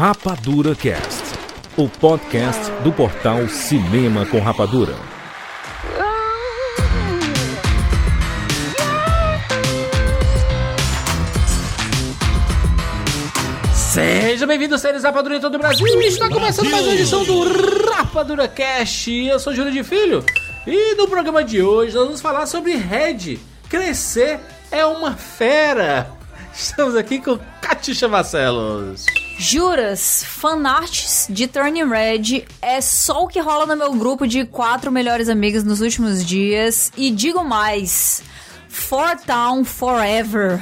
Rapadura Cast, o podcast do portal Cinema com Rapadura. Seja bem-vindo, séries Rapadura em todo o Brasil. Está começando mais uma edição do Rapadura Cast. Eu sou Júlio de Filho e no programa de hoje nós vamos falar sobre Red. Crescer é uma fera. Estamos aqui com Catixa Marcelos. Juras, fanarts de Turning Red é só o que rola no meu grupo de quatro melhores amigas nos últimos dias. E digo mais: For Town Forever.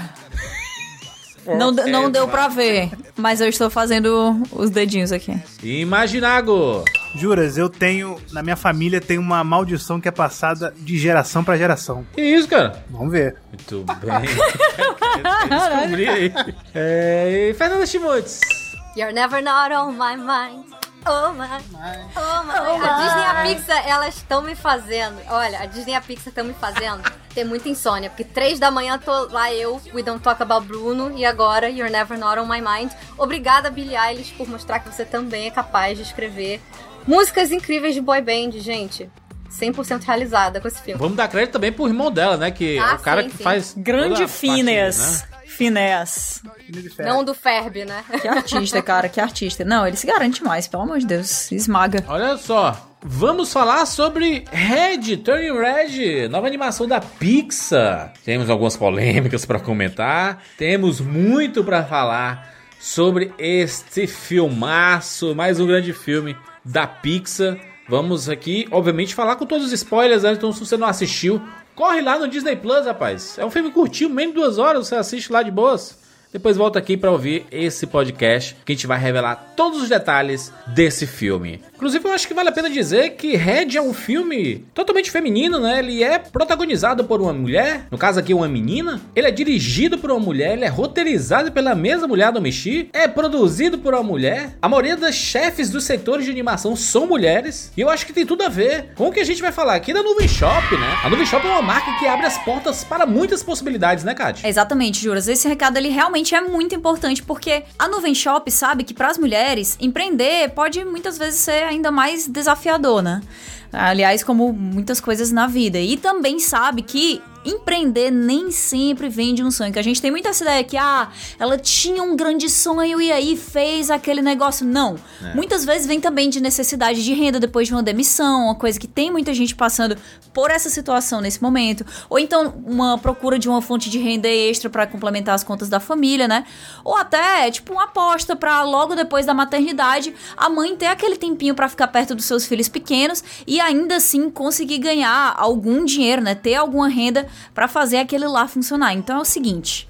Não, não deu pra ver, mas eu estou fazendo os dedinhos aqui. Imaginago. Juras, eu tenho. Na minha família tem uma maldição que é passada de geração pra geração. Que isso, cara? Vamos ver. Muito bem. Descobri aí. É, e Fernanda Chimotes. You're never not on my mind. Oh my, oh my. A Disney e a Pixar, elas estão me fazendo. Olha, a Disney e a Pixar estão me fazendo ter muita insônia. Porque três da manhã tô lá eu, We Don't Talk About Bruno, e agora You're Never Not On My Mind. Obrigada, Billie Eilish, por mostrar que você também é capaz de escrever músicas incríveis de boy band, gente. 100% realizada com esse filme. Vamos dar crédito também pro irmão dela, né? Que é Ah, o cara sim, que sim. faz. Grande parte, Phineas. né? Não do Ferb, né? Que artista, cara, que artista. Não, ele se garante mais, pelo amor de Deus. Esmaga. Olha só, vamos falar sobre Red, Turning Red, nova animação da Pixar. Temos algumas polêmicas para comentar, temos muito para falar sobre este filmaço, mais um grande filme da Pixar. Vamos aqui, obviamente, falar com todos os spoilers, né? então se você não assistiu, corre lá no Disney Plus, rapaz. É um filme curtinho, menos de duas horas, você assiste lá de boas. Depois volta aqui para ouvir esse podcast que a gente vai revelar todos os detalhes desse filme. Inclusive, eu acho que vale a pena dizer que Red é um filme totalmente feminino, né? Ele é protagonizado por uma mulher, no caso aqui uma menina. Ele é dirigido por uma mulher, ele é roteirizado pela mesma mulher do Michi, é produzido por uma mulher. A maioria das chefes dos setores de animação são mulheres. E eu acho que tem tudo a ver com o que a gente vai falar aqui da Nuvem Shop, né? A Nuvem Shop é uma marca que abre as portas para muitas possibilidades, né, Kátia? Exatamente, Juras. Esse recado ele realmente é muito importante porque a Nuvem Shop sabe que para as mulheres empreender pode muitas vezes ser ainda mais desafiador, né? Aliás, como muitas coisas na vida. E também sabe que empreender nem sempre vem de um sonho. Que a gente tem muita essa ideia que, ah, ela tinha um grande sonho e aí fez aquele negócio. Não. Muitas vezes vem também de necessidade de renda depois de uma demissão, uma coisa que tem muita gente passando por essa situação nesse momento. Ou então uma procura de uma fonte de renda extra para complementar as contas da família, né? Ou até, tipo, uma aposta para logo depois da maternidade a mãe ter aquele tempinho para ficar perto dos seus filhos pequenos e ainda assim conseguir ganhar algum dinheiro, né? Ter alguma renda para fazer aquele lá funcionar. Então é o seguinte.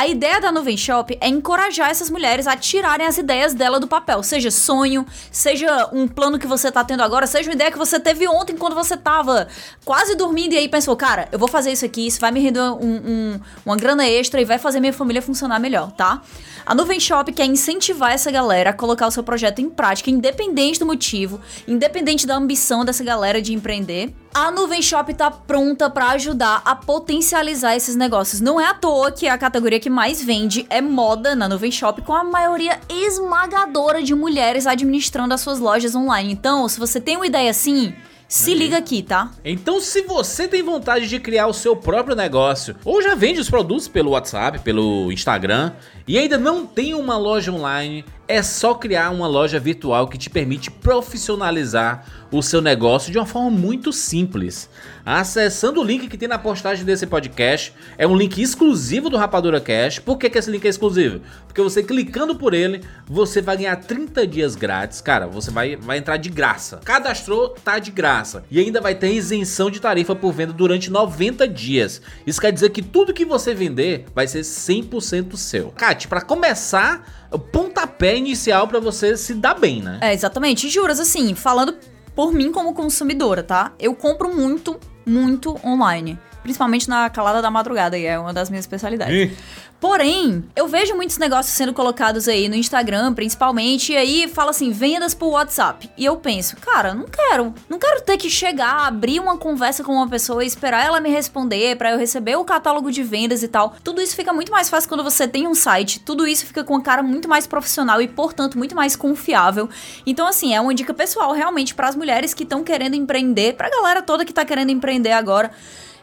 A ideia da Nuvem Shop é encorajar essas mulheres a tirarem as ideias dela do papel. Seja sonho, seja um plano que você tá tendo agora, seja uma ideia que você teve ontem quando você tava quase dormindo e aí pensou, cara, eu vou fazer isso aqui, isso vai me render um- um- uma grana extra e vai fazer minha família funcionar melhor, tá? A Nuvem Shop quer incentivar essa galera a colocar o seu projeto em prática, independente do motivo, independente da ambição dessa galera de empreender. A Nuvem Shop tá pronta pra ajudar a potencializar esses negócios. Não é à toa que a categoria que mais vende é moda na Nuvem Shop, com a maioria esmagadora de mulheres administrando as suas lojas online. Então, se você tem uma ideia assim, se liga aqui, tá? Então, se você tem vontade de criar o seu próprio negócio, ou já vende os produtos pelo WhatsApp, pelo Instagram, e ainda não tem uma loja online, é só criar uma loja virtual que te permite profissionalizar o seu negócio de uma forma muito simples. Acessando o link que tem na postagem desse podcast, é um link exclusivo do Rapadura Cash. Por que, que esse link é exclusivo? Porque você clicando por ele, você vai ganhar 30 dias grátis. Cara, você vai, vai entrar de graça. Cadastrou, tá de graça. E ainda vai ter isenção de tarifa por venda durante 90 dias. Isso quer dizer que tudo que você vender vai ser 100% seu. Kat, para começar, o pontapé inicial para você se dar bem, né? É, exatamente. E juras, assim, falando por mim como consumidora, tá? Eu compro muito, muito online. Principalmente na calada da madrugada, e é uma das minhas especialidades. Ih. Porém, eu vejo muitos negócios sendo colocados aí no Instagram, principalmente, e aí fala assim, vendas por WhatsApp. E eu penso, cara, não quero. Não quero ter que chegar, abrir uma conversa com uma pessoa e esperar ela me responder pra eu receber o catálogo de vendas e tal. Tudo isso fica muito mais fácil quando você tem um site. Tudo isso fica com a cara muito mais profissional e, portanto, muito mais confiável. Então, assim, é uma dica pessoal realmente para as mulheres que estão querendo empreender, pra galera toda que tá querendo empreender agora.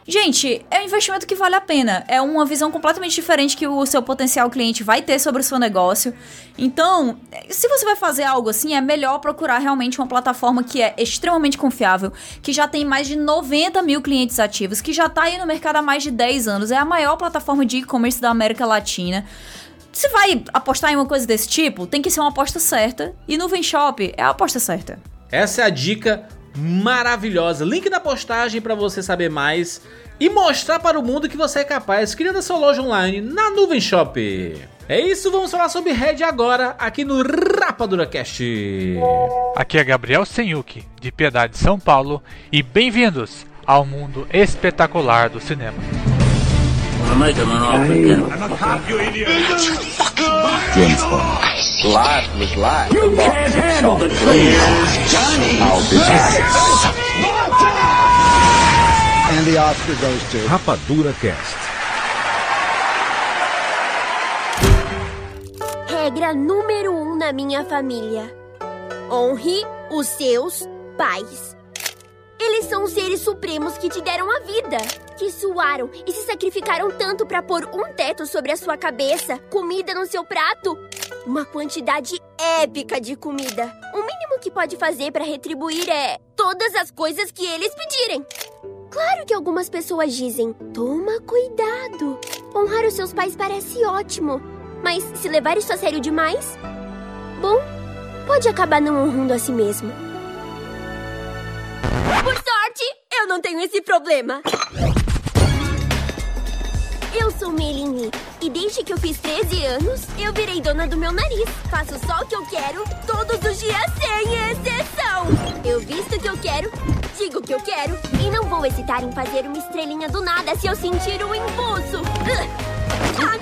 Gente, é um investimento que vale a pena. É uma visão completamente diferente que o seu potencial cliente vai ter sobre o seu negócio. Então, se você vai fazer algo assim, é melhor procurar realmente uma plataforma que é extremamente confiável, que já tem mais de 90 mil clientes ativos, que já tá aí no mercado há mais de 10 anos, é a maior plataforma de e-commerce da América Latina. Se vai apostar em uma coisa desse tipo, tem que ser uma aposta certa. E no Shop é a aposta certa. Essa é a dica maravilhosa. Link na postagem para você saber mais e mostrar para o mundo que você é capaz criando a sua loja online na Nuvem Shop. É isso, vamos falar sobre Red agora aqui no Rapadura Cast. Aqui é Gabriel Senyuki, de Piedade, São Paulo, e bem-vindos ao mundo espetacular do cinema. James Bond. Life was life. You can't handle the truth. Johnny. I'll be back. And the Oscar goes to... Rapadura Cast. Regra número um na minha família: honre os seus pais. Eles são os seres supremos que te deram a vida, que suaram e se sacrificaram tanto para pôr um teto sobre a sua cabeça, comida no seu prato, uma quantidade épica de comida. O mínimo que pode fazer para retribuir é todas as coisas que eles pedirem. Claro que algumas pessoas dizem: toma cuidado. Honrar os seus pais parece ótimo, mas se levar isso a sério demais, bom, pode acabar não honrando a si mesmo. Por sorte, eu não tenho esse problema. Eu sou Melinli e desde que eu fiz 13 anos, eu virei dona do meu nariz. Faço só o que eu quero, todos os dias sem exceção. Eu visto o que eu quero, digo o que eu quero e não vou hesitar em fazer uma estrelinha do nada se eu sentir um impulso. Ah,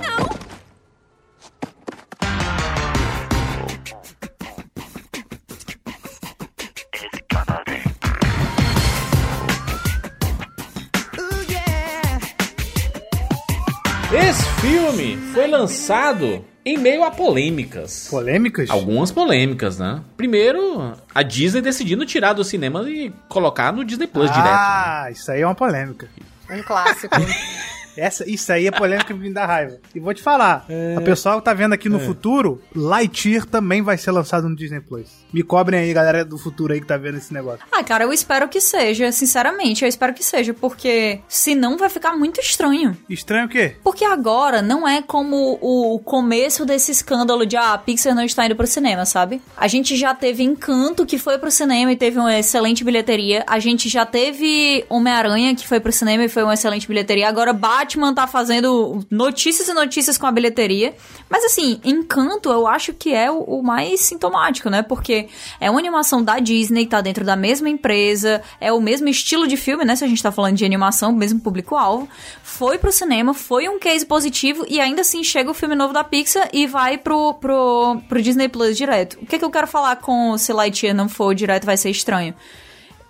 filme foi lançado em meio a polêmicas. Polêmicas? Algumas polêmicas, né? Primeiro, a Disney decidindo tirar do cinema e colocar no Disney Plus direto. Ah, isso aí é uma polêmica. Um clássico. Essa, isso aí é polêmica que me dá raiva. E vou te falar, a pessoal que tá vendo aqui no futuro, Lightyear também vai ser lançado no Disney Plus. Me cobrem aí, galera do futuro aí que tá vendo esse negócio. Ah, cara, eu espero que seja, sinceramente, eu espero que seja, porque senão vai ficar muito estranho. Estranho o quê? Porque agora não é como o começo desse escândalo de ah, a Pixar não está indo pro cinema, sabe? A gente já teve Encanto que foi pro cinema e teve uma excelente bilheteria. A gente já teve Homem-Aranha que foi pro cinema e foi uma excelente bilheteria. Agora Batman tá fazendo notícias e notícias com a bilheteria. Mas assim, Encanto eu acho que é o, o mais sintomático, né? Porque é uma animação da Disney, tá dentro da mesma empresa, é o mesmo estilo de filme, né? Se a gente tá falando de animação, mesmo público-alvo. Foi pro cinema, foi um case positivo e ainda assim chega o filme novo da Pixar e vai pro, pro, pro Disney Plus direto. O que, é que eu quero falar com se Lightyear não for direto vai ser estranho?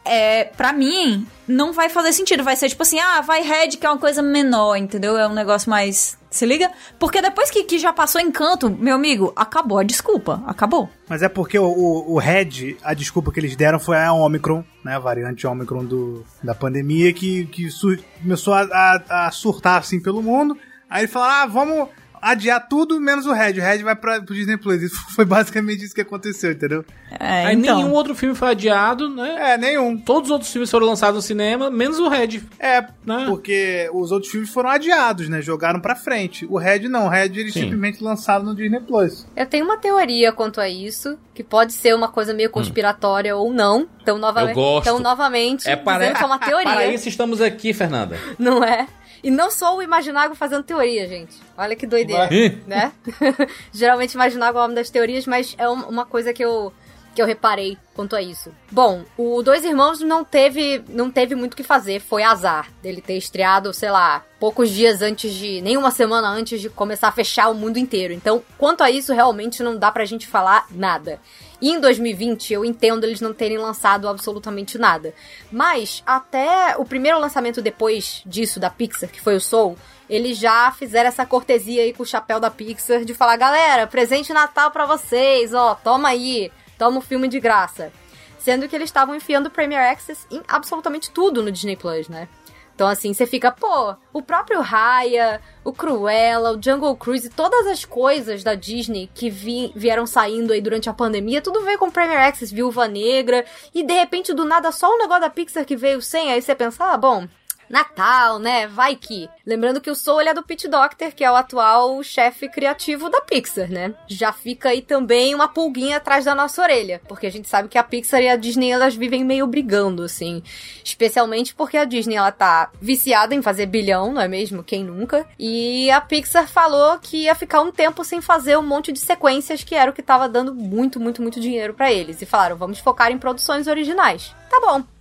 É, pra mim, não vai fazer sentido. Vai ser tipo assim, ah, vai Red, que é uma coisa menor, entendeu? É um negócio mais. Se liga? Porque depois que, que já passou encanto, meu amigo, acabou a desculpa. Acabou. Mas é porque o, o, o Red, a desculpa que eles deram foi a Omicron, né? A variante Omicron do, da pandemia, que, que sur- começou a, a, a surtar assim pelo mundo. Aí ele falou: ah, vamos adiar tudo menos o Red. O Red vai pra, pro Disney Plus. Isso foi basicamente isso que aconteceu, entendeu? É, Aí então. nenhum outro filme foi adiado, né? É, nenhum. Todos os outros filmes foram lançados no cinema, menos o Red. É, Né? porque os outros filmes foram adiados, né? Jogaram pra frente. O Red não. O Red eles Sim. simplesmente lançaram no Disney Plus. Eu tenho uma teoria quanto a isso, que pode ser uma coisa meio conspiratória ou não. Então, novamente, Eu gosto. então, novamente, É para, dizendo que é uma teoria, para isso estamos aqui, Fernanda. não é? E não sou o Imaginário fazendo teoria, gente. Olha que doideira, Vai. né? Geralmente Imaginário é o nome das teorias, mas é um- uma coisa que eu que eu reparei quanto a isso. Bom, o Dois Irmãos não teve, não teve muito o que fazer, foi azar dele ter estreado, sei lá, poucos dias antes de, nem uma semana antes de começar a fechar o mundo inteiro. Então, quanto a isso, realmente não dá pra gente falar nada. E em 2020, eu entendo eles não terem lançado absolutamente nada. Mas, até o primeiro lançamento depois disso, da Pixar, que foi o Soul, eles já fizeram essa cortesia aí com o chapéu da Pixar de falar, galera, presente Natal pra vocês, ó, toma aí, toma um filme de graça. Sendo que eles estavam enfiando o Premier Access em absolutamente tudo no Disney Plus, né? Então, assim, você fica, pô, o próprio Raya, o Cruella, o Jungle Cruise, todas as coisas da Disney que vi, vieram saindo aí durante a pandemia, tudo veio com Premier Access, Viúva Negra, e de repente, do nada, só o negócio da Pixar que veio sem, aí você pensa, ah, bom, Natal, né? Vai que. Lembrando que o Soul é do Pete Docter, que é o atual chefe criativo da Pixar, né? Já fica aí também uma pulguinha atrás da nossa orelha, porque a gente sabe que a Pixar e a Disney elas vivem meio brigando, assim. Especialmente porque a Disney ela tá viciada em fazer bilhão, não é mesmo? Quem nunca? E a Pixar falou que ia ficar um tempo sem fazer um monte de sequências que era o que tava dando muito, muito, muito dinheiro para eles. E falaram, vamos focar em produções originais. Tá bom.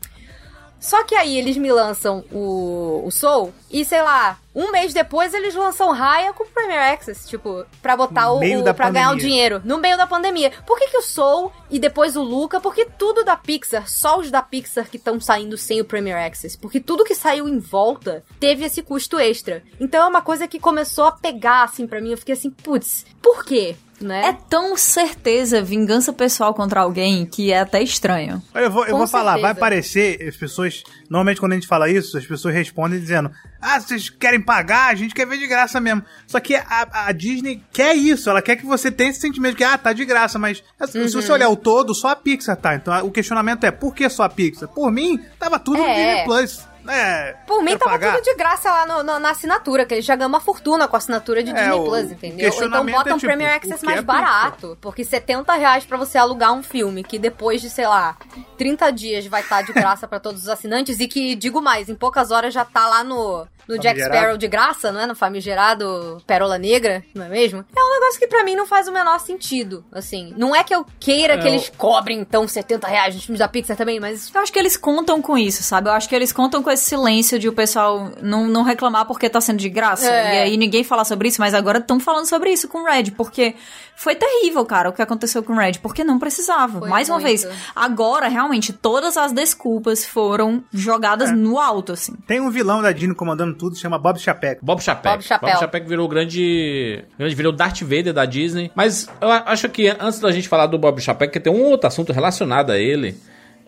Só que aí eles me lançam o, o Soul e, sei lá, um mês depois eles lançam Raya com Premier Access, tipo, pra botar o, meio o pra ganhar o pandemia. dinheiro. No meio da pandemia. Por que, que o Soul e depois o Luca? Porque tudo da Pixar, só os da Pixar que estão saindo sem o Premier Access. Porque tudo que saiu em volta teve esse custo extra. Então é uma coisa que começou a pegar, assim, pra mim. Eu fiquei assim, putz, por quê? Né? É tão certeza vingança pessoal contra alguém que é até estranho. Eu vou, eu Com vou falar, vai parecer, as pessoas, normalmente quando a gente fala isso, as pessoas respondem dizendo, ah, vocês querem pagar, a gente quer ver de graça mesmo. Só que a, a Disney quer isso, ela quer que você tenha esse sentimento de que, ah, tá de graça, mas se Uhum. você olhar o todo, só a Pixar tá. Então o questionamento é, por que só a Pixar? Por mim, tava tudo no É. Disney Plus. É, Por mim tava pagar? tudo de graça lá no- no- na assinatura, que eles já ganham uma fortuna com a assinatura de É, Disney o Plus, entendeu? Então bota é um tipo, Premier Access mais é barato. Porque 70 reais pra você alugar um filme que depois de, sei lá, 30 dias vai estar de graça pra todos os assinantes e que, digo mais, em poucas horas já tá lá no, no Jack. Sparrow de graça, não é? No famigerado Pérola Negra, não é mesmo? É um negócio que pra mim não faz o menor sentido, assim. Não é que eu queira que É, eles cobrem, então, 70 reais nos filmes da Pixar também, mas Eu acho que eles contam com isso, sabe? Eu acho que eles contam com esse silêncio de o pessoal não, não reclamar porque tá sendo de graça. É. E aí ninguém falar sobre isso, mas agora estão falando sobre isso com o Red, porque foi terrível, cara, o que aconteceu com o Red, porque não precisava. Foi Mais uma muito. vez, agora realmente todas as desculpas foram jogadas É. no alto, assim. Tem um vilão da Disney comandando tudo, chama Bob Chapek. Bob Chapek. Bob Chapéu. Chapek virou o grande, grande. Virou Darth Vader da Disney. Mas eu acho que antes da gente falar do Bob Chapek, que tem um outro assunto relacionado a ele.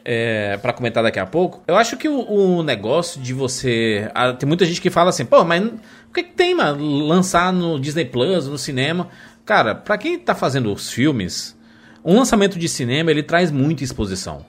É, para comentar daqui a pouco, eu acho que o, o negócio de você. ah, tem muita gente que fala assim, pô, mas o que, que tem, mano? Lançar no Disney Plus, no cinema. Cara, pra quem tá fazendo os filmes, um lançamento de cinema ele traz muita exposição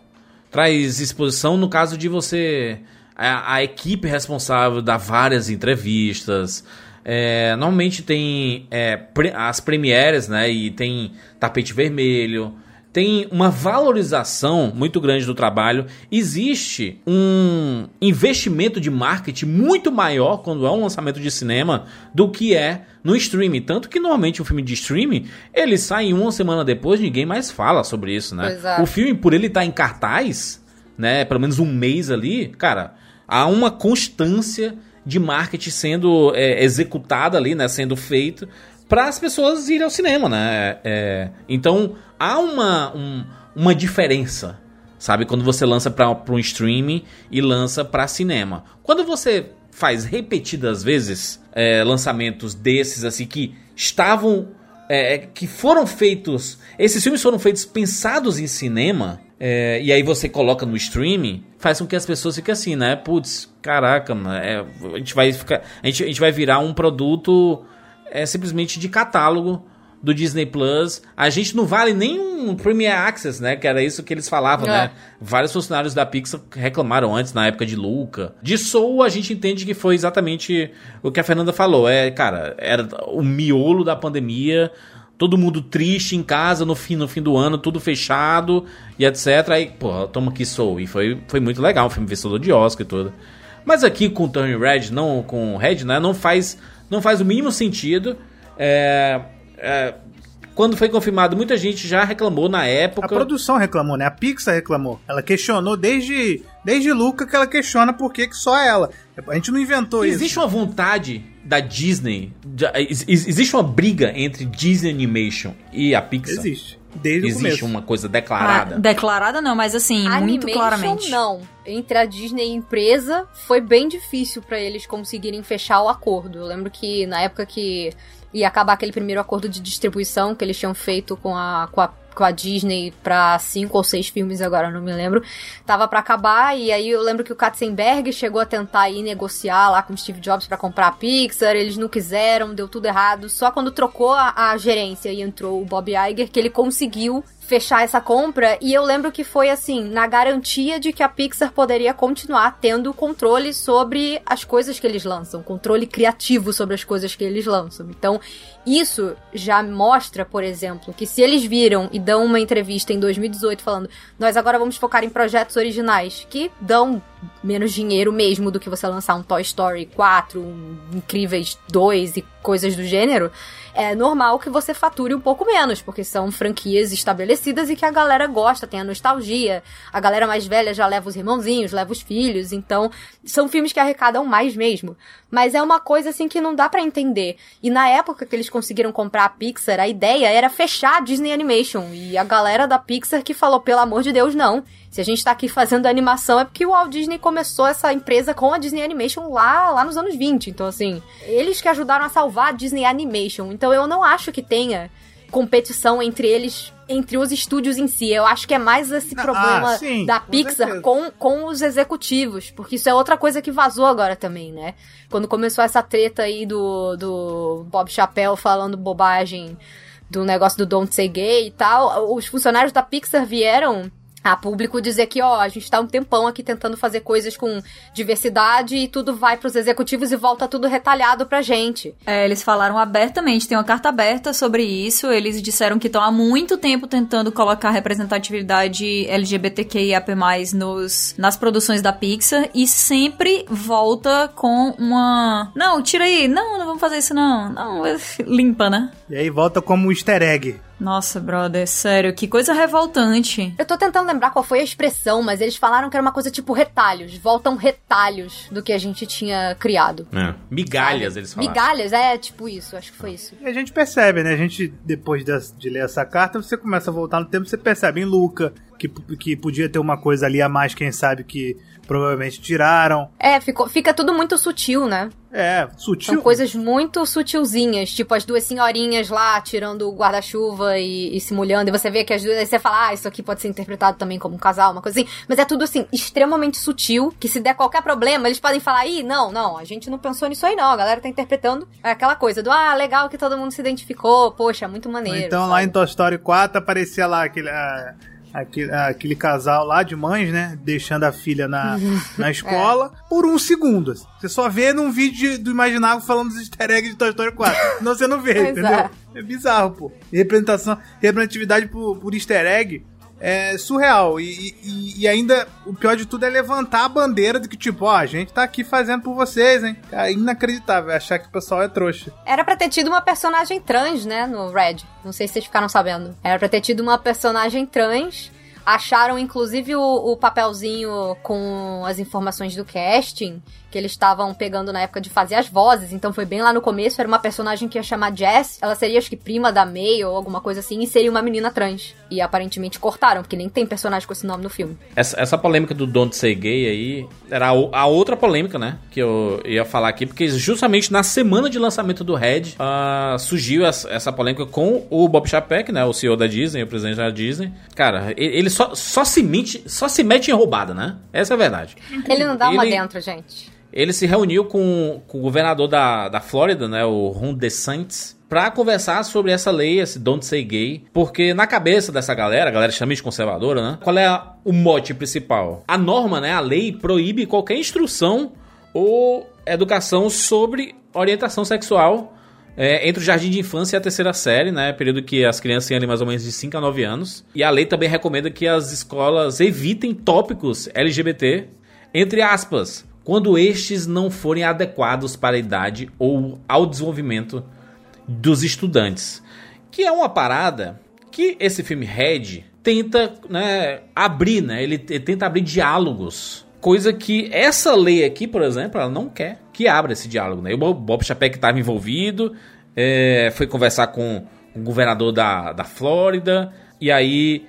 traz exposição no caso de você. A, a equipe responsável dá várias entrevistas. É, normalmente tem é, pre- as premieres, né? E tem tapete vermelho. Tem uma valorização muito grande do trabalho. Existe um investimento de marketing muito maior quando é um lançamento de cinema do que é no streaming. Tanto que normalmente um filme de streaming ele sai uma semana depois, ninguém mais fala sobre isso, né? É. O filme, por ele estar em cartaz, né, pelo menos um mês ali, cara, há uma constância de marketing sendo é, executada ali, né, sendo feito para as pessoas irem ao cinema, né? É, então há uma, um- uma diferença, sabe, quando você lança para um streaming e lança para cinema. Quando você faz repetidas vezes é, lançamentos desses assim que estavam é, que foram feitos. Esses filmes foram feitos pensados em cinema. é, e aí você coloca no streaming, faz com que as pessoas fiquem assim, né? Putz, caraca, mano, é, a gente vai ficar. A gente, a gente vai virar um produto é, simplesmente de catálogo do Disney Plus. A gente não vale nem um Premier Access, né? Que era isso que eles falavam, É. né? Vários funcionários da Pixar reclamaram antes, na época de Luca. De Soul, a gente entende que foi exatamente o que a Fernanda falou. É, cara, era o miolo da pandemia, todo mundo triste em casa no fim, no fim do ano, tudo fechado e etc. Aí, pô, toma aqui Soul. E foi, foi muito legal, um filme vencedor de Oscar e tudo. Mas aqui com o Turning Red, não com o Red, né? Não faz, não faz o mínimo sentido. É, é, quando foi confirmado, muita gente já reclamou na época. A produção reclamou, né? A Pixar reclamou. Ela questionou desde, desde Luca que ela questiona por que, que só ela. A gente não inventou Existe isso. uma vontade da Disney, de- ex- existe uma briga entre Disney Animation e a Pixar. Existe. Desde o Existe começo. uma coisa Ah, declarada. declarada não, mas assim, muito Animation, claramente. não. Entre a Disney e a empresa, foi bem difícil pra eles conseguirem fechar o acordo. Eu lembro que na época que ia acabar aquele primeiro acordo de distribuição que eles tinham feito com a, com a, com a Disney pra cinco ou seis filmes, agora não me lembro, tava pra acabar. E aí eu lembro que o Katzenberg chegou a tentar ir negociar lá com o Steve Jobs pra comprar a Pixar. Eles não quiseram, deu tudo errado. Só quando trocou a, a gerência e entrou o Bob Iger que ele conseguiu fechar essa compra e eu lembro que foi assim, na garantia de que a Pixar poderia continuar tendo controle sobre as coisas que eles lançam, controle criativo sobre as coisas que eles lançam. Então, isso já mostra, por exemplo, que se eles viram e dão uma entrevista em 2018 falando, nós agora vamos focar em projetos originais que dão menos dinheiro mesmo do que você lançar um Toy Story 4, um Incríveis 2 e coisas do gênero, é normal que você fature um pouco menos, porque são franquias estabelecidas e que a galera gosta, tem a nostalgia. A galera mais velha já leva os irmãozinhos, leva os filhos, então são filmes que arrecadam mais mesmo. Mas é uma coisa assim que não dá pra entender. E na época que eles conseguiram comprar a Pixar, a ideia era fechar a Disney Animation e a galera da Pixar que falou pelo amor de Deus não. Se a gente tá aqui fazendo animação é porque o Walt Disney começou essa empresa com a Disney Animation lá, lá nos anos 20. Então, assim, eles que ajudaram a salvar a Disney Animation. Então, eu não acho que tenha competição entre eles, entre os estúdios em si. Eu acho que é mais esse Ah, problema sim, da com Pixar certeza. com, com os executivos. Porque isso é outra coisa que vazou agora também, né? Quando começou essa treta aí do, do Bob Chappelle falando bobagem do negócio do Don't Say Gay e tal, os funcionários da Pixar vieram a público dizer que, ó, a gente tá um tempão aqui tentando fazer coisas com diversidade e tudo vai pros executivos e volta tudo retalhado pra gente. É, eles falaram abertamente, tem uma carta aberta sobre isso. Eles disseram que estão há muito tempo tentando colocar representatividade LGBTQIAP+, nos, nas produções da Pixar e sempre volta com uma... Não, tira aí. Não, não vamos fazer isso não. Não, limpa, né? E aí volta como um easter egg. Nossa, brother, sério, que coisa revoltante. Eu tô tentando lembrar qual foi a expressão, mas eles falaram que era uma coisa tipo retalhos. Voltam retalhos do que a gente tinha criado. É. Migalhas, eles falaram. Migalhas, é tipo isso, acho que foi isso. E a gente percebe, né? A gente, depois de, de ler essa carta, você começa a voltar no tempo, você percebe em Luca que, que podia ter uma coisa ali a mais, quem sabe, que provavelmente tiraram. É, ficou, fica tudo muito sutil, né? É, sutil. São coisas muito sutilzinhas, tipo as duas senhorinhas lá tirando o guarda-chuva e, e se molhando, e você vê que as duas, aí você fala, ah, isso aqui pode ser interpretado também como um casal, uma coisa assim. Mas é tudo assim, extremamente sutil, que se der qualquer problema, eles podem falar, ih, não, não, a gente não pensou nisso aí não, a galera tá interpretando é aquela coisa do, ah, legal que todo mundo se identificou, poxa, muito maneiro. Então lá sabe? em Toy Story 4 aparecia lá aquele, aquele, ah, aquele casal lá de mães, né? Deixando a filha na, na escola por um segundo. assim. Você só vê num vídeo do Imaginável falando dos easter eggs de Toy Story 4. Senão você não vê, Pois entendeu? é. É. bizarro, pô. Representação, representatividade por, por easter egg é surreal. E, e, e ainda, o pior de tudo é levantar a bandeira de que, tipo, ó, a gente tá aqui fazendo por vocês, hein? É inacreditável achar que o pessoal é trouxa. Era pra ter tido uma personagem trans, né, no Red. Não sei se vocês ficaram sabendo. Era pra ter tido uma personagem trans. Acharam, inclusive, o, o papelzinho com as informações do casting, que eles estavam pegando na época de fazer as vozes. Então foi bem lá no começo. Era uma personagem que ia chamar Jess. Ela seria, acho que, prima da May ou alguma coisa assim. E seria uma menina trans. E aparentemente cortaram, porque nem tem personagem com esse nome no filme. Essa, essa polêmica do Don't Say Gay aí era a, a outra polêmica, né? Que eu ia falar aqui, porque justamente na semana de lançamento do Red ah, surgiu essa, essa polêmica com o Bob Chapek, né? O CEO da Disney, o presidente da Disney. Cara, ele, ele só, só, se mete, só se mete em roubada, né? Essa é a verdade. Ele não dá uma Ele- dentro, gente. Ele se reuniu com, com o governador da, da Flórida, né, o Ron DeSantis, pra conversar sobre essa lei, esse Don't Say Gay, porque na cabeça dessa galera, a galera extremamente conservadora, né, qual é a- o mote principal? A norma, né, a lei proíbe qualquer instrução ou educação sobre orientação sexual é, entre o jardim de infância e a terceira série, né? Período que as crianças têm ali mais ou menos de 5 a 9 anos. E a lei também recomenda que as escolas evitem tópicos LGBT, entre aspas, quando estes não forem adequados para a idade ou ao desenvolvimento dos estudantes. Que é uma parada que esse filme Red tenta né, abrir, né? Ele, tenta abrir diálogos. Coisa que essa lei aqui, por exemplo, ela não quer que abra esse diálogo. Né? O Bob Chapek estava envolvido, é, foi conversar com o governador da, da Flórida, e aí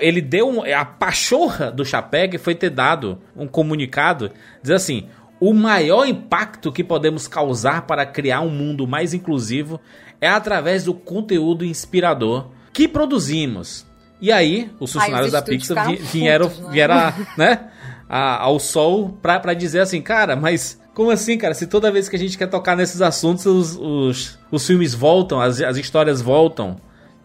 ele deu um, a pachorra do Chapek foi ter dado um comunicado diz assim o maior impacto que podemos causar para criar um mundo mais inclusivo é através do conteúdo inspirador que produzimos. E aí, os funcionários os da Pixar vieram, putos, vieram né, a, ao sol para dizer assim, cara, mas como assim, cara? Se toda vez que a gente quer tocar nesses assuntos, os, os, os filmes voltam, as, as histórias voltam.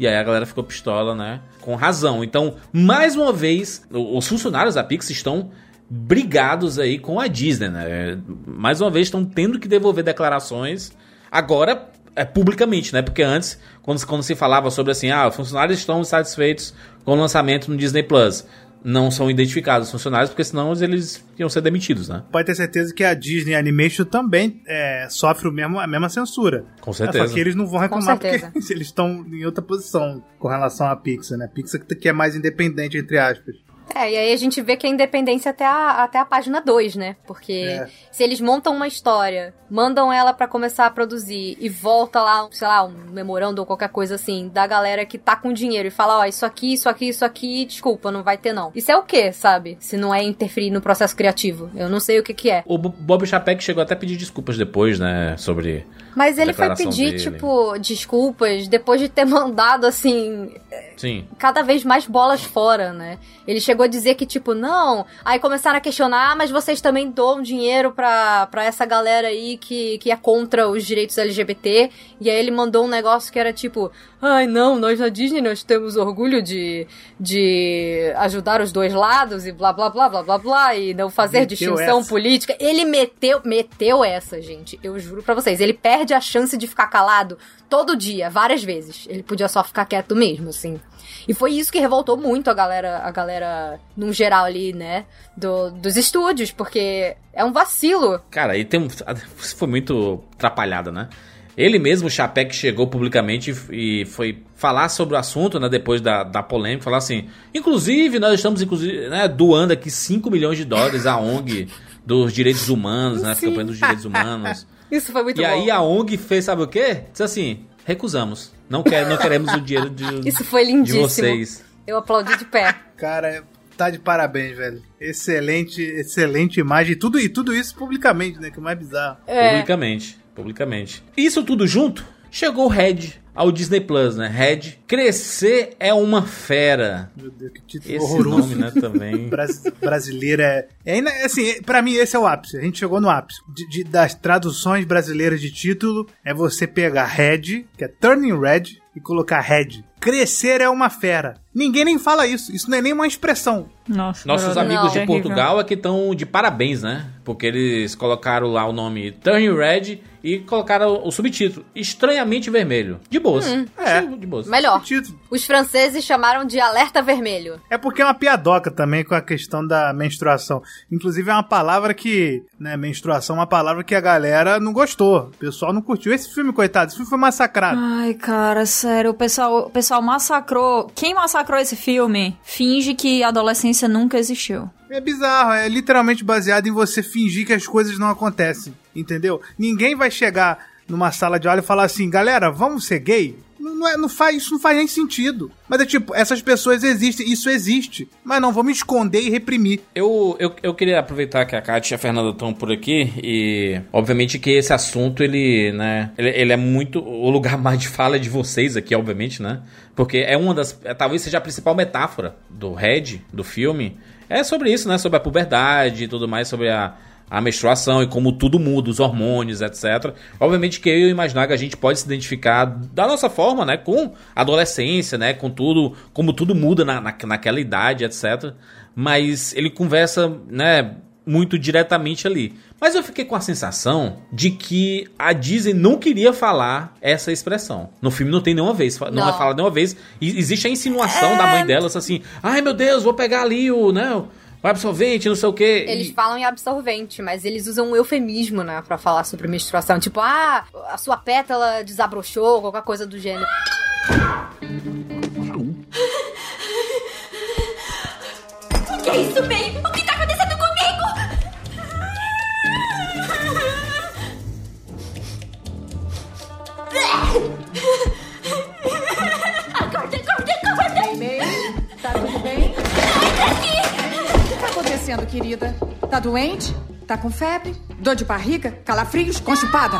E aí a galera ficou pistola, né? Com razão. Então, mais uma vez, os funcionários da Pixar estão brigados aí com a Disney, né? Mais uma vez estão tendo que devolver declarações agora é publicamente, né? Porque antes, quando, quando se falava sobre assim, ah, funcionários estão satisfeitos com o lançamento no Disney Plus, não são identificados os funcionários, porque senão eles iam ser demitidos, né? Pode ter certeza que a Disney Animation também é, sofre o mesmo, a mesma censura. Com certeza. É, só que eles não vão reclamar porque eles estão em outra posição com relação à Pixar, né? Pixar que é mais independente, entre aspas. É, e aí a gente vê que a independência até a, até a página 2, né? Porque é. se eles montam uma história, mandam ela para começar a produzir e volta lá, sei lá, um memorando ou qualquer coisa assim, da galera que tá com dinheiro e fala, ó, oh, isso aqui, isso aqui, isso aqui, desculpa, não vai ter não. Isso é o quê, sabe? Se não é interferir no processo criativo. Eu não sei o que que é. O Bob Chapek chegou até a pedir desculpas depois, né, sobre mas ele foi pedir, dele. tipo, desculpas depois de ter mandado, assim. Sim. Cada vez mais bolas fora, né? Ele chegou a dizer que, tipo, não. Aí começaram a questionar, ah, mas vocês também doam dinheiro pra, pra essa galera aí que, que é contra os direitos LGBT. E aí ele mandou um negócio que era tipo: ai, não, nós na Disney nós temos orgulho de, de ajudar os dois lados e blá blá blá blá blá blá. E não fazer meteu distinção essa. política. Ele meteu, meteu essa, gente. Eu juro pra vocês. Ele perde perde a chance de ficar calado todo dia, várias vezes. Ele podia só ficar quieto mesmo, assim. E foi isso que revoltou muito a galera, a galera, num geral ali, né? Do, dos estúdios, porque é um vacilo. Cara, e tem um. Foi muito atrapalhada, né? Ele mesmo, o Chapek, chegou publicamente e foi falar sobre o assunto, né, depois da, da polêmica, falar assim, inclusive, nós estamos inclusive, né, doando aqui 5 milhões de dólares à ONG dos direitos humanos, né, campanha dos direitos humanos. Isso foi muito e bom. E aí a ONG fez, sabe o quê? Disse assim, recusamos. Não, quer, não queremos o dinheiro de, Isso foi lindíssimo. de vocês. Eu aplaudi de pé. Cara, tá de parabéns, velho. Excelente, excelente imagem. E tudo, e tudo isso publicamente, né? Que é mais bizarro. É. Publicamente, publicamente. Isso tudo junto, chegou o Red ao Disney Plus, né? Red. Crescer é uma fera. Meu Deus, que título esse horroroso. nome, né, também. Bras brasileira é... é... Assim, pra mim esse é o ápice. A gente chegou no ápice. De, de, das traduções brasileiras de título, é você pegar Red, que é Turning Red, e colocar Red. Crescer é uma fera. Ninguém nem fala isso. Isso não é nem uma expressão. Nossa, Nossos amigos não. de Portugal é que estão de parabéns, né? Porque eles colocaram lá o nome Turning Red e colocaram o subtítulo Estranhamente Vermelho. De boas. Hum, é. De boas. Melhor. Subtítulo. Os franceses chamaram de Alerta Vermelho. É porque é uma piadoca também com a questão da menstruação. Inclusive é uma palavra que, né, menstruação é uma palavra que a galera não gostou. O pessoal não curtiu esse filme, coitado. Esse filme foi massacrado. Ai, cara, sério, o pessoal, o pessoal massacrou. Quem massacrou esse filme finge que a adolescência nunca existiu. É bizarro, é literalmente baseado em você fingir que as coisas não acontecem, entendeu? Ninguém vai chegar numa sala de aula e falar assim, galera, vamos ser gay? Não, é, não faz, isso não faz nem sentido. Mas é tipo, essas pessoas existem, isso existe. Mas não, vamos esconder e reprimir. Eu, eu, eu queria aproveitar que a Kátia e a Fernanda estão por aqui e, obviamente, que esse assunto, ele, né, ele, ele, é muito. O lugar mais de fala de vocês aqui, obviamente, né? Porque é uma das. É, talvez seja a principal metáfora do Red, do filme. É sobre isso, né? Sobre a puberdade e tudo mais, sobre a a menstruação e como tudo muda, os hormônios, etc. Obviamente que eu e o Imaginaga a gente pode se identificar da nossa forma, né, com a adolescência, né, com tudo, como tudo muda na, na, naquela idade, etc. Mas ele conversa, né, muito diretamente ali. Mas eu fiquei com a sensação de que a Disney não queria falar essa expressão. No filme não tem nenhuma vez, não, não. é falado nenhuma vez. E existe a insinuação é... da mãe delas assim: "Ai, meu Deus, vou pegar ali o, né, o absorvente, não sei o quê. Eles e... falam em absorvente, mas eles usam um eufemismo, né, pra falar sobre menstruação. Tipo, ah, a sua pétala desabrochou, qualquer coisa do gênero. O que é isso, May? Acontecendo, querida? Tá doente? Tá com febre? Dor de barriga? Calafrios? Constipada?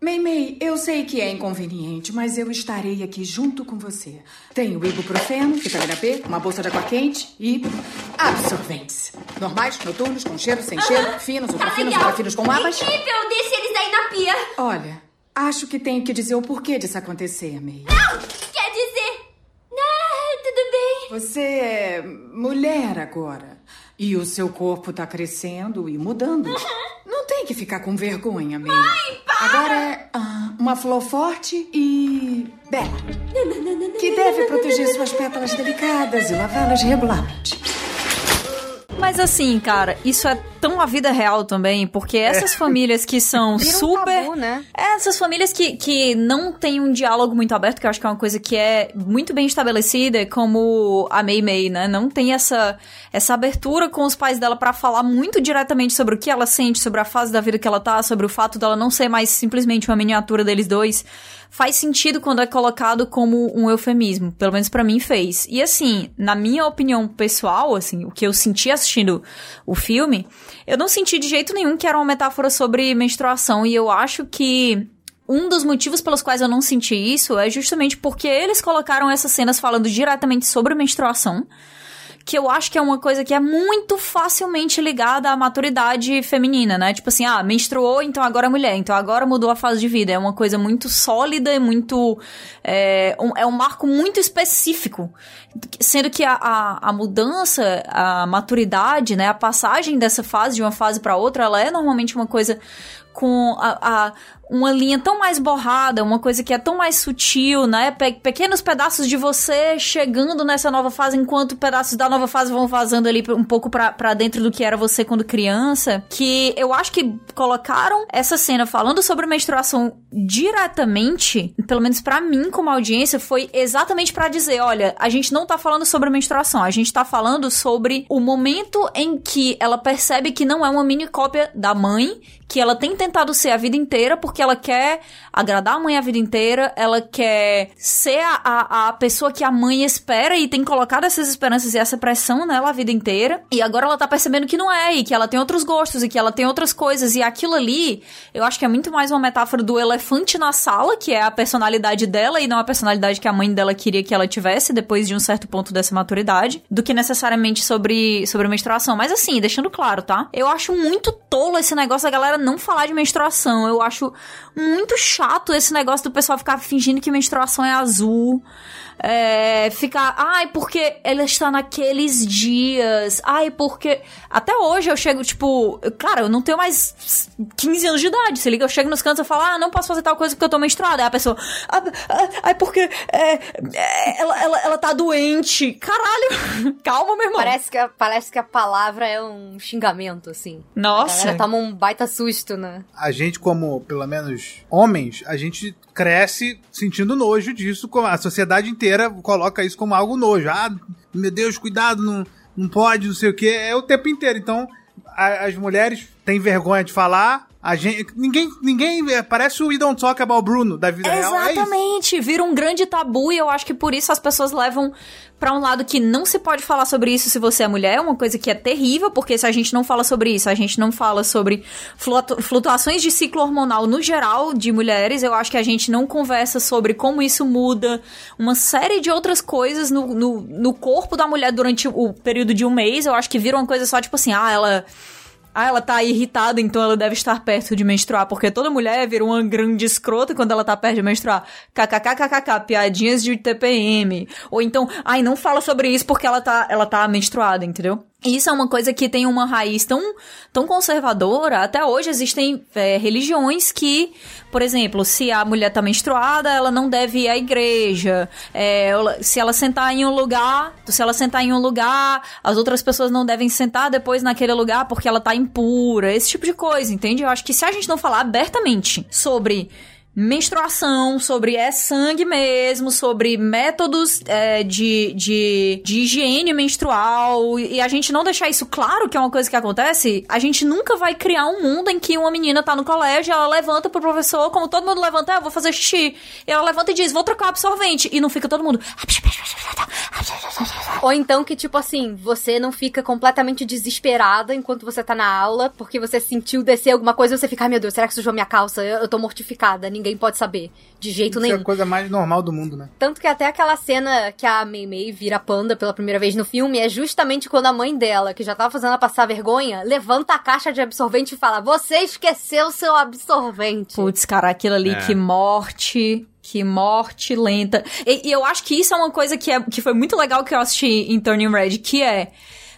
May, eu sei que é inconveniente, mas eu estarei aqui junto com você. Tenho ibuprofeno, vitamina B, uma bolsa de água quente e absorventes. Normais, noturnos, com cheiro, sem cheiro, finos, ultrafinos, ultrafinos com abas. Incrível! Deixe eles aí na pia! Olha, acho que tenho que dizer o porquê disso acontecer, May. Não! Quer dizer... Ah, tudo bem. Você é mulher agora. E o seu corpo tá crescendo e mudando. Não tem que ficar com vergonha, May. Mãe, para! Agora é ah, uma flor forte e bela. Que deve proteger suas pétalas delicadas e lavá-las regularmente. Mas assim, cara, isso é tão a vida real também, porque essas famílias que são Vira um super. tabu, né? Essas famílias que, que não têm um diálogo muito aberto, que eu acho que é uma coisa que é muito bem estabelecida, como a Mei Mei, né? Não tem essa, essa abertura com os pais dela pra falar muito diretamente sobre o que ela sente, sobre a fase da vida que ela tá, sobre o fato dela não ser mais simplesmente uma miniatura deles dois. Faz sentido quando é colocado como um eufemismo. Pelo menos pra mim fez. E assim, na minha opinião pessoal, assim, o que eu senti assistindo o filme, eu não senti de jeito nenhum que era uma metáfora sobre menstruação. E eu acho que um dos motivos pelos quais eu não senti isso é justamente porque eles colocaram essas cenas falando diretamente sobre menstruação. Que eu acho que é uma coisa que é muito facilmente ligada à maturidade feminina, né? Tipo assim, ah, menstruou, então agora é mulher, então agora mudou a fase de vida. É uma coisa muito sólida e muito. É um, é um marco muito específico. Sendo que a, a, a mudança, a maturidade, né? A passagem dessa fase de uma fase para outra, ela é normalmente uma coisa com a, a, uma linha tão mais borrada, uma coisa que é tão mais sutil, né? Pe pequenos pedaços de você chegando nessa nova fase, enquanto pedaços da nova fase vão vazando ali um pouco para dentro do que era você quando criança. Que eu acho que colocaram essa cena falando sobre menstruação diretamente, pelo menos para mim como audiência, foi exatamente para dizer: olha, a gente não tá falando sobre menstruação, a gente tá falando sobre o momento em que ela percebe que não é uma mini cópia da mãe, que ela tem tentado ser a vida inteira porque ela quer agradar a mãe a vida inteira, ela quer ser a, a, a, pessoa que a mãe espera e tem colocado essas esperanças e essa pressão nela a vida inteira. E agora ela tá percebendo que não é, e que ela tem outros gostos, e que ela tem outras coisas. E aquilo ali, eu acho que é muito mais uma metáfora do elefante na sala, que é a personalidade dela e não a personalidade que a mãe dela queria que ela tivesse depois de um certo ponto dessa maturidade, do que necessariamente sobre, sobre menstruação. Mas assim, deixando claro, tá? Eu acho muito tolo esse negócio da galera não falar de menstruação. Eu acho muito chato esse negócio do pessoal ficar fingindo que menstruação é azul. É, ficar, ai, porque ela está naqueles dias. Ai, porque. Até hoje eu chego, tipo, cara, eu não tenho mais 15 anos de idade. Se liga, eu chego nos cantos e falo, ah, não posso fazer tal coisa porque eu tô menstruada. Aí a pessoa, ah, ah, ai, porque é, é, ela, ela, ela tá doente. Caralho, calma, meu irmão. Parece que, a, parece que a palavra é um xingamento, assim. Nossa. A galera toma um baita susto, né? A gente, como, pelo menos, homens, a gente cresce sentindo nojo disso, a sociedade inteira coloca isso como algo nojo. Ah, meu Deus, cuidado, não, não pode, não sei o que, é o tempo inteiro. Então, a, as mulheres têm vergonha de falar, a gente, ninguém, ninguém, parece o We Don't Talk About Bruno da vida real. é Exatamente, vira um grande tabu e eu acho que por isso as pessoas levam para um lado que não se pode falar sobre isso se você é mulher, uma coisa que é terrível, porque se a gente não fala sobre isso, a gente não fala sobre flutuações de ciclo hormonal no geral de mulheres, eu acho que a gente não conversa sobre como isso muda uma série de outras coisas no, no, no corpo da mulher durante o período de um mês, eu acho que vira uma coisa só tipo assim, ah, ela ah, ela tá irritada, então ela deve estar perto de menstruar, porque toda mulher vira uma grande escrota quando ela tá perto de menstruar. KKKKK, piadinhas de TPM. Ou então, ai, não fala sobre isso porque ela tá, ela tá menstruada, entendeu? Isso é uma coisa que tem uma raiz tão, tão conservadora. Até hoje existem é, religiões que, por exemplo, se a mulher tá menstruada, ela não deve ir à igreja. É, se ela sentar em um lugar, se ela sentar em um lugar, as outras pessoas não devem sentar depois naquele lugar porque ela tá impura. Esse tipo de coisa, entende? Eu acho que se a gente não falar abertamente sobre menstruação, sobre é sangue mesmo, sobre métodos é, de, de, de higiene menstrual, e a gente não deixar isso claro que é uma coisa que acontece, a gente nunca vai criar um mundo em que uma menina tá no colégio, ela levanta pro professor, como todo mundo levanta, ah, vou fazer xixi. E ela levanta e diz, vou trocar o absorvente. E não fica todo mundo. Ou então que, tipo assim, você não fica completamente desesperada enquanto você tá na aula, porque você sentiu descer alguma coisa você fica, ai meu Deus, será que sujou minha calça? Eu, eu tô mortificada, ninguém pode saber. De jeito Isso é nenhum. a coisa mais normal do mundo, né? Tanto que até aquela cena que a Mei Mei vira panda pela primeira vez no filme é justamente quando a mãe dela, que já tava fazendo ela passar vergonha, levanta a caixa de absorvente e fala: Você esqueceu seu absorvente. Putz, cara, aquilo ali, É. que morte. Que morte lenta. E, e eu acho que isso é uma coisa que, é, que foi muito legal que eu assisti em Turning Red, que é.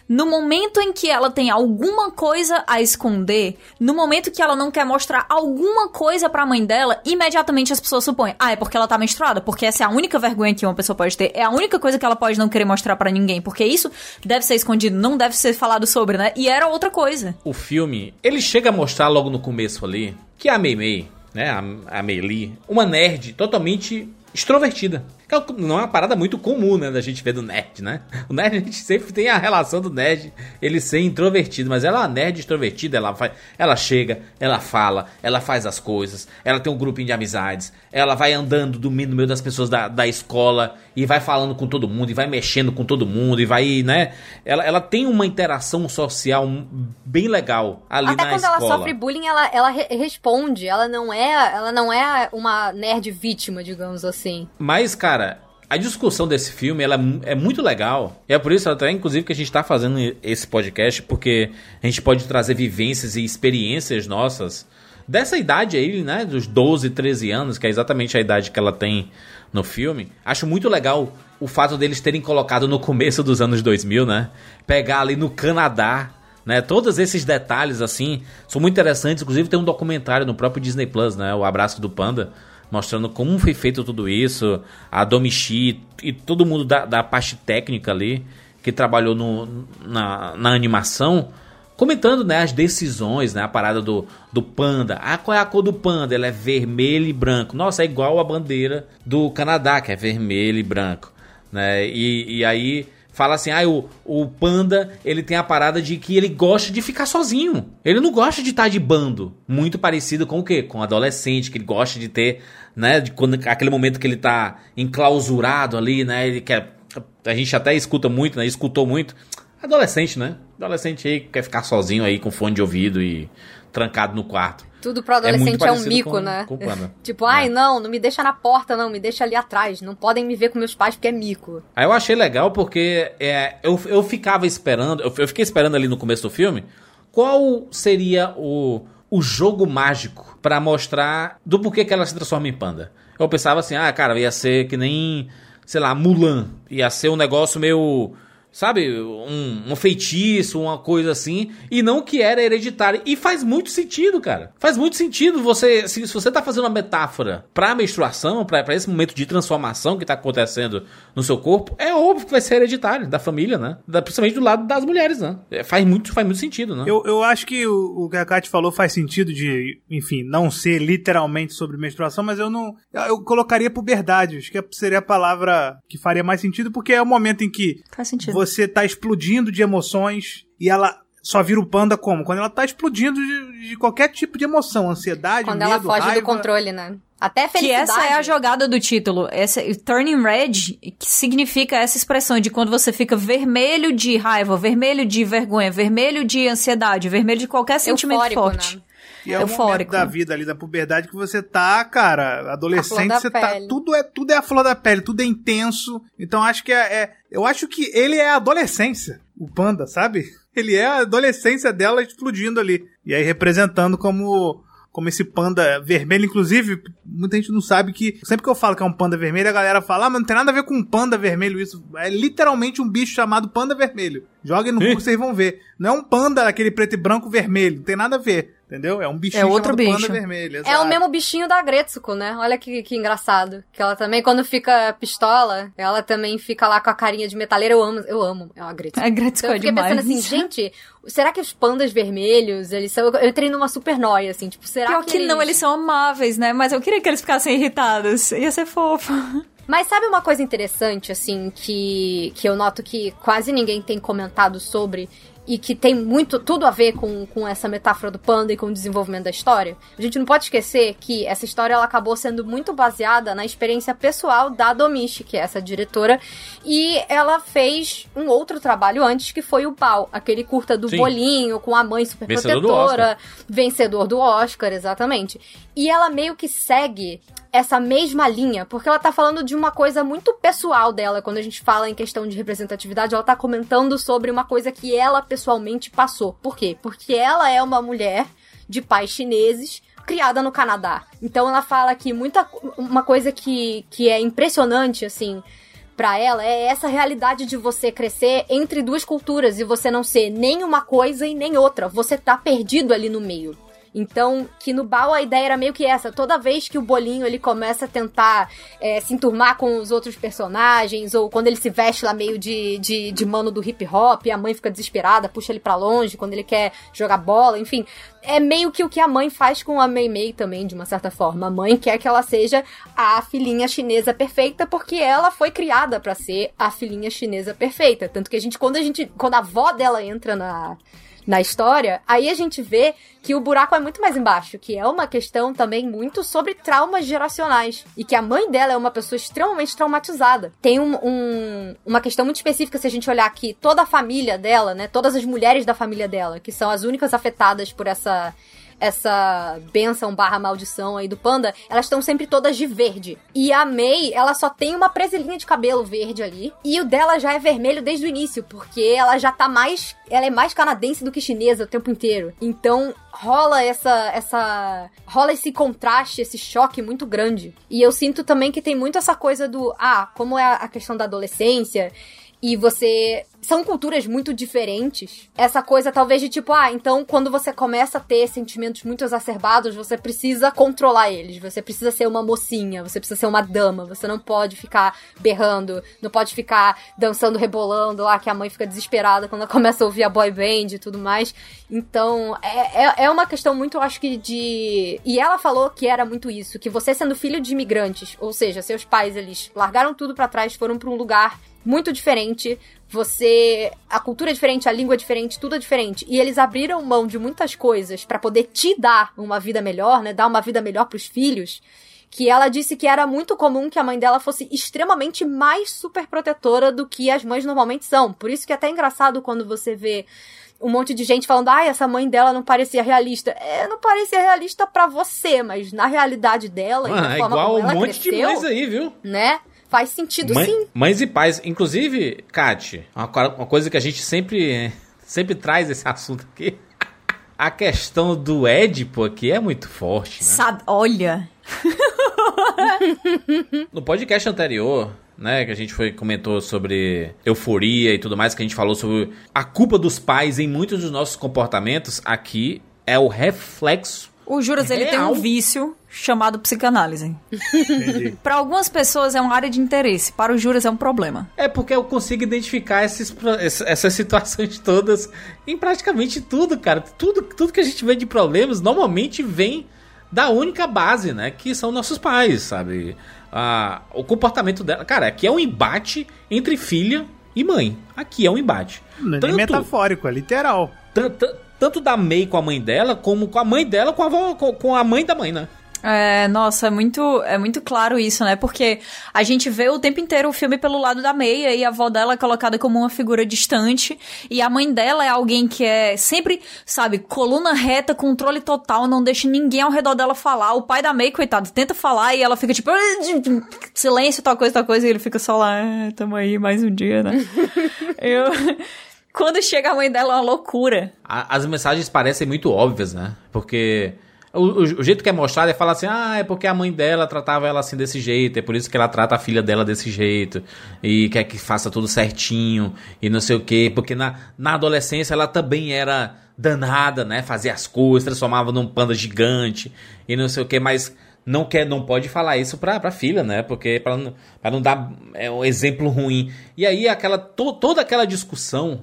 No momento em que ela tem alguma coisa a esconder, no momento que ela não quer mostrar alguma coisa pra mãe dela, imediatamente as pessoas supõem: ah, é porque ela tá menstruada, porque essa é a única vergonha que uma pessoa pode ter, é a única coisa que ela pode não querer mostrar pra ninguém, porque isso deve ser escondido, não deve ser falado sobre, né? E era outra coisa. O filme, ele chega a mostrar logo no começo ali que a Mei Mei, né, a, a Mei Li, uma nerd totalmente extrovertida. É Não é uma parada muito comum, né, da gente ver do nerd, né? O nerd, a gente sempre tem a relação do nerd, ele ser introvertido, mas ela é uma nerd extrovertida, ela, vai, ela chega, ela fala, ela faz as coisas, ela tem um grupinho de amizades, ela vai andando do meio no meio das pessoas da, da escola e vai falando com todo mundo, e vai mexendo com todo mundo, e vai, né? Ela, ela tem uma interação social bem legal ali Até na quando escola. ela sofre bullying, ela, ela re- responde. Ela não é, ela não é uma nerd vítima, digamos assim. Mas, cara, a discussão desse filme ela é mu- muito legal. E é por isso até, inclusive, que a gente tá fazendo esse podcast, porque a gente pode trazer vivências e experiências nossas dessa idade aí, né? Dos 12, 13 anos, que é exatamente a idade que ela tem no filme. Acho muito legal o fato deles terem colocado no começo dos anos 2000, né? Pegar ali no Canadá. Né, todos esses detalhes assim são muito interessantes. Inclusive tem um documentário no próprio Disney Plus, né, o Abraço do Panda, mostrando como foi feito tudo isso, a Domichi e todo mundo da, da parte técnica ali que trabalhou no, na, na animação, comentando né, as decisões, né, a parada do, do panda. Ah, qual é a cor do panda? Ele é vermelho e branco. Nossa, é igual a bandeira do Canadá, que é vermelho e branco. Né? E, e aí fala assim, ah, o, o panda, ele tem a parada de que ele gosta de ficar sozinho. Ele não gosta de estar de bando. Muito parecido com o quê? Com o adolescente, que ele gosta de ter, né, de quando, aquele momento que ele tá enclausurado ali, né, ele quer... A gente até escuta muito, né, escutou muito. Adolescente, né? Adolescente aí que quer ficar sozinho aí com fone de ouvido e trancado no quarto. Tudo pro É adolescente é, um parecido mico, com- né? com tipo, ai, não, não me deixa na porta, não, me deixa ali atrás. Não podem me ver com meus pais porque é mico. Aí eu achei legal porque é, eu, eu ficava esperando, eu, eu fiquei esperando ali no começo do filme, qual seria o, o jogo mágico pra mostrar do porquê que ela se transforma em panda. Eu pensava assim, ah, cara, ia ser que nem, sei lá, Mulan. Ia ser um negócio meio, sabe, um, um feitiço, uma coisa assim, e não que era hereditário. E faz muito sentido, cara. Faz muito sentido você, se, se você tá fazendo uma metáfora pra menstruação, pra, pra esse momento de transformação que tá acontecendo no seu corpo, é óbvio que vai ser hereditário, da família, né? Da, principalmente do lado das mulheres, né? É, faz, muito, faz muito sentido, né? Eu, eu acho que o, o que a Kat falou faz sentido de, enfim, não ser literalmente sobre menstruação, mas eu não. Eu colocaria puberdade. Acho que seria a palavra que faria mais sentido, porque é o momento em que Faz sentido. Você tá explodindo de emoções e ela só vira o panda como? Quando ela tá explodindo de, de qualquer tipo de emoção, ansiedade, Quando medo, ela foge raiva. do controle, né? Até Que felicidade. essa é a jogada do título. Essa, Turning Red, que significa essa expressão de quando você fica vermelho de raiva, vermelho de vergonha, vermelho de ansiedade, vermelho de qualquer sentimento Eufórico, forte. né? E é o momento Eufórico. da vida ali, da puberdade, que você tá, cara, adolescente, você tá. pele. Tudo é, tudo é a flor da pele, tudo é intenso. Então acho que é, é- Eu acho que ele é a adolescência, o panda, sabe? Ele é a adolescência dela explodindo ali. E aí representando como. Como esse panda vermelho, inclusive, muita gente não sabe que. Sempre que eu falo que é um panda vermelho, a galera fala, ah, mas não tem nada a ver com um panda vermelho isso. É literalmente um bicho chamado panda vermelho. Joguem no Google, vocês vão ver. Não é um panda, aquele preto e branco vermelho. Não tem nada a ver. Entendeu? É um bichinho É outro chamado bicho. panda vermelho. É o mesmo bichinho da Gretsuko, né? Olha que, que engraçado. Que ela também, quando fica pistola, ela também fica lá com a carinha de metaleira. Eu amo, eu amo. É uma Gretsuko. A Gretzko Então eu é fiquei demais. pensando assim, gente, será que os pandas vermelhos, eles são... Eu entrei numa super noia, assim, tipo, será Pior que, que não, eles são amáveis, né? Mas eu queria que eles ficassem irritados. Ia ser fofo. Mas sabe uma coisa interessante, assim, que, que eu noto que quase ninguém tem comentado sobre e que tem muito, tudo a ver com, com essa metáfora do panda e com o desenvolvimento da história? A gente não pode esquecer que essa história ela acabou sendo muito baseada na experiência pessoal da Domichi, que é essa diretora, e ela fez um outro trabalho antes, que foi o Pau, aquele curta do Sim. bolinho, com a mãe super Vencedor do protetora, vencedor do Oscar, exatamente. E ela meio que segue essa mesma linha, porque ela tá falando de uma coisa muito pessoal dela. Quando a gente fala em questão de representatividade, ela tá comentando sobre uma coisa que ela pessoalmente passou. Por quê? Porque ela é uma mulher de pais chineses criada no Canadá. Então ela fala que muita uma coisa que, que é impressionante assim Pra ela é essa realidade de você crescer entre duas culturas e você não ser nem uma coisa e nem outra. Você tá perdido ali no meio. Então, que no Bao a ideia era meio que essa. Toda vez que o bolinho ele começa a tentar é, se enturmar com os outros personagens, ou quando ele se veste lá meio de, de, de mano do hip hop, a mãe fica desesperada, puxa ele pra longe quando ele quer jogar bola, enfim. É meio que o que a mãe faz com a Mei Mei também, de uma certa forma. A mãe quer que ela seja a filhinha chinesa perfeita, porque ela foi criada pra ser a filhinha chinesa perfeita. Tanto que a gente, quando a gente. Quando a avó dela entra na na história, aí a gente vê que o buraco é muito mais embaixo, que é uma questão também muito sobre traumas geracionais. E que a mãe dela é uma pessoa extremamente traumatizada. Tem um, um- uma questão muito específica se a gente olhar aqui, toda a família dela, né? Todas as mulheres da família dela, que são as únicas afetadas por essa essa benção barra maldição aí do panda, elas estão sempre todas de verde. E a May, ela só tem uma presilhinha de cabelo verde ali. E o dela já é vermelho desde o início, porque ela já tá mais. Ela é mais canadense do que chinesa o tempo inteiro. Então rola essa. essa rola esse contraste, esse choque muito grande. E eu sinto também que tem muito essa coisa do. Ah, como é a questão da adolescência e você. São culturas muito diferentes. Essa coisa, talvez, de tipo, ah, então quando você começa a ter sentimentos muito exacerbados, você precisa controlar eles. Você precisa ser uma mocinha, você precisa ser uma dama. Você não pode ficar berrando, não pode ficar dançando, rebolando lá, que a mãe fica desesperada quando ela começa a ouvir a boy band e tudo mais. Então, é, é, é uma questão muito, acho que, de. E ela falou que era muito isso, que você sendo filho de imigrantes, ou seja, seus pais, eles largaram tudo pra trás, foram pra um lugar muito diferente. Você. A cultura é diferente, a língua é diferente, tudo é diferente. E eles abriram mão de muitas coisas pra poder te dar uma vida melhor, né? Dar uma vida melhor pros filhos. Que ela disse que era muito comum que a mãe dela fosse extremamente mais super protetora do que as mães normalmente são. Por isso que é até engraçado quando você vê um monte de gente falando, ai, essa mãe dela não parecia realista. É, não parecia realista pra você, mas na realidade dela, e da é igual um monte de cresceu, mães aí, viu? né? Faz sentido Mãe- sim. Mães e pais. Inclusive, Kat, uma, uma coisa que a gente sempre, sempre traz esse assunto aqui. A questão do Édipo aqui é muito forte, né? Sabe, olha. No podcast anterior, né, que a gente foi comentou sobre euforia e tudo mais, que a gente falou sobre a culpa dos pais em muitos dos nossos comportamentos, aqui é o reflexo. O Juras, ele tem um vício chamado psicanálise. Para algumas pessoas é uma área de interesse, para o Juras é um problema. É porque eu consigo identificar esses, essas situações todas em praticamente tudo, cara. Tudo, tudo que a gente vê de problemas normalmente vem da única base, né? Que são nossos pais, sabe? Ah, o comportamento dela. Cara, aqui é um embate entre filha e mãe. Aqui é um embate. Não é nem metafórico, é literal. tan- tan- tanto da May com a mãe dela, como com a mãe dela com a, avó, com, com a mãe da mãe, né? É, nossa, é muito, é muito claro isso, né? Porque a gente vê o tempo inteiro o filme pelo lado da meia e a avó dela é colocada como uma figura distante e a mãe dela é alguém que é sempre, sabe, coluna reta, controle total, não deixa ninguém ao redor dela falar. O pai da May, coitado, tenta falar e ela fica tipo, silêncio, tal coisa, tal coisa, e ele fica só lá, ah, tamo aí mais um dia, né? Eu... Quando chega a mãe dela é uma loucura. A- as mensagens parecem muito óbvias, né? Porque o, o- o jeito que é mostrado é falar assim: ah, é porque a mãe dela tratava ela assim desse jeito, é por isso que ela trata a filha dela desse jeito, e quer que faça tudo certinho, e não sei o quê, porque na, na adolescência ela também era danada, né? Fazia as coisas, transformava num panda gigante e não sei o que, mas não quer, não pode falar isso pra, pra filha, né? Porque pra, não- não dar é, um exemplo ruim. E aí aquela to- toda aquela discussão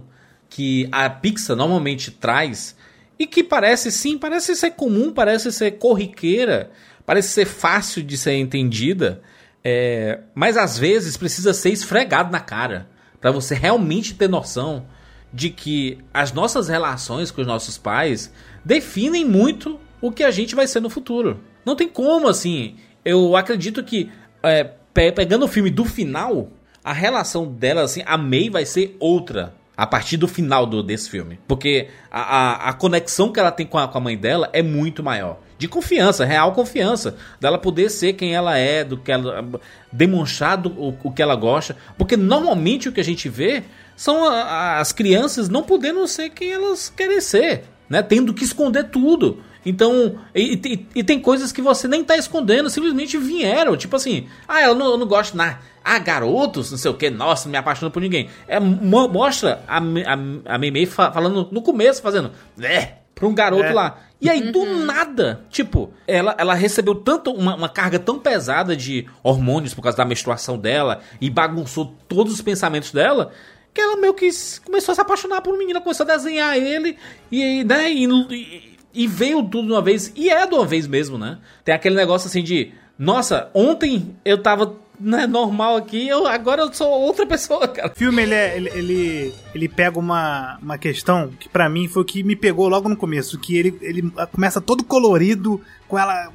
que a Pixar normalmente traz e que parece sim, parece ser comum, parece ser corriqueira, parece ser fácil de ser entendida, é, mas às vezes precisa ser esfregado na cara pra você realmente ter noção de que as nossas relações com os nossos pais definem muito o que a gente vai ser no futuro. Não tem como, assim. Eu acredito que, é, pe- pegando o filme do final, a relação dela, assim, a May vai ser outra. A partir do final do, desse filme. Porque a, a, a conexão que ela tem com a, com a mãe dela é muito maior. De confiança, real confiança. Dela poder ser quem ela é, do que ela. demonstrar do, o, o que ela gosta. Porque normalmente o que a gente vê são a- as crianças não podendo ser quem elas querem ser, né? Tendo que esconder tudo. Então, e, e- e tem coisas que você nem tá escondendo, simplesmente vieram. Tipo assim, ah, eu não, eu não gosto nada. Ah, garotos, não sei o que, nossa, não me apaixono por ninguém. É, mo- mostra a, a, a Meimei fa- falando no começo, fazendo, é, pra um garoto É. lá. E aí, do nada, tipo, ela, ela recebeu tanto uma, uma carga tão pesada de hormônios por causa da menstruação dela e bagunçou todos os pensamentos dela. Que ela meio que começou a se apaixonar por um menino, começou a desenhar ele e, né, e, e- e veio tudo de uma vez. E é de uma vez mesmo, né? Tem aquele negócio assim de, nossa, ontem eu tava né, normal aqui, eu, agora eu sou outra pessoa, cara. O filme, ele, é- ele, ele, ele pega uma, uma questão que pra mim foi o que me pegou logo no começo, que ele, ele começa todo colorido, com ela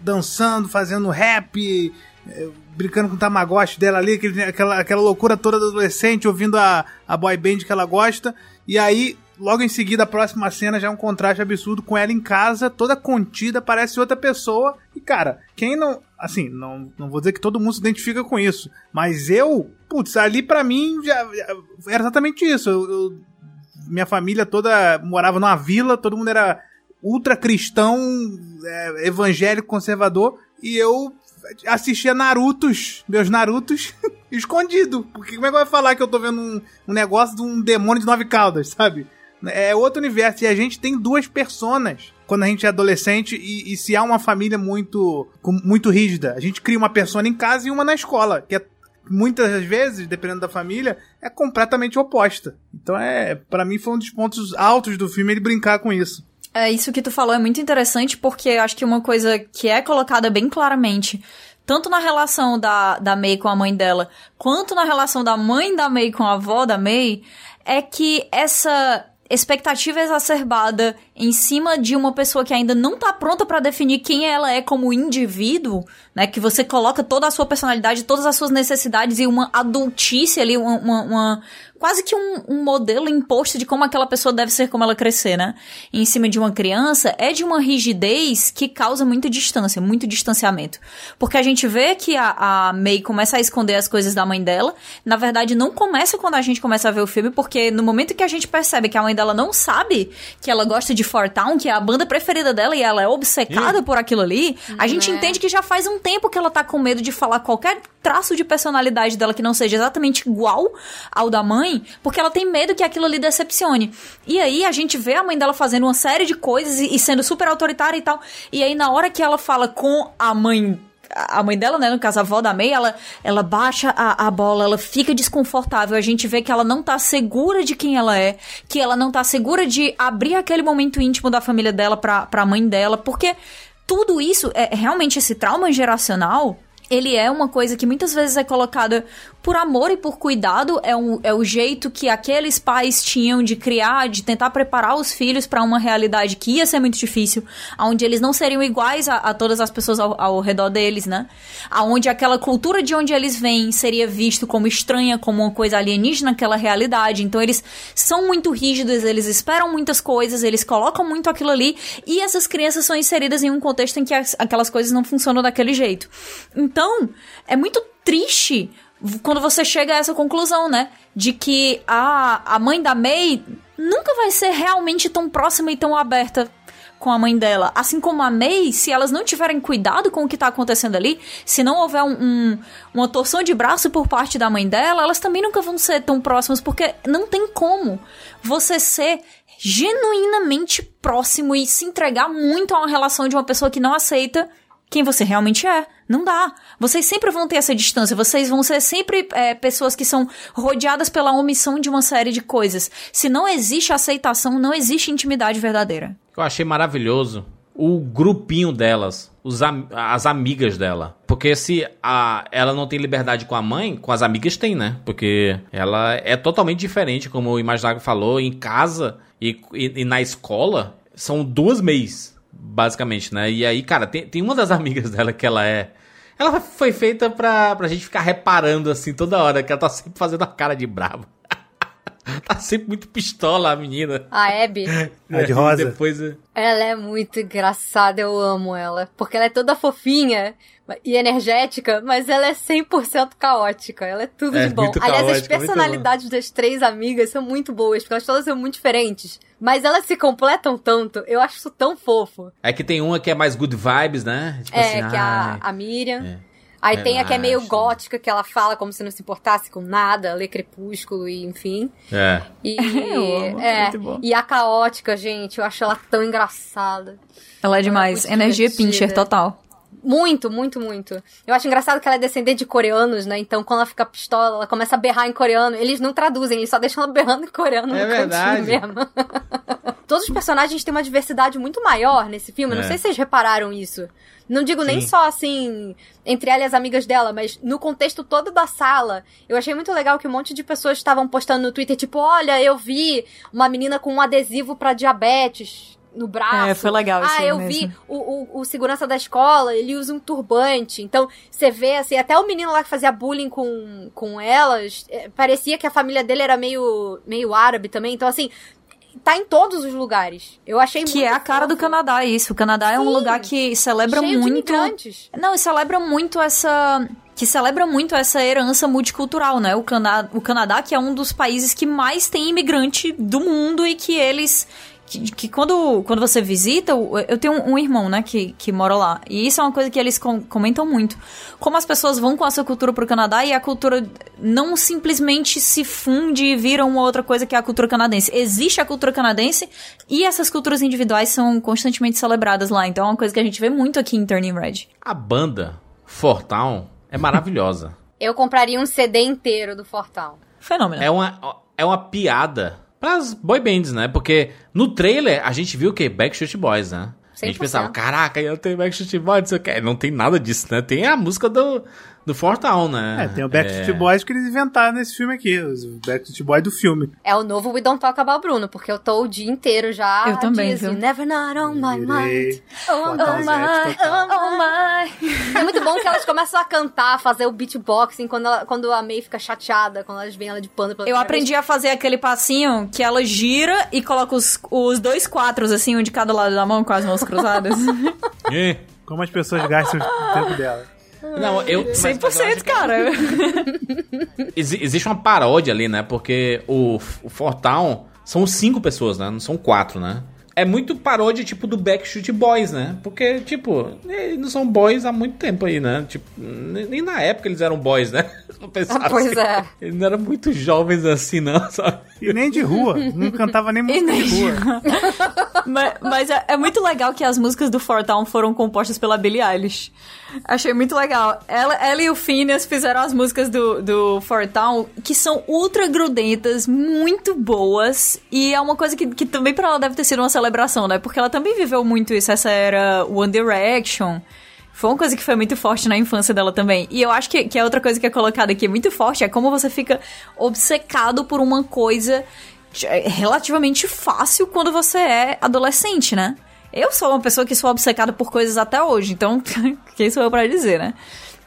dançando, fazendo rap, eh, brincando com o Tamagotchi dela ali, aquele- aquela, aquela loucura toda do adolescente, ouvindo a, a boy band que ela gosta, e aí... Logo em seguida, a próxima cena já é um contraste absurdo com ela em casa, toda contida, parece outra pessoa. E, cara, quem não. Assim, não, não vou dizer que todo mundo se identifica com isso. Mas eu, putz, ali pra mim já, já- era exatamente isso. Eu- eu- minha família toda morava numa vila, todo mundo era ultra cristão, é, evangélico, conservador. E eu assistia Narutos, meus Narutos, escondido. Porque como é que vou falar que eu tô vendo um, um negócio de um demônio de nove caudas, sabe? É outro universo. E a gente tem duas personas quando a gente é adolescente e, e se há uma família muito, muito rígida. A gente cria uma persona em casa e uma na escola, que é muitas vezes, dependendo da família, é completamente oposta. Então é, para mim foi um dos pontos altos do filme ele brincar com isso. É, isso que tu falou é muito interessante porque acho que uma coisa que é colocada bem claramente, tanto na relação da, da May com a mãe dela, quanto na relação da mãe da May com a avó da May, é que essa expectativa exacerbada em cima de uma pessoa que ainda não tá pronta pra definir quem ela é como indivíduo, né? Que você coloca toda a sua personalidade, todas as suas necessidades e uma adultice ali, uma, uma- uma- quase que um, um modelo imposto de como aquela pessoa deve ser, como ela crescer, né? Em cima de uma criança, é de uma rigidez que causa muita distância, muito distanciamento. Porque a gente vê que a, a May começa a esconder as coisas da mãe dela. Na verdade, não começa quando a gente começa a ver o filme, porque no momento que a gente percebe que a mãe dela não sabe que ela gosta de Four Town, que é a banda preferida dela, e ela é obcecada por aquilo ali, a gente entende que já faz um tempo que ela tá com medo de falar qualquer traço de personalidade dela que não seja exatamente igual ao da mãe, porque ela tem medo que aquilo ali decepcione. E aí a gente vê a mãe dela fazendo uma série de coisas e, e sendo super autoritária e tal. E aí na hora que ela fala com a mãe a mãe dela, né, no caso a avó da May, ela, ela baixa a, a bola, ela fica desconfortável, a gente vê que ela não tá segura de quem ela é, que ela não tá segura de abrir aquele momento íntimo da família dela pra, pra mãe dela, porque tudo isso, é realmente esse trauma geracional, ele é uma coisa que muitas vezes é colocada por amor e por cuidado, é, um, é o jeito que aqueles pais tinham de criar, de tentar preparar os filhos para uma realidade que ia ser muito difícil, onde eles não seriam iguais a, a todas as pessoas ao, ao redor deles, né? Aonde aquela cultura de onde eles vêm seria visto como estranha, como uma coisa alienígena naquela realidade. Então eles são muito rígidos, eles esperam muitas coisas, eles colocam muito aquilo ali, e essas crianças são inseridas em um contexto em que as- aquelas coisas não funcionam daquele jeito. Então, é muito triste quando você chega a essa conclusão, né? De que a, a mãe da May nunca vai ser realmente tão próxima e tão aberta com a mãe dela, assim como a May, se elas não tiverem cuidado com o que tá acontecendo ali, se não houver um, um, uma torção de braço por parte da mãe dela, elas também nunca vão ser tão próximas, porque não tem como você ser genuinamente próximo e se entregar muito a uma relação de uma pessoa que não aceita quem você realmente é. Não dá. Vocês sempre vão ter essa distância. Vocês vão ser sempre é, pessoas que são rodeadas pela omissão de uma série de coisas. Se não existe aceitação, não existe intimidade verdadeira. Eu achei maravilhoso o grupinho delas, os am as amigas dela. Porque se a, ela não tem liberdade com a mãe, com as amigas tem, né? Porque ela é totalmente diferente, como o Imaginago falou, em casa e, e, e na escola. São duas meis, basicamente, né? E aí, cara, tem, tem uma das amigas dela que ela é. Ela foi feita pra, pra gente ficar reparando assim toda hora, que ela tá sempre fazendo a cara de brava. tá sempre muito pistola a menina. A Abby. A de rosa. Depois. Ela é muito engraçada, eu amo ela. Porque ela é toda fofinha e energética, mas ela é 100% caótica. Ela é tudo É, de bom. muito Aliás, as caótica, muito personalidades das três amigas são muito boas, porque elas todas são muito diferentes. Mas elas se completam tanto, eu acho isso tão fofo. É que tem uma que é mais good vibes, né? Tipo é, assim, que a, ai, a Miriam. É. Aí tem a que é meio Relaxa. gótica, que ela fala como se não se importasse com nada, lê crepúsculo e enfim. É. E, Eu amo, é, muito bom. e a caótica, gente, eu acho ela tão engraçada. Ela é demais. muito Energia divertida. pincher total. Muito, muito, muito. Eu acho engraçado que ela é descendente de coreanos, né? Então, quando ela fica pistola, ela começa a berrar em coreano. Eles não traduzem, eles só deixam ela berrando em coreano É no cantinho verdade. mesmo. Todos os personagens têm uma diversidade muito maior nesse filme. Não É. sei se vocês repararam isso. Não digo nem Sim. só assim, entre ela e as amigas dela, mas no contexto todo da sala. Eu achei muito legal que um monte de pessoas estavam postando no Twitter, tipo, olha, eu vi uma menina com um adesivo pra diabetes no braço. É, foi legal isso Ah, eu mesmo. vi o, o, o segurança da escola, ele usa um turbante. Então, você vê, assim, até o menino lá que fazia bullying com, com elas, é, parecia que a família dele era meio, meio árabe também. Então, assim, tá em todos os lugares. Eu achei muito Que é a cara do. Canadá, isso. O Canadá é um Sim. lugar que celebra muito. imigrantes. Não, e celebra muito essa. Que celebra muito essa herança multicultural, né? O, Cana o Canadá, que é um dos países que mais tem imigrante do mundo e que eles. Que, que quando, quando você visita, eu tenho um, um irmão, né, que, que mora lá. E isso é uma coisa que eles com- comentam muito. Como as pessoas vão com essa cultura pro Canadá e a cultura não simplesmente se funde e vira uma outra coisa que é a cultura canadense. Existe a cultura canadense e essas culturas individuais são constantemente celebradas lá. Então é uma coisa que a gente vê muito aqui em Turning Red. A banda Fortown é maravilhosa. Eu compraria um CD inteiro do Fortal. Fenômeno. é, uma, é uma piada pras boy bands, né? Porque no trailer a gente viu o quê? Backstreet Boys, né? A gente 100%. pensava, caraca, eu tenho Backstreet Boys, não sei o quê. Não tem nada disso, né? Tem a música do, do Fortown, né? É, tem o Backstreet Boys que eles inventaram nesse filme aqui. Os Backstreet Boys do filme. É o novo We Don't Talk About Bruno, porque eu tô o dia inteiro já. Eu também, viu? Never not on my mind. Oh, Fortal oh, my, oh, my. É muito bom que elas começam a cantar, fazer o beatboxing quando, ela- quando a May fica chateada, quando elas veem ela de pano pela Eu aprendi a fazer aquele passinho que ela gira e coloca os, os dois quatros, assim, um de cada lado da mão com as mãos cruzadas. É. Como as pessoas gastam o tempo dela. Não, eu. mas- mas eu 100%, que- cara. Exi- existe uma paródia ali, né? Porque o, o Fortown são cinco pessoas, né? Não são quatro, né? É muito paródia, tipo, do Backstreet Boys, né? Porque, tipo, eles não são boys há muito tempo aí, né? Tipo, nem na época eles eram boys, né? Ah, pois assim. é. Eles não eram muito jovens assim, não, sabe? E nem de rua. Não cantava nem música nem de rua. mas mas é, é muito legal que as músicas do Fortown foram compostas pela Billie Eilish. Achei muito legal. Ela, ela e o Phineas fizeram as músicas do, do Fortown, que são ultra grudentas, muito boas. E é uma coisa que, que também pra ela deve ter sido uma celebração, né? Porque ela também viveu muito isso, essa era One Direction. Foi uma coisa que foi muito forte na infância dela também. E eu acho que, que é outra coisa que é colocada aqui muito forte, é como você fica obcecado por uma coisa é relativamente fácil quando você é adolescente, né? Eu sou uma pessoa que sou obcecada por coisas até hoje, então quem sou eu pra dizer, né?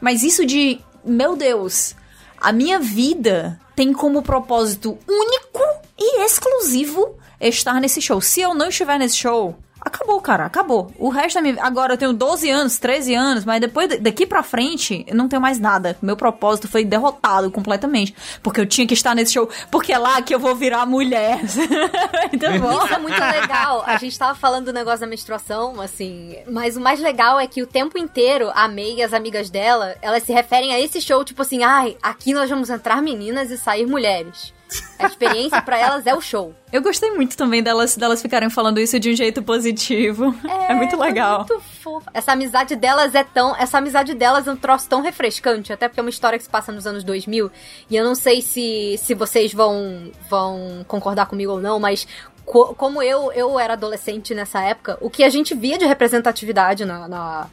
Mas isso de, meu Deus, a minha vida tem como propósito único e exclusivo estar nesse show. Se eu não estiver nesse show, Acabou, cara, acabou. O resto da minha Agora eu tenho 12 anos, 13 anos, mas depois daqui pra frente eu não tenho mais nada. Meu propósito foi derrotado completamente. Porque eu tinha que estar nesse show, porque é lá que eu vou virar mulher. então, bom. Isso é muito legal. A gente tava falando do negócio da menstruação, assim. Mas o mais legal é que o tempo inteiro a May e as amigas dela, elas se referem a esse show, tipo assim, ai, aqui nós vamos entrar meninas e sair mulheres. A experiência para elas é o show. Eu gostei muito também delas, delas ficarem falando isso de um jeito positivo. É, é muito legal. É muito fofo. Essa amizade delas é tão. Essa amizade delas é um troço tão refrescante, até porque é uma história que se passa nos anos 2000. E eu não sei se, se vocês vão, vão concordar comigo ou não, mas como eu, eu era adolescente nessa época, o que a gente via de representatividade na, na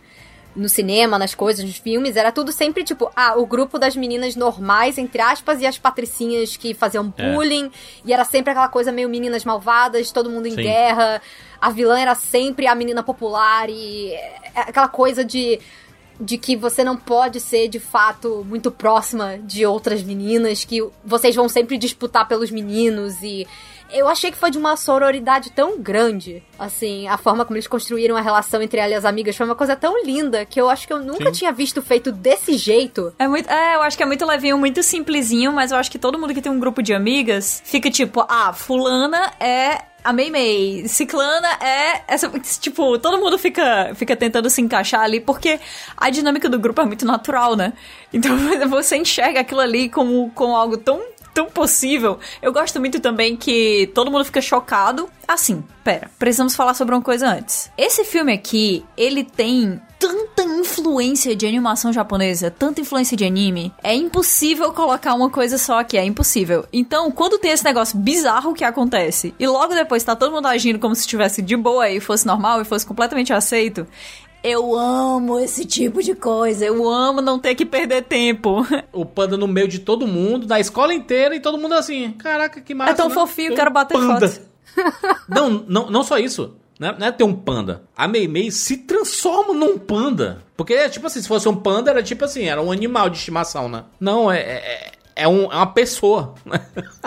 no cinema, nas coisas, nos filmes, era tudo sempre tipo, ah, o grupo das meninas normais, entre aspas, e as patricinhas que faziam é. bullying, é. e era sempre aquela coisa meio meninas malvadas, todo mundo em Sim. guerra. A vilã era sempre a menina popular e é, aquela coisa de de que você não pode ser de fato muito próxima de outras meninas, que vocês vão sempre disputar pelos meninos e eu achei que foi de uma sororidade tão grande. Assim, a forma como eles construíram a relação entre ela e as amigas foi uma coisa tão linda que eu acho que eu nunca Sim. tinha visto feito desse jeito. É muito. É, eu acho que é muito levinho, muito simplesinho, mas eu acho que todo mundo que tem um grupo de amigas fica tipo, ah, fulana é a Mei Mei, Ciclana é essa, tipo, todo mundo fica fica tentando se encaixar ali porque a dinâmica do grupo é muito natural, né? Então você enxerga aquilo ali como, como algo tão tão possível. Eu gosto muito também que todo mundo fica chocado. Assim, pera, precisamos falar sobre uma coisa antes. Esse filme aqui, ele tem tanta influência de animação japonesa, tanta influência de anime, é impossível colocar uma coisa só aqui, é impossível. Então, quando tem esse negócio bizarro que acontece, e logo depois tá todo mundo agindo como se estivesse de boa e fosse normal e fosse completamente aceito, eu amo esse tipo de coisa. Eu amo não ter que perder tempo. O panda no meio de todo mundo, da escola inteira, e todo mundo assim. Caraca, que massa. É tão né? fofinho, quero bater panda. foto. não, não, não só isso. Não é, não é ter um panda. A Meimei se transforma num panda. Porque é tipo assim, se fosse um panda, era tipo assim, era um animal de estimação, né? Não, é, é é, um, é uma pessoa.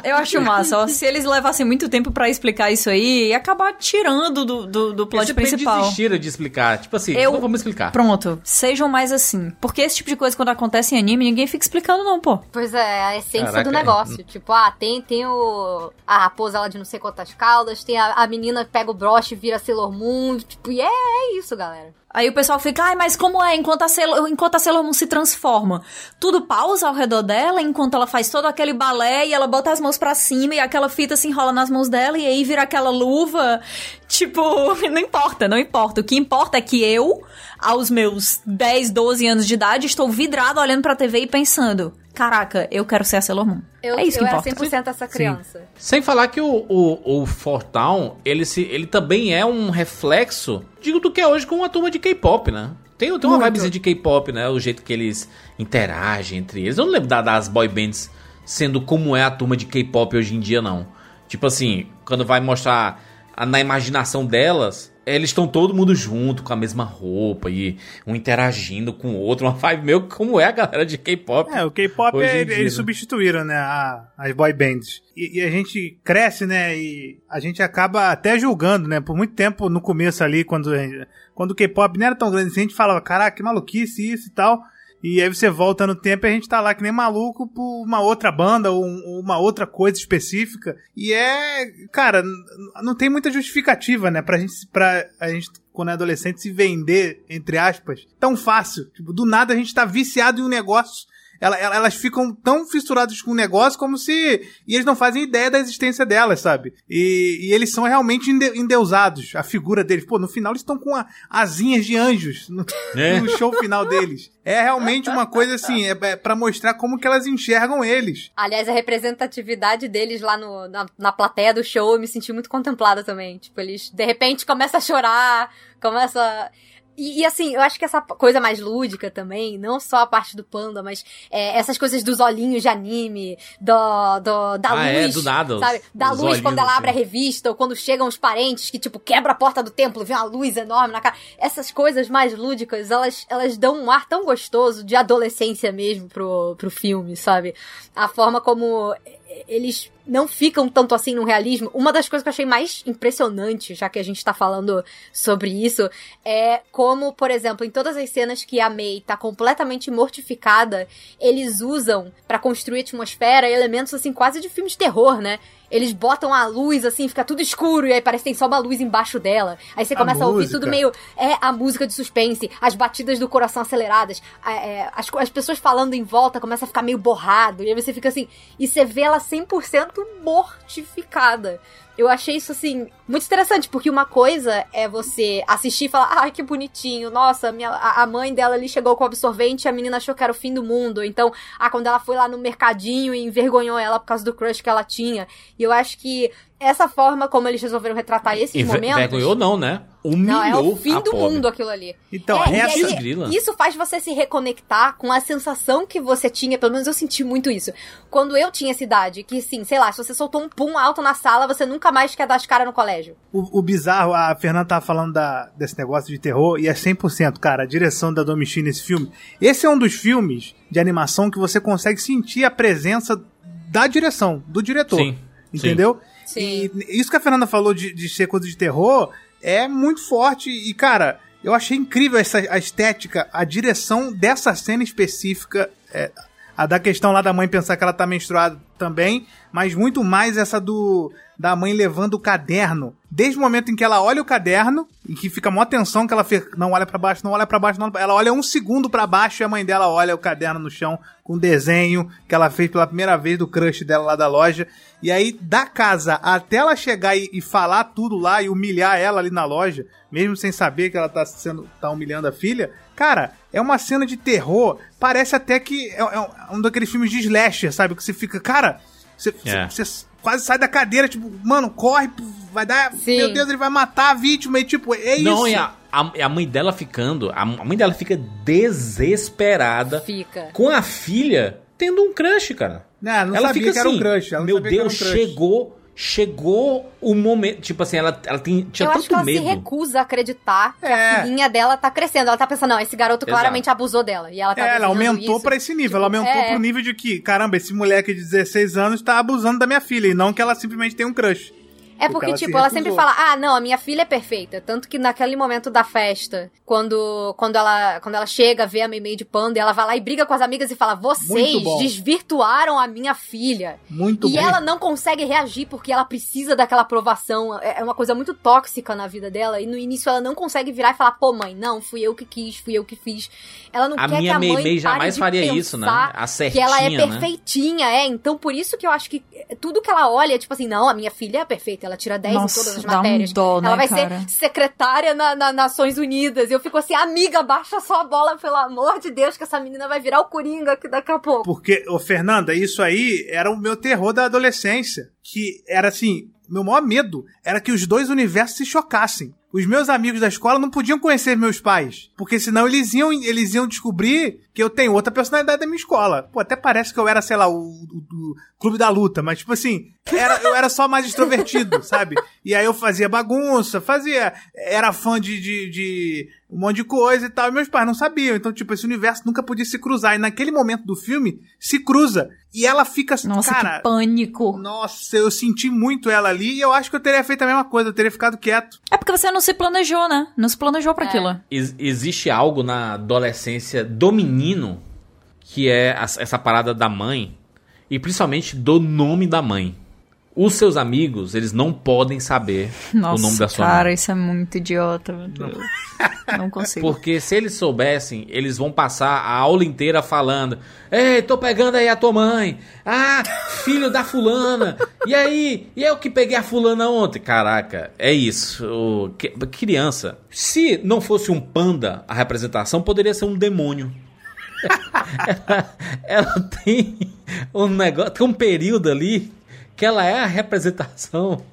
Eu acho massa, ó. Se eles levassem muito tempo para explicar isso aí, ia acabar tirando do, do, do plot Eles principal. desistiram de explicar. Tipo assim, eu, não vamos explicar. Pronto, sejam mais assim. Porque esse tipo de coisa, quando acontece em anime, ninguém fica explicando, não, pô. Pois é, a essência Caraca, do negócio. Tipo, ah, tem, tem o. A raposa lá de não sei quantas caudas, tem a, a menina que pega o broche e vira Sailor Moon. Tipo, e é, é isso, galera. Aí o pessoal fica, ai, mas como é enquanto a, Sailor, enquanto a Sailor Moon se transforma? Tudo pausa ao redor dela enquanto ela faz todo aquele balé e ela bota as mãos para cima e aquela fita se enrola nas mãos dela e aí vira aquela luva. Tipo, não importa, não importa. O que importa é que eu, aos meus 10, 12 anos de idade, estou vidrado olhando pra TV e pensando: caraca, eu quero ser a Sailor Moon. Eu, é isso que eu importa. Eu 100% essa criança. Sim. Sem falar que o, o, o Fortown, ele, se, ele também é um reflexo, digo, do que é hoje com uma turma de K-pop, né? Tem, tem uma vibezinha de K-pop, né? O jeito que eles interagem entre eles. Eu não lembro das boy bands sendo como é a turma de K-pop hoje em dia, não. Tipo assim, quando vai mostrar na imaginação delas, eles estão todo mundo junto, com a mesma roupa e um interagindo com o outro, uma vibe meio como é a galera de K-pop. É, o K-pop é, eles né? substituíram, né, a, as boy bands. E, e, a gente cresce, né, e a gente acaba até julgando, né, por muito tempo no começo ali, quando, quando o K-pop não era tão grande assim, a gente falava, caraca, que maluquice isso e tal. E aí você volta no tempo e a gente tá lá que nem maluco por uma outra banda ou uma outra coisa específica. E é, cara, não tem muita justificativa, né, pra gente, pra a gente quando é adolescente se vender, entre aspas, tão fácil. Tipo, do nada a gente tá viciado em um negócio elas ficam tão fissuradas com o negócio como se. E eles não fazem ideia da existência delas, sabe? E, e eles são realmente endeusados. A figura deles. Pô, no final eles estão com a, asinhas de anjos no, é. no, show final deles. É realmente uma coisa assim, é, é para mostrar como que elas enxergam eles. Aliás, a representatividade deles lá no, na, na plateia do show, eu me senti muito contemplada também. Tipo, eles de repente começam a chorar, começam a e, e, assim, eu acho que essa coisa mais lúdica também, não só a parte do panda, mas é, essas coisas dos olhinhos de anime, do, do da ah, é, luz, é, do nada, sabe? Da luz quando ela abre a revista, ou quando chegam os parentes que, tipo, quebra a porta do templo, vê uma luz enorme na cara. Essas coisas mais lúdicas, elas, elas dão um ar tão gostoso de adolescência mesmo pro, pro filme, sabe? A forma como eles não ficam tanto assim no realismo. Uma das coisas que eu achei mais impressionante, já que a gente tá falando sobre isso, é como, por exemplo, em todas as cenas que a May tá completamente mortificada, eles usam para construir atmosfera elementos assim quase de filmes de terror, né? Eles botam a luz, assim, fica tudo escuro, e aí parece que tem só uma luz embaixo dela. Aí você A começa a, ouvir música. tudo meio. É a música de suspense, as batidas do coração aceleradas, a- é, as, as pessoas falando em volta começa a ficar meio borrado. E aí você fica assim. E você vê ela 100% mortificada. Eu achei isso, assim, muito interessante, porque uma coisa é você assistir e falar, ai, que bonitinho, nossa, minha, a, a mãe dela ali chegou com o absorvente e a menina achou que era o fim do mundo. Então, ah, quando ela foi lá no mercadinho e envergonhou ela por causa do crush que ela tinha. E eu acho que essa forma como eles resolveram retratar esses E momentos. vergonhou não, né? Humilhou Não, é o fim do pobre. mundo aquilo ali. Então, é, essa- e aí, Grila. isso faz você se reconectar com a sensação que você tinha, pelo menos eu senti muito isso. Quando eu tinha essa idade, que sim, sei lá, se você soltou um pum alto na sala, você nunca mais quer dar as caras no colégio. O, o bizarro, a Fernanda tava falando da, desse negócio de terror, e é 100%, cara, a direção da Domichin nesse filme. Esse é um dos filmes de animação que você consegue sentir a presença da direção, do diretor. Sim, Entendeu? Sim. E isso que a Fernanda falou de, de ser coisa de terror é muito forte. E, cara, eu achei incrível essa a estética, a direção dessa cena específica. é, a da questão lá da mãe pensar que ela tá menstruada também, mas muito mais essa do da mãe levando o caderno. Desde o momento em que ela olha o caderno, e que fica mó atenção que ela fe- não olha pra baixo, não olha pra baixo, não olha pra... ela olha um segundo pra baixo e a mãe dela olha o caderno no chão com o desenho que ela fez pela primeira vez do crush dela lá da loja. E aí, da casa até ela chegar e, e falar tudo lá e humilhar ela ali na loja, mesmo sem saber que ela tá sendo tá humilhando a filha, cara, é uma cena de terror. Parece até que é, é um daqueles filmes de slasher, sabe? Que você fica, cara, você, É. quase sai da cadeira, tipo, mano, corre, vai dar. Sim. Meu Deus, ele vai matar a vítima. E tipo, é isso. Não, e a, a, a mãe dela ficando. A mãe dela fica desesperada Fica. com a filha tendo um crush, cara. Não, não ela sabia fica que era um assim, crush. Ela não meu sabia que era um Deus, crush." chegou, chegou o momento, tipo assim, ela, ela tem, tinha eu acho que tanto ela medo. se recusa a acreditar que É. a filhinha dela tá crescendo. Ela tá pensando, não, esse garoto Exato. claramente abusou dela. E ela tá É, ela aumentou isso. pra esse nível. ela aumentou é. pro nível de que, caramba, esse moleque de 16 anos tá abusando da minha filha. E não que ela simplesmente tem um crush. É Porque porque, ela se tipo, ela sempre fala, ah, não, a minha filha é perfeita. Tanto que naquele momento da festa, quando, quando, ela, quando ela chega, vê a Meimei de panda, ela vai lá e briga com as amigas e fala, vocês bom. desvirtuaram a minha filha. Muito e bem. ela não consegue reagir porque ela precisa daquela aprovação. É é uma coisa muito tóxica na vida dela. E no início ela não consegue virar e falar, pô, mãe, não, fui eu que quis, fui eu que fiz. Ela não A quer minha que a mãe Meimei jamais de faria isso, né? A que ela é certinha, né? perfeitinha, é. Então por isso que eu acho que tudo que ela olha é tipo assim, não, a minha filha é perfeita, ela tira 10 Nossa, em todas as dá um matérias. dó, né, ela vai cara? ser secretária na, na Nações Unidas. E eu fico assim, amiga, baixa sua bola, pelo amor de Deus, que essa menina vai virar o Coringa aqui daqui a pouco. Porque, ô Fernanda, isso aí era o meu terror da adolescência. Que era assim, meu maior medo era que os dois universos se chocassem. Os meus amigos da escola não podiam conhecer meus pais. Porque senão eles iam, eles iam descobrir que eu tenho outra personalidade da minha escola. Pô, até parece que eu era, sei lá, o, o- do clube da luta, mas tipo assim, era, eu era só mais extrovertido, sabe? E aí eu fazia bagunça, fazia. Era fã de, de, de um monte de coisa e tal. E meus pais não sabiam. Então, tipo, esse universo nunca podia se cruzar. E naquele momento do filme, se cruza. E ela fica. Nossa, cara, que pânico. nossa, eu senti muito ela ali e eu acho que eu teria feito a mesma coisa, eu teria ficado quieto. É porque você não se planejou, né? Não se planejou pra aquilo. Ex- existe algo na adolescência do menino que é essa parada da mãe e principalmente do nome da mãe. Os seus amigos, eles não podem saber Nossa, o nome da sua cara, mãe. isso é muito idiota, meu Deus. Não consigo. Porque se eles soubessem, eles vão passar a aula inteira falando: Ei, tô pegando aí a tua mãe. Ah, filho da fulana. E aí? E eu que peguei a fulana ontem. Caraca, é isso. O- que- criança. Se não fosse um panda a representação, poderia ser um demônio. Ela, ela tem um negócio, tem um período ali que ela é a representação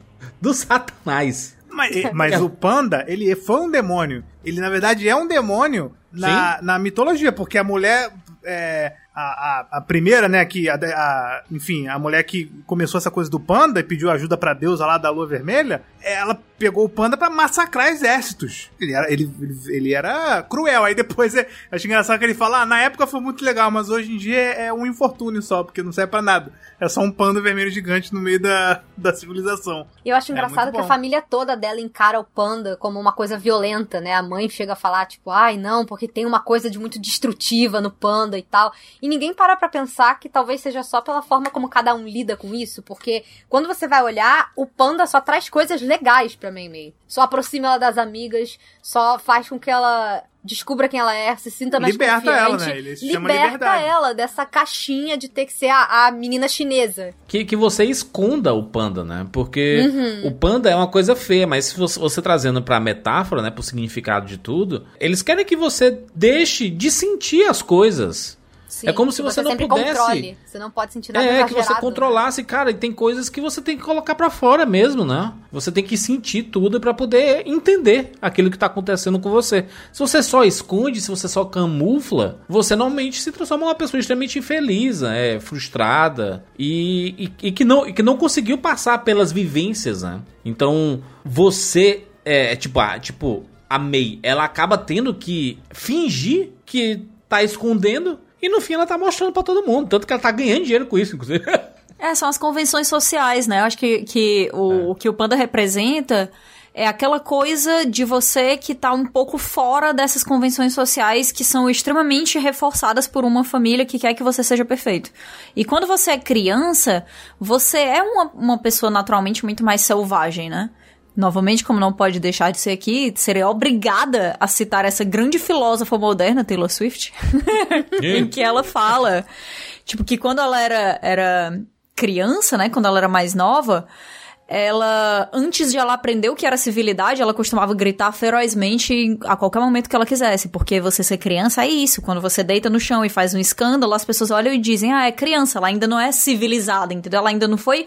do satanás. Mas, mas o panda, ele foi um demônio. Ele, na verdade, é um demônio na, na mitologia, porque a mulher. é, a, a, a primeira, né, que, a, a- enfim, a mulher que começou essa coisa do panda e pediu ajuda pra deusa lá da lua vermelha, ela pegou o panda pra massacrar exércitos. Ele era, ele, ele, era cruel. Aí depois, é, acho engraçado que ele fala, ah, na época foi muito legal, mas hoje em dia é, é um infortúnio só, porque não serve pra nada. É só um panda vermelho gigante no meio da, da civilização. E eu acho É engraçado muito que a bom. família toda dela encara o panda como uma coisa violenta, né? A mãe chega a falar, tipo, ai não, porque tem uma coisa de muito destrutiva no panda e tal. E ninguém para pra pensar que talvez seja só pela forma como cada um lida com isso, porque quando você vai olhar, o panda só traz coisas legais pra Mei Mei. Só aproxima ela das amigas, só faz com que ela descubra quem ela é, se sinta mais Liberta confiante. ela, né? Ele liberta ela dessa caixinha de ter que ser a, a menina chinesa. Que, que você esconda o panda, né? Porque Uhum. o panda é uma coisa feia, mas se você, você trazendo pra metáfora, né? Pro significado de tudo, eles querem que você deixe de sentir as coisas. Sim, É como se que você não pudesse- Controle. Você não pode sentir nada É, que você né? controlasse, cara, e tem coisas que você tem que colocar pra fora mesmo, né? Você tem que sentir tudo pra poder entender aquilo que tá acontecendo com você. Se você só esconde, se você só camufla, você normalmente se transforma numa pessoa extremamente infeliz, é, frustrada e, e, e que não, e que não conseguiu passar pelas vivências, né? Então, você é, é tipo, a, tipo, a May, ela acaba tendo que fingir que tá escondendo e no fim ela tá mostrando pra todo mundo. Tanto que ela tá ganhando dinheiro com isso, inclusive. É, são as convenções sociais, né? Eu acho que, que o, o que o panda representa é aquela coisa de você que tá um pouco fora dessas convenções sociais que são extremamente reforçadas por uma família que quer que você seja perfeito. E quando você é criança, você é uma, uma pessoa naturalmente muito mais selvagem, né? Novamente, como não pode deixar de ser aqui, serei obrigada a citar essa grande filósofa moderna, Taylor Swift, em que ela fala, tipo, que quando ela era, era criança, né, quando ela era mais nova, ela, antes de ela aprender o que era civilidade, ela costumava gritar ferozmente a qualquer momento que ela quisesse, porque você ser criança é isso, quando você deita no chão e faz um escândalo, as pessoas olham e dizem, ah, é criança, ela ainda não é civilizada, entendeu? Ela ainda não foi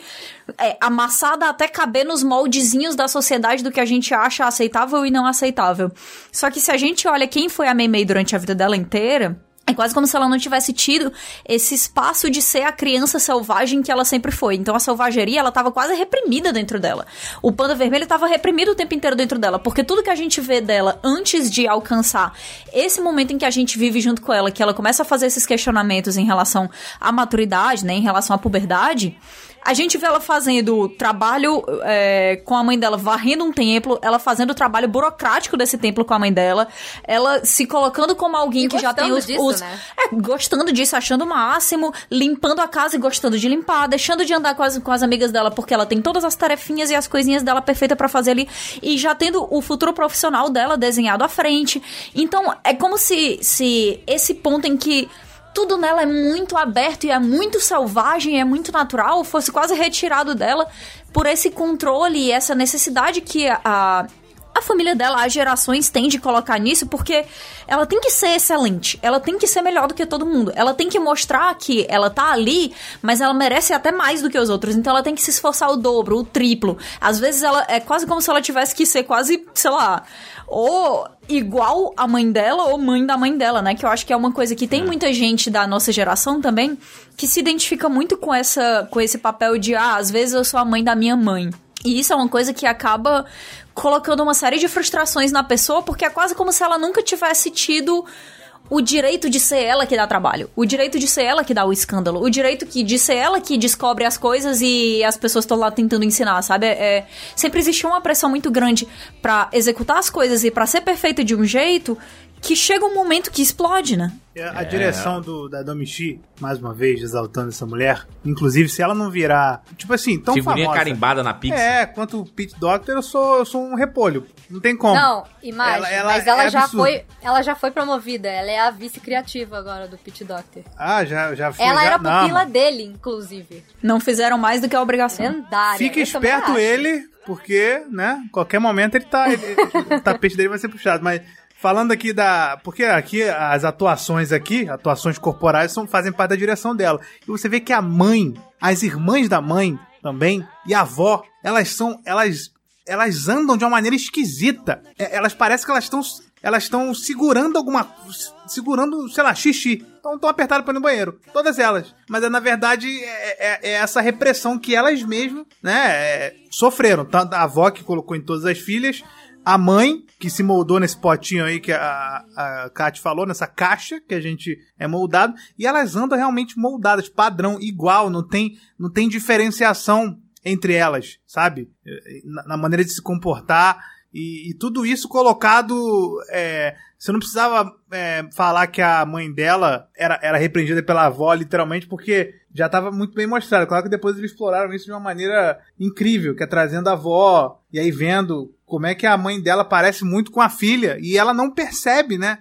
é, amassada até caber nos moldezinhos da sociedade do que a gente acha aceitável e não aceitável. Só que se a gente olha quem foi a Mei Mei durante a vida dela inteira, é quase como se ela não tivesse tido esse espaço de ser a criança selvagem que ela sempre foi. Então a selvageria, ela tava quase reprimida dentro dela. O panda vermelho tava reprimido o tempo inteiro dentro dela, porque tudo que a gente vê dela antes de alcançar esse momento em que a gente vive junto com ela, que ela começa a fazer esses questionamentos em relação à maturidade, né, em relação à puberdade, a gente vê ela fazendo trabalho é, com a mãe dela, varrendo um templo, ela fazendo o trabalho burocrático desse templo com a mãe dela, ela se colocando como alguém E que já tem os, disso, os- né? é, gostando disso, achando o máximo, limpando a casa e gostando de limpar, deixando de andar com as, com as amigas dela, porque ela tem todas as tarefinhas e as coisinhas dela perfeita pra fazer ali, e já tendo o futuro profissional dela desenhado à frente. Então, é como se, se esse ponto em que tudo nela é muito aberto e é muito selvagem, é muito natural, fosse quase retirado dela por esse controle e essa necessidade que a, a família dela, as gerações têm de colocar nisso, porque ela tem que ser excelente, ela tem que ser melhor do que todo mundo, ela tem que mostrar que ela tá ali, mas ela merece até mais do que os outros, então ela tem que se esforçar o dobro, o triplo. Às vezes ela é quase como se ela tivesse que ser quase, sei lá, ou igual a mãe dela ou mãe da mãe dela, né? Que eu acho que é uma coisa que tem muita gente da nossa geração também que se identifica muito com essa com esse papel de ah, às vezes eu sou a mãe da minha mãe. E isso é uma coisa que acaba colocando uma série de frustrações na pessoa, porque é quase como se ela nunca tivesse tido o direito de ser ela que dá trabalho, o direito de ser ela que dá o escândalo, o direito que, de ser ela que descobre as coisas e as pessoas estão lá tentando ensinar, sabe? É, é- sempre existiu uma pressão muito grande pra executar as coisas e pra ser perfeita de um jeito que chega um momento que explode, né? E A, a direção do, da Domichi, mais uma vez, exaltando essa mulher. Inclusive, se ela não virar, tipo assim, tão Figurinha famosa. carimbada na Pixar. É, quanto o Pete Doctor, eu sou, eu sou um repolho. Não tem como. Não, imagem, Ela- ela mas ela é já absurda. foi, ela já foi promovida, ela é a vice criativa agora do Pit Doctor. Ah, já, já foi. ela já, era não, pupila dele, inclusive. Não fizeram mais do que a obrigação. Lendária. Fica eu esperto ele, porque, né, qualquer momento ele tá. ele- o tapete dele vai ser puxado. Mas falando aqui da. Porque aqui as atuações aqui, atuações corporais, são, fazem parte da direção dela. E você vê que a mãe, as irmãs da mãe também, e a avó, elas são. Elas. Elas andam de uma maneira esquisita. É, Elas parecem que elas estão elas estão segurando alguma. segurando, sei lá, xixi. Estão tão apertadas para ir no banheiro. Todas elas. Mas na verdade é, é- é essa repressão que elas mesmas, né, é, sofreram. Tanto a avó que colocou em todas as filhas. A mãe, que se moldou nesse potinho aí que a, a Kat falou, nessa caixa que a gente é moldado, e elas andam realmente moldadas, padrão, igual, não tem, não tem diferenciação entre elas, sabe? Na, na maneira de se comportar. E, e tudo isso colocado. é, você não precisava é, falar que a mãe dela era, era repreendida pela avó, literalmente, porque já estava muito bem mostrado. Claro que depois eles exploraram isso de uma maneira incrível, que é trazendo a avó e aí vendo como é que a mãe dela parece muito com a filha e ela não percebe, né?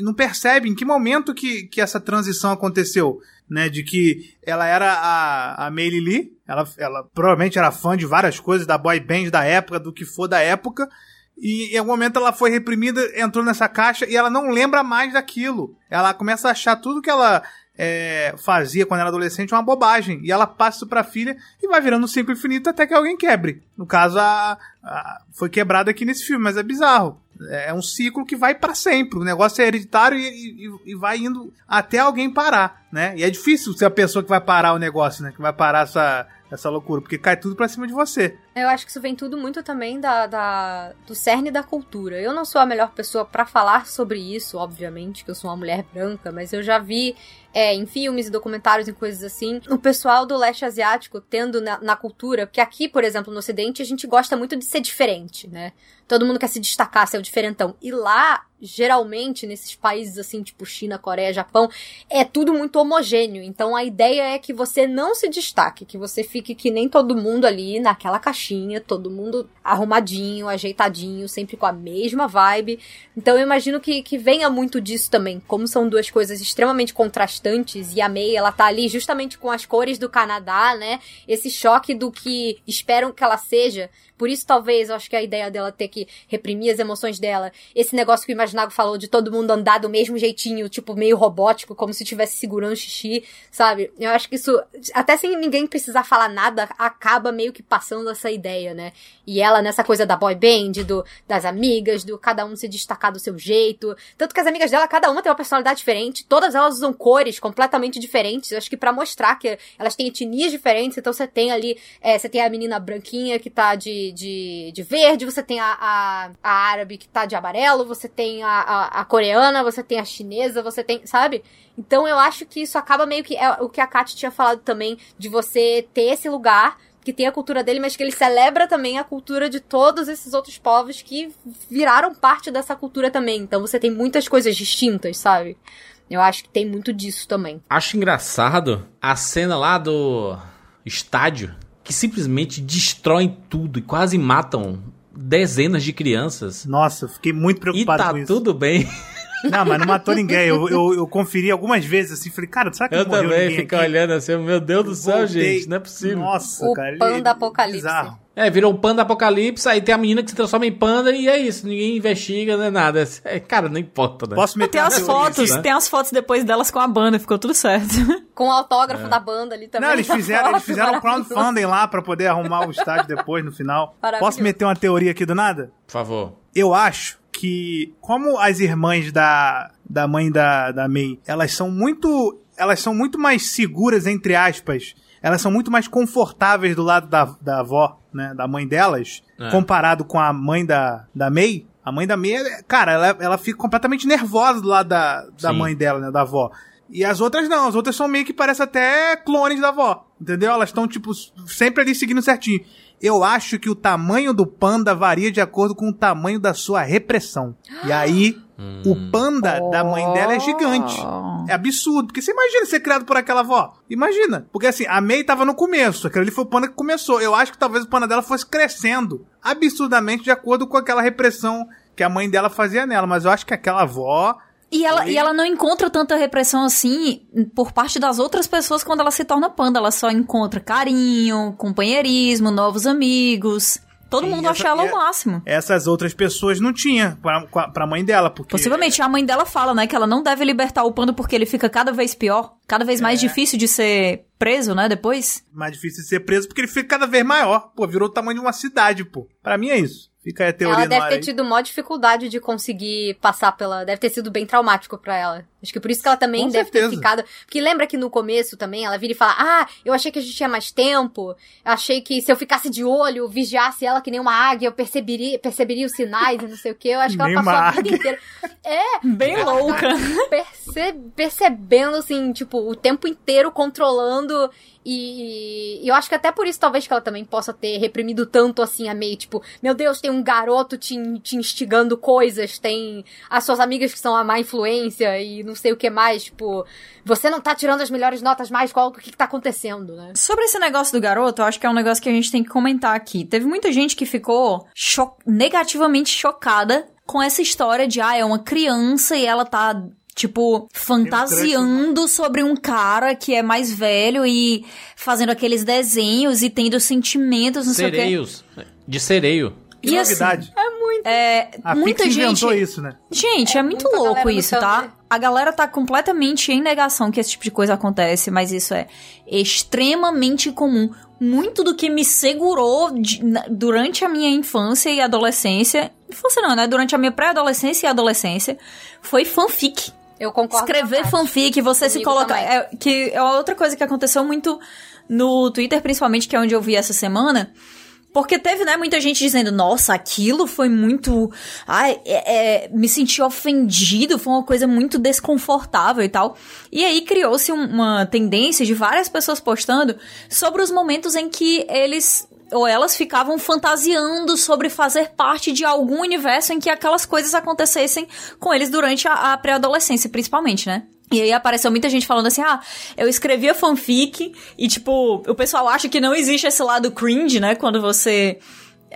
Não percebe em que momento que, que essa transição aconteceu, né? De que ela era a, a Meili Lee, ela, ela provavelmente era fã de várias coisas, da boy band da época, do que for da época, e em algum momento ela foi reprimida, entrou nessa caixa e ela não lembra mais daquilo. Ela começa a achar tudo que ela é, fazia quando era adolescente uma bobagem. E ela passa isso pra filha e vai virando um ciclo infinito até que alguém quebre. No caso, a, a- foi quebrado aqui nesse filme, mas é bizarro. É um ciclo que vai pra sempre. O negócio é hereditário e, e- e vai indo até alguém parar, né? E é difícil ser a pessoa que vai parar o negócio, né? Que vai parar essa, essa loucura, porque cai tudo pra cima de você. Eu acho que isso vem tudo muito também da, da- do cerne da cultura. Eu não sou a melhor pessoa pra falar sobre isso, obviamente, que eu sou uma mulher branca, mas eu já vi é, em filmes e documentários e coisas assim, o pessoal do leste asiático tendo na, na cultura, porque aqui, por exemplo, no ocidente, a gente gosta muito de ser diferente, né? Todo mundo quer se destacar, ser o diferentão. E lá, geralmente, nesses países assim, tipo China, Coreia, Japão, é tudo muito homogêneo. Então a ideia é que você não se destaque, que você fique que nem todo mundo ali naquela caixinha, todo mundo arrumadinho, ajeitadinho, sempre com a mesma vibe. Então eu imagino que, que venha muito disso também. Como são duas coisas extremamente contrastantes e a May, ela tá ali justamente com as cores do Canadá, né? Esse choque do que esperam que ela seja. Por isso, talvez, eu acho que a ideia dela ter que reprimir as emoções dela, esse negócio que o Imaginago falou de todo mundo andar do mesmo jeitinho, tipo, meio robótico, como se estivesse segurando xixi, sabe? Eu acho que isso, até sem ninguém precisar falar nada, acaba meio que passando essa ideia, né? E ela nessa coisa da boy band, do, das amigas, do cada um se destacar do seu jeito. Tanto que as amigas dela, cada uma tem uma personalidade diferente, todas elas usam cores completamente diferentes. Eu acho que pra mostrar que elas têm etnias diferentes, então você tem ali, é, você tem a menina branquinha que tá de, de, de verde, você tem a, a, a árabe que tá de amarelo, você tem a, a, a coreana, você tem a chinesa, você tem, sabe? Então eu acho que isso acaba meio que é o que a Kat tinha falado também, de você ter esse lugar que tem a cultura dele, mas que ele celebra também a cultura de todos esses outros povos que viraram parte dessa cultura também. Então você tem muitas coisas distintas, sabe? Eu acho que tem muito disso também. Acho engraçado a cena lá do estádio que simplesmente destroem tudo e quase matam dezenas de crianças. Nossa, fiquei muito E preocupado tá com isso. tudo bem. Não, mas não matou ninguém. Eu, eu, eu conferi algumas vezes assim, falei, cara, será que Eu não morreu também aqui? olhando assim, meu Deus do céu, Voltei. gente, não é possível. Nossa, O cara. ele- panda apocalipse. Bizarro. É, virou um panda apocalipse, aí tem a menina que se transforma em panda e é isso, ninguém investiga, não é nada. É, cara, não importa, né? Posso meter Tem uma as fotos, né? tem as fotos depois delas com a banda, ficou tudo certo. Com o autógrafo da banda ali também. Não, eles fizeram, eles fizeram um crowdfunding lá pra poder arrumar o estádio depois, no final. Posso meter uma teoria aqui do nada? Por favor. Eu acho que, como as irmãs da, da mãe da, da May, elas são muito. Elas são muito mais seguras, entre aspas. Elas são muito mais confortáveis do lado da, da avó, né? Da mãe delas, É. comparado com a mãe da, da May. A mãe da May, é- cara, ela, ela fica completamente nervosa do lado da, da Sim. mãe dela, né? Da avó. E as outras não, as outras são meio que parecem até clones da avó. Entendeu? Elas estão, tipo, sempre ali seguindo certinho. Eu acho que o tamanho do panda varia de acordo com o tamanho da sua repressão. E aí, o panda da mãe dela é gigante. É absurdo. Porque você imagina ser criado por aquela avó. Imagina. Porque assim, a May tava no começo. Aquele ali foi o panda que começou. Eu acho que talvez o panda dela fosse crescendo absurdamente de acordo com aquela repressão que a mãe dela fazia nela. Mas eu acho que aquela avó. E ela, e ela não encontra tanta repressão assim por parte das outras pessoas quando ela se torna panda. Ela só encontra carinho, companheirismo, novos amigos. Todo Sim, mundo essa- acha ela e- o máximo. Essas outras pessoas não tinha pra, pra mãe dela. Porque Possivelmente a mãe dela fala, né, que ela não deve libertar o panda porque ele fica cada vez pior, cada vez mais É. difícil de ser preso, né, depois. mais difícil de ser preso porque ele fica cada vez maior. Pô, virou o tamanho de uma cidade, pô. Pra mim é isso. Fica aí a teoria Ela no deve ar ter aí. tido maior dificuldade de conseguir passar pela. Deve ter sido bem traumático pra ela. Acho que por isso que ela também Com deve certeza. ter ficado. Porque lembra que no começo também ela vira e fala: Ah, eu achei que a gente tinha mais tempo. Eu achei que se eu ficasse de olho, vigiasse ela que nem uma águia, eu perceberia, perceberia os sinais e não sei o quê. Eu acho que Nem ela passou a vida águia. inteira. É, Bem louca. perce- percebendo, assim, tipo, o tempo inteiro controlando. E, eu acho que até por isso, talvez, que ela também possa ter reprimido tanto assim a May. Tipo, meu Deus, tem um garoto te, te instigando coisas, tem as suas amigas que são a má influência e não sei o que mais. Tipo, você não tá tirando as melhores notas mais, qual o que, que tá acontecendo, né? Sobre esse negócio do garoto, eu acho que é um negócio que a gente tem que comentar aqui. Teve muita gente que ficou cho- negativamente chocada com essa história de, ah, é uma criança e ela tá. Tipo, fantasiando sobre um cara que é mais velho e fazendo aqueles desenhos e tendo sentimentos, não sei o quê. Sereios. De sereio. Que E assim, novidade. É, a muita Pix gente. inventou isso, né? Gente, é, muito muita louco isso, tá? Tumblr. A galera tá completamente em negação que esse tipo de coisa acontece, mas isso é extremamente comum. Muito do que me segurou de- na- durante a minha infância e adolescência, infância não, né? Durante a minha pré-adolescência e adolescência, foi fanfic. Eu concordo. Escrever fanfic, você se coloca. É, que é outra coisa que aconteceu muito no Twitter, principalmente, que é onde eu vi essa semana. Porque teve, né, muita gente dizendo, nossa, aquilo foi muito. Ai, é, é, me senti ofendido, foi uma coisa muito desconfortável e tal. E aí criou-se um- uma tendência de várias pessoas postando sobre os momentos em que eles ou elas ficavam fantasiando sobre fazer parte de algum universo em que aquelas coisas acontecessem com eles durante a, a pré-adolescência, principalmente, né? E aí apareceu muita gente falando assim, ah, eu escrevia fanfic e, tipo, o pessoal acha que não existe esse lado cringe, né? Quando você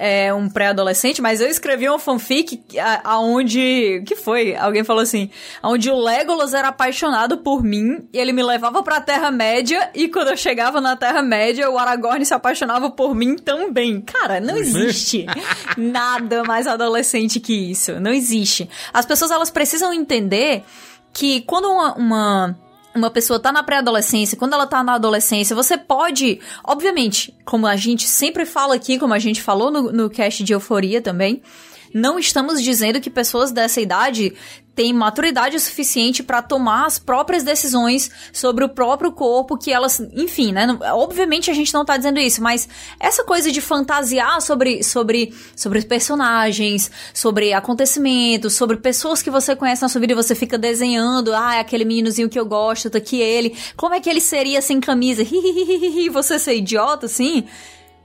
é um pré-adolescente, mas eu escrevi uma fanfic aonde... que foi? Alguém falou assim, onde o Legolas era apaixonado por mim e ele me levava pra Terra-média e quando eu chegava na Terra-média, o Aragorn se apaixonava por mim também. Cara, não existe nada mais adolescente que isso. Não existe. As pessoas, elas precisam entender que quando uma, uma, uma pessoa tá na pré-adolescência, quando ela tá na adolescência, você pode, obviamente, como a gente sempre fala aqui, como a gente falou no, no cast de euforia também, não estamos dizendo que pessoas dessa idade têm maturidade suficiente pra tomar as próprias decisões sobre o próprio corpo, que elas, enfim, né? Obviamente a gente não tá dizendo isso, mas essa coisa de fantasiar sobre sobre sobre personagens, sobre acontecimentos, sobre pessoas que você conhece na sua vida e você fica desenhando, ah, é aquele meninozinho que eu gosto, tá aqui ele. Como é que ele seria sem camisa? Você ser idiota assim?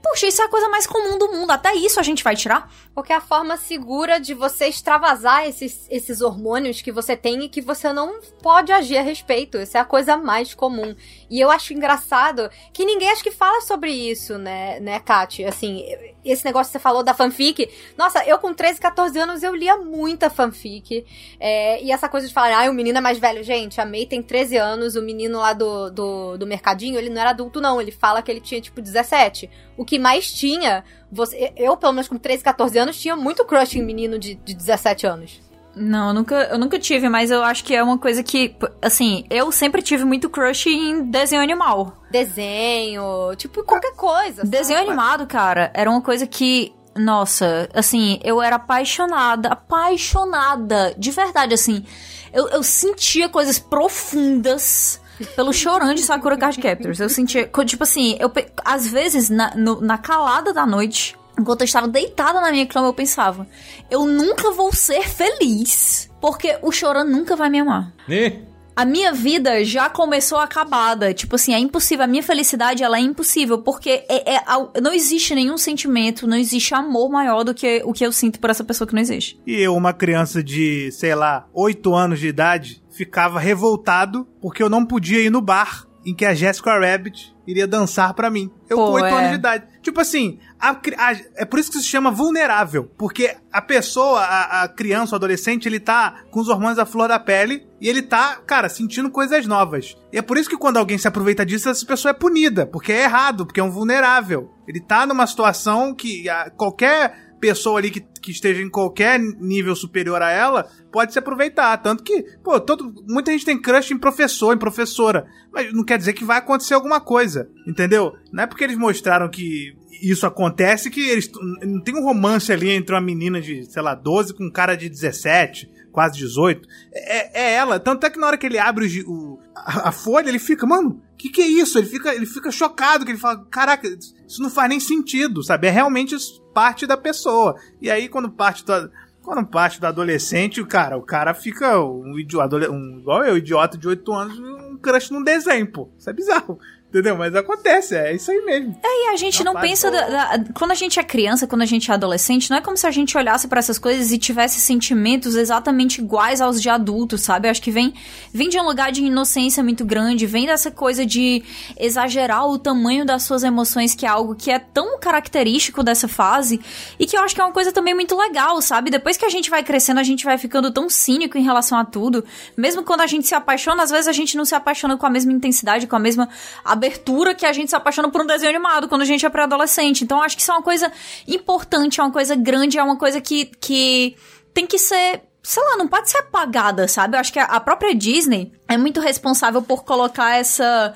Puxa, isso é a coisa mais comum do mundo. Até isso a gente vai tirar. Porque é a forma segura de você extravasar esses, esses hormônios que você tem e que você não pode agir a respeito. Essa é a coisa mais comum. E eu acho engraçado que ninguém acho que fala sobre isso, né, né, Kati? Assim, esse negócio que você falou da fanfic. Nossa, eu com 13, 14 anos eu lia muita fanfic. É, e essa coisa de falar, ah, o menino é mais velho. Gente, a May tem 13 anos, o menino lá do, do, do mercadinho, ele não era adulto, não. Ele fala que ele tinha, tipo, 17. O que mais tinha, você, eu, pelo menos com 13, 14 anos, tinha muito crush em menino de, de 17 anos. Não, eu nunca, eu nunca tive, mas eu acho que é uma coisa que, assim, eu sempre tive muito crush em desenho animal. Desenho, tipo, qualquer coisa. sabe? Desenho animado, cara, era uma coisa que, nossa, assim, eu era apaixonada, apaixonada, de verdade, assim. Eu, eu sentia coisas profundas pelo chorando de Sakura Card Captors. Eu sentia, tipo assim, eu, às vezes, na, no- na calada da noite, enquanto eu estava deitada na minha cama, eu pensava, eu nunca vou ser feliz, porque o chorando nunca vai me amar. Né? A minha vida já começou acabada. Tipo assim, é impossível. A minha felicidade, ela é impossível. Porque é, é não existe nenhum sentimento, não existe amor maior do que o que eu sinto por essa pessoa que não existe. E eu, uma criança de, sei lá, 8 anos de idade, ficava revoltado porque eu não podia ir no bar em que a Jessica Rabbit iria dançar pra mim. Eu Pô, com 8 é. anos de idade. Tipo assim, a a- é por isso que se chama vulnerável. Porque a pessoa, a, a criança, o adolescente, ele tá com os hormônios à flor da pele e ele tá, cara, sentindo coisas novas. E é por isso que quando alguém se aproveita disso, essa pessoa é punida. Porque é errado, porque é um vulnerável. Ele tá numa situação que a- qualquer pessoa ali que, que esteja em qualquer nível superior a ela pode se aproveitar. Tanto que, pô, todo, muita gente tem crush em professor, em professora. Mas não quer dizer que vai acontecer alguma coisa, entendeu? Não é porque eles mostraram que isso acontece que eles não tem um romance ali entre uma menina de, sei lá, 12 com um cara de 17, quase 18. É, é ela. Tanto é que na hora que ele abre o, o- a, a folha, ele fica, mano, que, que é isso? Ele fica, ele fica chocado, que ele fala, caraca, isso não faz nem sentido, sabe? É realmente parte da pessoa. E aí, quando parte do, quando parte do adolescente, o cara, o cara fica um idiota, um, igual eu, idiota de 8 anos, um crush num desenho, pô. Isso é bizarro. Entendeu? Mas acontece, é isso aí mesmo. E a gente Não pensa. da- da- quando a gente é criança, quando a gente é adolescente, não é como se a gente olhasse pra essas coisas e tivesse sentimentos exatamente iguais aos de adultos, sabe? Eu acho que vem, vem de um lugar de inocência muito grande, vem dessa coisa de exagerar o tamanho das suas emoções, que é algo que é tão característico dessa fase e que eu acho que é uma coisa também muito legal, sabe? Depois que a gente vai crescendo, a gente vai ficando tão cínico em relação a tudo. Mesmo quando a gente se apaixona, às vezes a gente não se apaixona com a mesma intensidade, com a mesma abertura que a gente se apaixona por um desenho animado quando a gente é pré-adolescente. Então, acho que isso é uma coisa importante, é uma coisa grande, é uma coisa que, que tem que ser. Sei lá, não pode ser apagada, sabe? Eu acho que a- a própria Disney é muito responsável por colocar essa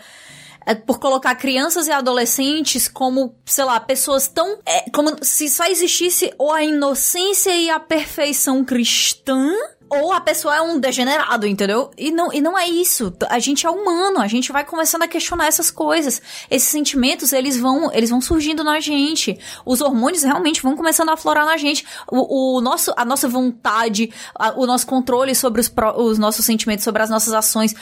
é, por colocar crianças e adolescentes como, sei lá, pessoas tão. é, como se só existisse ou a inocência e a perfeição cristã. Ou a pessoa é um degenerado, entendeu? E não, e não é isso. A gente é humano, a gente vai começando a questionar essas coisas. Esses sentimentos, eles vão, eles vão surgindo na gente. Os hormônios realmente vão começando a aflorar na gente. O, o nosso, a nossa vontade, a- o nosso controle sobre os, os nossos sentimentos, sobre as nossas ações,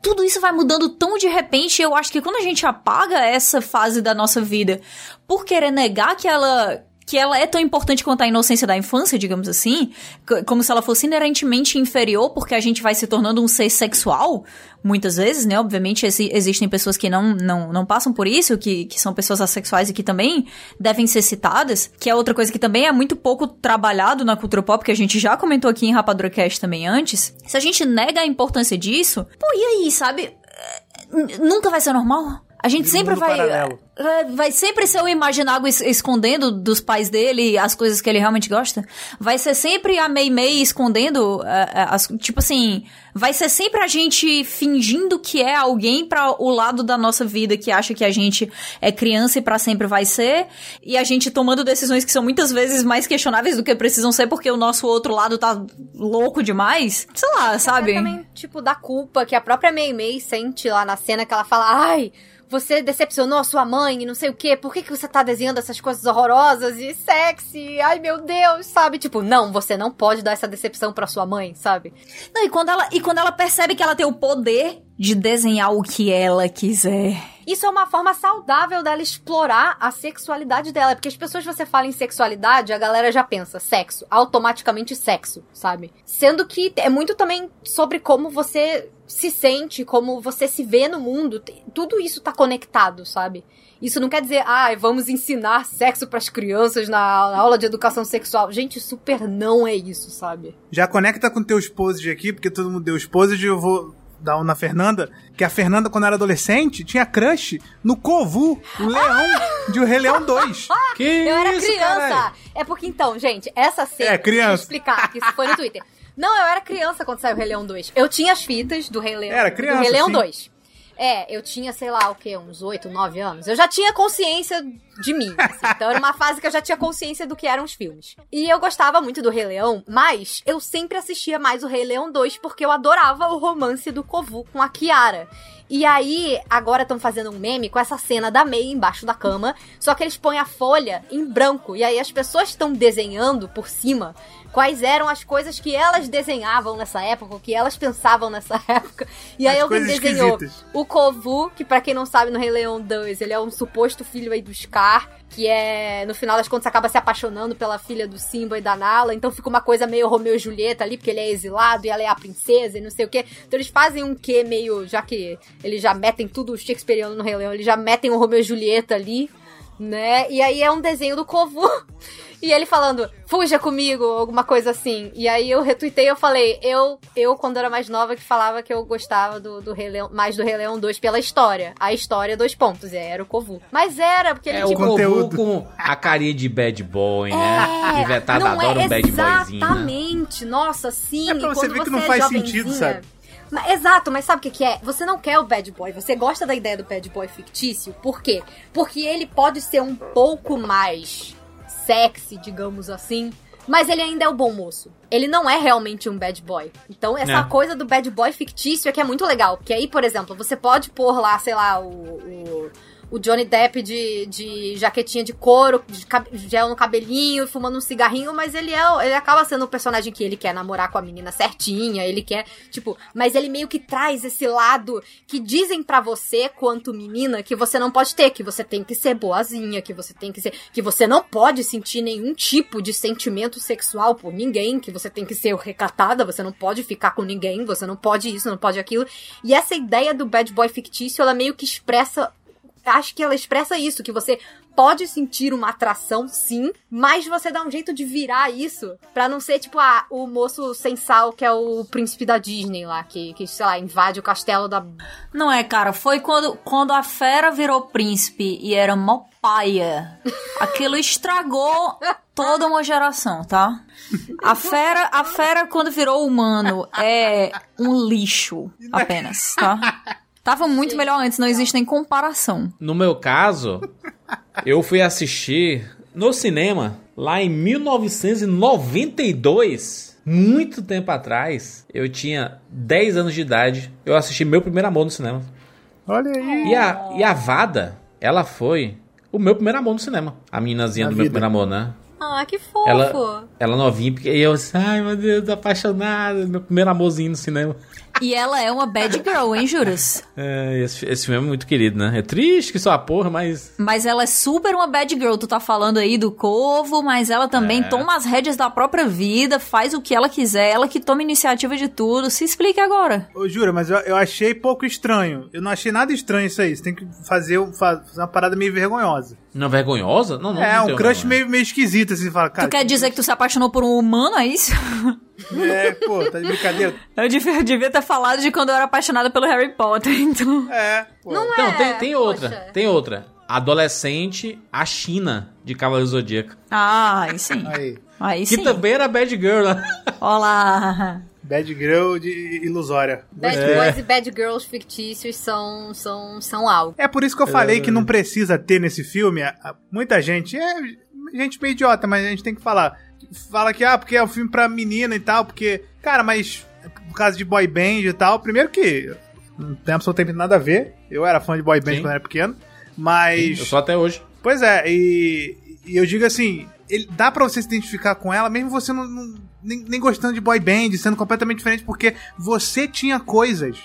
tudo isso vai mudando tão de repente. Eu acho que quando a gente apaga essa fase da nossa vida por querer negar que ela que ela é tão importante quanto a inocência da infância, digamos assim, como se ela fosse inerentemente inferior, porque a gente vai se tornando um ser sexual, muitas vezes, né? Obviamente exi- existem pessoas que não, não, não passam por isso, que, que são pessoas assexuais e que também devem ser citadas, que é outra coisa que também é muito pouco trabalhado na cultura pop, que a gente já comentou aqui em Rapadura Cast também antes. Se a gente nega a importância disso, pô, e aí, sabe? N- Nunca vai ser normal? A gente Vira sempre vai. paralelo. É, Vai sempre ser o imaginário es- escondendo dos pais dele as coisas que ele realmente gosta. Vai ser sempre a Mei Mei escondendo é, é, as, tipo assim, vai ser sempre a gente fingindo que é alguém pra o lado da nossa vida que acha que a gente é criança e pra sempre vai ser, e a gente tomando decisões que são muitas vezes mais questionáveis do que precisam ser porque o nosso outro lado tá louco demais. Sei lá, sabe? É também, tipo, da culpa que a própria Mei Mei sente lá na cena que ela fala, ai, você decepcionou a sua mãe e não sei o quê, por que, que você tá desenhando essas coisas horrorosas e sexy? Ai, meu Deus, sabe? Tipo, não, você não pode dar essa decepção pra sua mãe, sabe? Não, e quando ela, e quando ela percebe que ela tem o poder de desenhar o que ela quiser. Isso é uma forma saudável dela explorar a sexualidade dela. Porque as pessoas, você fala em sexualidade, a galera já pensa sexo, automaticamente sexo, sabe? Sendo que é muito também sobre como você se sente, como você se vê no mundo. Tudo isso tá conectado, sabe? Isso não quer dizer, ah, vamos ensinar sexo pras crianças na, aula de educação sexual. Gente, super não é isso, sabe? Já conecta com teu esposo aqui, porque todo mundo deu esposo e eu vou dar um na Fernanda, que a Fernanda, quando era adolescente, tinha crush no Kovu, o leão de O Rei Leão 2. Que Eu era isso, criança. caralho? É porque então, gente, essa cena. É, criança. Deixa eu explicar, que isso foi no Twitter. Não, eu era criança quando saiu o Rei Leão 2. Eu tinha as fitas do Rei Leão, Era criança, do Rei Leão sim. 2. É, eu tinha, sei lá, o quê? Uns 8, 9 anos. Eu já tinha consciência de mim. assim. Então era uma fase que eu já tinha consciência do que eram os filmes. E eu gostava muito do Rei Leão, mas eu sempre assistia mais o Rei Leão 2 porque eu adorava o romance do Kovu com a Kiara. E aí, agora estão fazendo um meme com essa cena da May embaixo da cama, só que eles põem a folha em branco. E aí as pessoas estão desenhando por cima quais eram as coisas que elas desenhavam nessa época, o que elas pensavam nessa época. E aí As alguém desenhou esquisitas. o Kovu, que pra quem não sabe, no Rei Leão 2, ele é um suposto filho aí do Scar, que é, no final das contas, acaba se apaixonando pela filha do Simba e da Nala, então fica uma coisa meio Romeu e Julieta ali, porque ele é exilado e ela é a princesa e não sei o quê. Então eles fazem um quê meio, já que eles já metem tudo shakespeariano no Rei Leão, eles já metem o Romeu e Julieta ali, né? E aí é um desenho do Kovu. E ele falando, fuja comigo, alguma coisa assim. E aí eu retuitei eu falei, eu, eu quando era mais nova, que falava que eu gostava do, do Rei Leão, mais do Rei Leão 2 pela história. A história, dois pontos, e aí era o Kovu. Mas era, porque ele É o tipo. Kovu conteúdo. com a carinha de bad boy, né? É, Inventada não adora é um bad boyzinho. né? exatamente. Nossa, sim. É pra você ver que não faz sentido, jovenzinha- sabe? Mas- exato, mas sabe o que, que é? Você não quer o bad boy, você gosta da ideia do bad boy fictício. Por quê? Porque ele pode ser um pouco mais sexy, digamos assim. Mas ele ainda é o bom moço. Ele não é realmente um bad boy. Então, essa É. coisa do bad boy fictício é que é muito legal. Porque aí, por exemplo, você pode pôr lá, sei lá, o, o, o Johnny Depp de, de jaquetinha de couro, de gel no cabelinho, fumando um cigarrinho, mas ele é ele acaba sendo o personagem que ele quer namorar com a menina certinha, ele quer, tipo, mas ele meio que traz esse lado que dizem pra você, quanto menina, que você não pode ter, que você tem que ser boazinha, que você tem que ser, que você não pode sentir nenhum tipo de sentimento sexual por ninguém, que você tem que ser recatada, você não pode ficar com ninguém, você não pode isso, não pode aquilo. E essa ideia do bad boy fictício, ela meio que expressa acho que ela expressa isso, que você pode sentir uma atração, sim, mas você dá um jeito de virar isso pra não ser tipo ah, o moço sem sal que é o príncipe da Disney lá, que, que sei lá, invade o castelo da. Não é, cara, foi quando, quando a fera virou príncipe e era mó paia. Aquilo estragou toda uma geração, tá? A fera, a fera quando virou humano é um lixo apenas, tá? Tava muito melhor antes, não existe nem comparação. No meu caso, eu fui assistir no cinema lá em 1992. Muito tempo atrás, eu tinha 10 anos de idade. Eu assisti meu primeiro amor no cinema. Olha aí. E a, e a Vada, ela foi o meu primeiro amor no cinema. A meninazinha Na do meu vida. primeiro amor, né? Ah, que fofo! Ela, ela novinha, porque eu assim, ai meu Deus, tô apaixonado. Meu primeiro amorzinho no cinema. E ela é uma bad girl, hein, Juras? É, esse, esse filme é muito querido, né? É triste que só a porra, mas. Mas ela é super uma bad girl. Tu tá falando aí do Corvo, mas ela também É. toma as rédeas da própria vida, faz o que ela quiser, ela que toma iniciativa de tudo. Se explique agora. Ô, Jura, mas eu, eu achei pouco estranho. Eu não achei nada estranho isso aí. Você tem que fazer, fa- fazer uma parada meio vergonhosa. Não vergonhosa? Não, não. é, não um crush meio, meio esquisito, assim. Você fala, cara. tu quer dizer que tu se apaixonou por um humano, é isso? É, pô, tá de brincadeira. Eu devia, eu devia ter falado de quando eu era apaixonada pelo Harry Potter, então. É, pô. Não Então, é, tem, tem outra. poxa. Tem outra. Adolescente, a China, de Cavaleiro Zodíaco. Ah, aí sim. Aí. Aí Que sim. também era bad girl, né? Olá. Bad Girl de ilusória. Bad É. boys e bad girls fictícios são, são, são algo. É por isso que eu falei que não precisa ter nesse filme. Muita gente, é gente meio idiota, mas a gente tem que falar. Fala que, ah, porque é um filme pra menina e tal, porque, cara, mas por causa de boy band e tal, primeiro que não tem absolutamente nada a ver. Eu era fã de boy band Sim. quando era pequeno, mas. Eu sou até hoje. Pois é, e, e eu digo assim, ele, dá pra você se identificar com ela, mesmo você não, não- nem, nem gostando de boy band, sendo completamente diferente, porque você tinha coisas.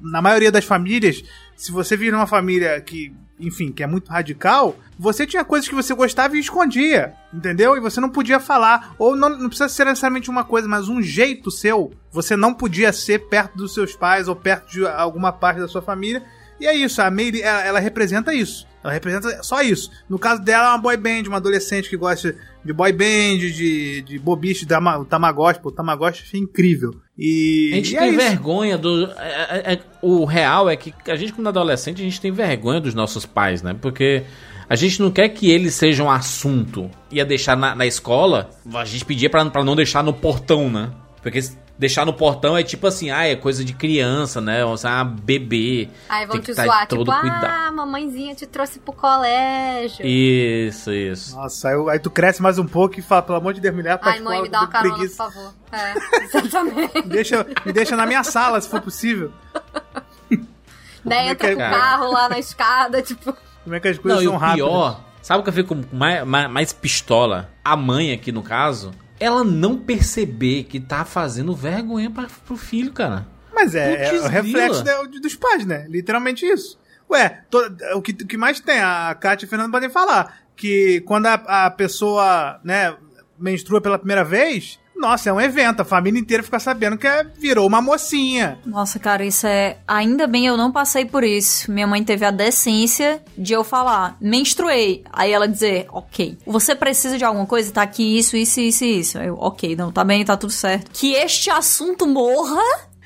Na maioria das famílias, se você vir numa família que, enfim, que é muito radical, você tinha coisas que você gostava e escondia, entendeu? E você não podia falar, ou não, não precisa ser necessariamente uma coisa, mas um jeito seu, você não podia ser perto dos seus pais ou perto de alguma parte da sua família. E é isso, a Meire, ela, ela representa isso. Ela representa só isso. No caso dela, é uma boy band, uma adolescente que gosta de boy band, de, de bobiche, de ama- Tamagotchi. Pô, o Tamagotchi achei incrível. E. A gente é tem isso. vergonha do. é- é- é- o real é que a gente, quando adolescente, a gente tem vergonha dos nossos pais, né? Porque a gente não quer que eles sejam um assunto. Ia deixar na, na escola, a gente pedia pra, pra não deixar no portão, né? Porque deixar no portão é tipo assim, ah, é coisa de criança, né? Ou seja, ah, bebê. Aí vão tem te que tá zoar, todo tipo, cuidado. ah, mamãezinha te trouxe pro colégio. Isso, isso. Nossa, aí, aí tu cresce mais um pouco e fala, pelo amor de Deus, me leva pra Ai, mãe, me dá uma carona, por preguiça. favor. É, exatamente. Deixa, me deixa na minha sala, se for possível. Daí é entra que- com o carro lá na escada, tipo... Como é que as coisas Não, e são o rápidas. pior, sabe o que eu fico mais, mais, mais pistola? A mãe aqui no caso, ela não perceber que tá fazendo vergonha pra, pro filho, cara. Mas é, é o reflexo dos pais, né? Literalmente isso. Ué, to- o, que, o que mais tem, a Kátia e o Fernando podem falar, que quando a, a pessoa, né, menstrua pela primeira vez, nossa, é um evento, a família inteira fica sabendo que é- virou uma mocinha. Nossa, cara, isso é. Ainda bem eu não passei por isso. Minha mãe teve a decência de eu falar, menstruei. Aí ela dizer, ok. Você precisa de alguma coisa? Tá aqui isso, isso, isso e isso. Eu, ok, não, tá bem, tá tudo certo. Que este assunto morra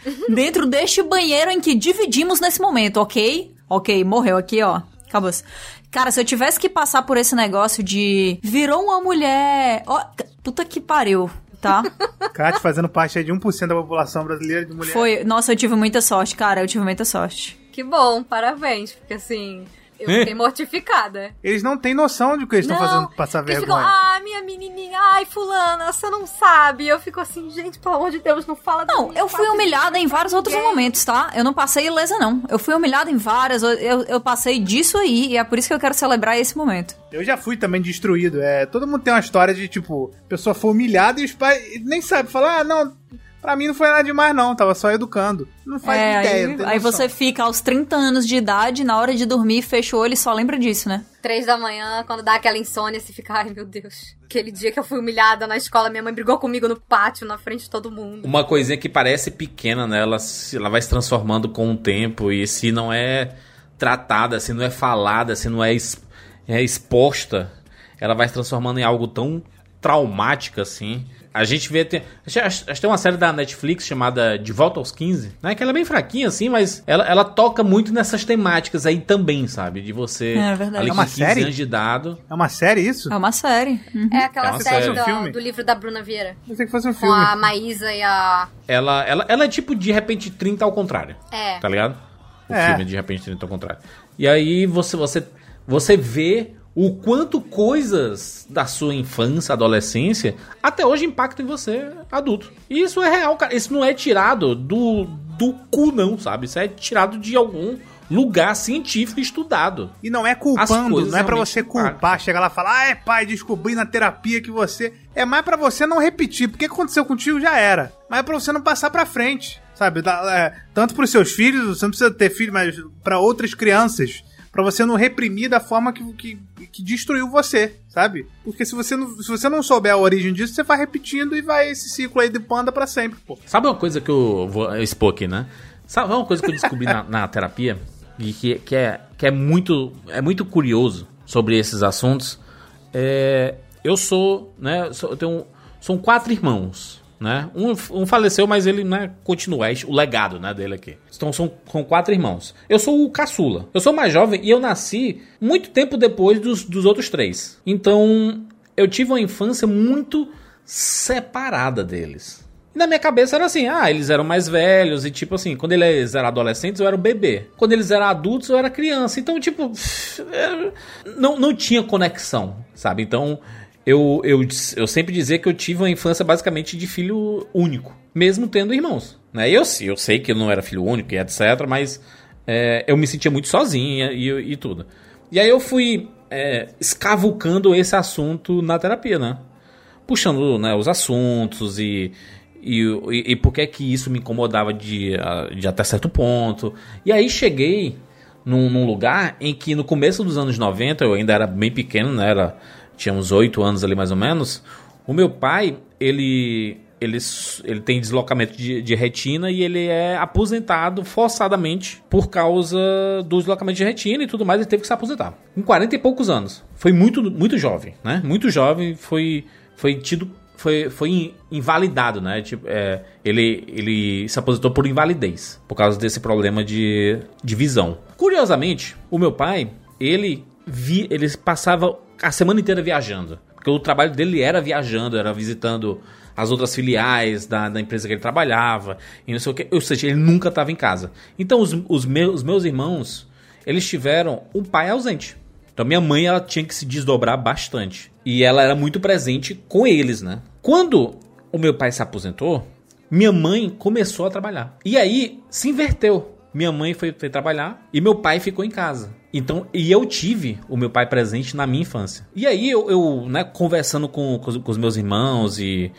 dentro deste banheiro em que dividimos nesse momento, ok? Ok, morreu aqui, ó. Acabou. Cara, se eu tivesse que passar por esse negócio de virou uma mulher. Ó, puta que pariu. Tá? Kat fazendo parte aí de 1% da população brasileira de mulheres. Foi. Nossa, eu tive muita sorte, cara. Eu tive muita sorte. Que bom, parabéns, porque assim, eu fiquei mortificada. Eles não têm noção de que eles estão fazendo passar Eles vergonha. ficam, ah, minha menininha, ai, fulana, você não sabe. Eu fico assim, gente, pelo amor de Deus, não fala Não, eu fui humilhada em vários outros momentos, tá? Eu não passei ilesa, não. Eu fui humilhada em várias, eu, eu, eu passei disso aí, e é por isso que eu quero celebrar esse momento. Eu já fui também destruído. É, todo mundo tem uma história de, tipo, a pessoa foi humilhada e os pais nem sabem falar, ah, não, pra mim não foi nada demais, não, tava só educando. Não faz É, ideia. aí, aí você fica aos 30 anos de idade, na hora de dormir, fecha o olho e só lembra disso, né? Três da manhã, quando dá aquela insônia, você fica, ai meu Deus. Aquele dia que eu fui humilhada na escola, minha mãe brigou comigo no pátio, na frente de todo mundo. Uma coisinha que parece pequena, né? Ela, se- ela vai se transformando com o tempo e se não é tratada, se não é falada, se não é, es- é exposta, ela vai se transformando em algo tão traumático assim. A gente vê. Tem, acho, que tem uma série da Netflix chamada De Volta aos 15, né? Que ela é bem fraquinha, assim, mas ela, ela toca muito nessas temáticas aí também, sabe? De você. É verdade. Ali É com uma 15 série? anos de idade. É uma série isso? É uma série. Uhum. É aquela É série série. do, Filme? do livro da Bruna Vieira. Eu sei que fosse um Com filme. a Maísa e a. Ela, ela, ela é tipo de repente 30 ao contrário. É. Tá ligado? O É. filme de repente 30 ao contrário. E aí você, você, você vê o quanto coisas da sua infância, adolescência, até hoje impactam em você, adulto. E isso é real, cara. Isso não é tirado do, do cu, não, sabe? Isso é tirado de algum lugar científico estudado. E não é culpando, não é pra realmente você culpar, impactam. chegar lá e falar, ah, é pai, descobri na terapia que você. É mais pra você não repetir, porque o que aconteceu contigo já era. Mas é pra você não passar pra frente, sabe? É, tanto pros seus filhos, você não precisa ter filhos, mas pra outras crianças. Pra você não reprimir da forma que, que, que destruiu você, sabe? Porque se você, não, se você não souber a origem disso, você vai repetindo e vai esse ciclo aí de panda pra sempre, pô. Sabe uma coisa que eu vou expor aqui, né? Sabe uma coisa que eu descobri na, na terapia e que, que, é, que é, muito, é muito curioso sobre esses assuntos? É, eu sou, né? Sou, eu tenho, são quatro irmãos, né? Um, um faleceu, mas ele né, continua, é o legado né, dele aqui. Então são, são quatro irmãos. Eu sou o caçula. Eu sou mais jovem e eu nasci muito tempo depois dos, dos outros três. Então eu tive uma infância muito separada deles. Na minha cabeça era assim, ah, eles eram mais velhos e tipo assim, quando eles eram adolescentes eu era um bebê. Quando eles eram adultos eu era criança. Então, tipo, não, não tinha conexão, sabe? Então, eu, eu, eu sempre dizia que eu tive uma infância basicamente de filho único, mesmo tendo irmãos. Né? Eu, eu sei que eu não era filho único e etc, mas é, eu me sentia muito sozinha e, e tudo. E aí eu fui é, escavucando esse assunto na terapia, né? Puxando né, os assuntos e, e, e, e por que que isso me incomodava de, de até certo ponto. E aí cheguei num, num, lugar em que no começo dos anos 90, eu ainda era bem pequeno, né? Era, tinha uns 8 anos ali mais ou menos. O meu pai, ele, ele, ele tem deslocamento de, de retina e ele é aposentado forçadamente por causa do deslocamento de retina e tudo mais. Ele teve que se aposentar. Com 40 e poucos anos. Foi muito, muito jovem, né? Muito jovem, foi, foi tido foi, foi invalidado, né? Tipo, é, ele, ele se aposentou por invalidez, por causa desse problema de, de visão. Curiosamente, o meu pai, ele, vi, ele passava a semana inteira viajando. Porque o trabalho dele era viajando, era visitando as outras filiais da, da empresa que ele trabalhava, e não sei o que. Ou seja, ele nunca estava em casa. Então, os, os, meus, os meus irmãos, eles tiveram um pai ausente. Então, minha mãe, ela tinha que se desdobrar bastante. E ela era muito presente com eles, né? Quando o meu pai se aposentou, minha mãe começou a trabalhar. E aí se inverteu. Minha mãe foi, foi, trabalhar e meu pai ficou em casa. Então, e eu tive o meu pai presente na minha infância. E aí eu, eu né, conversando com, com, com, os meus irmãos e,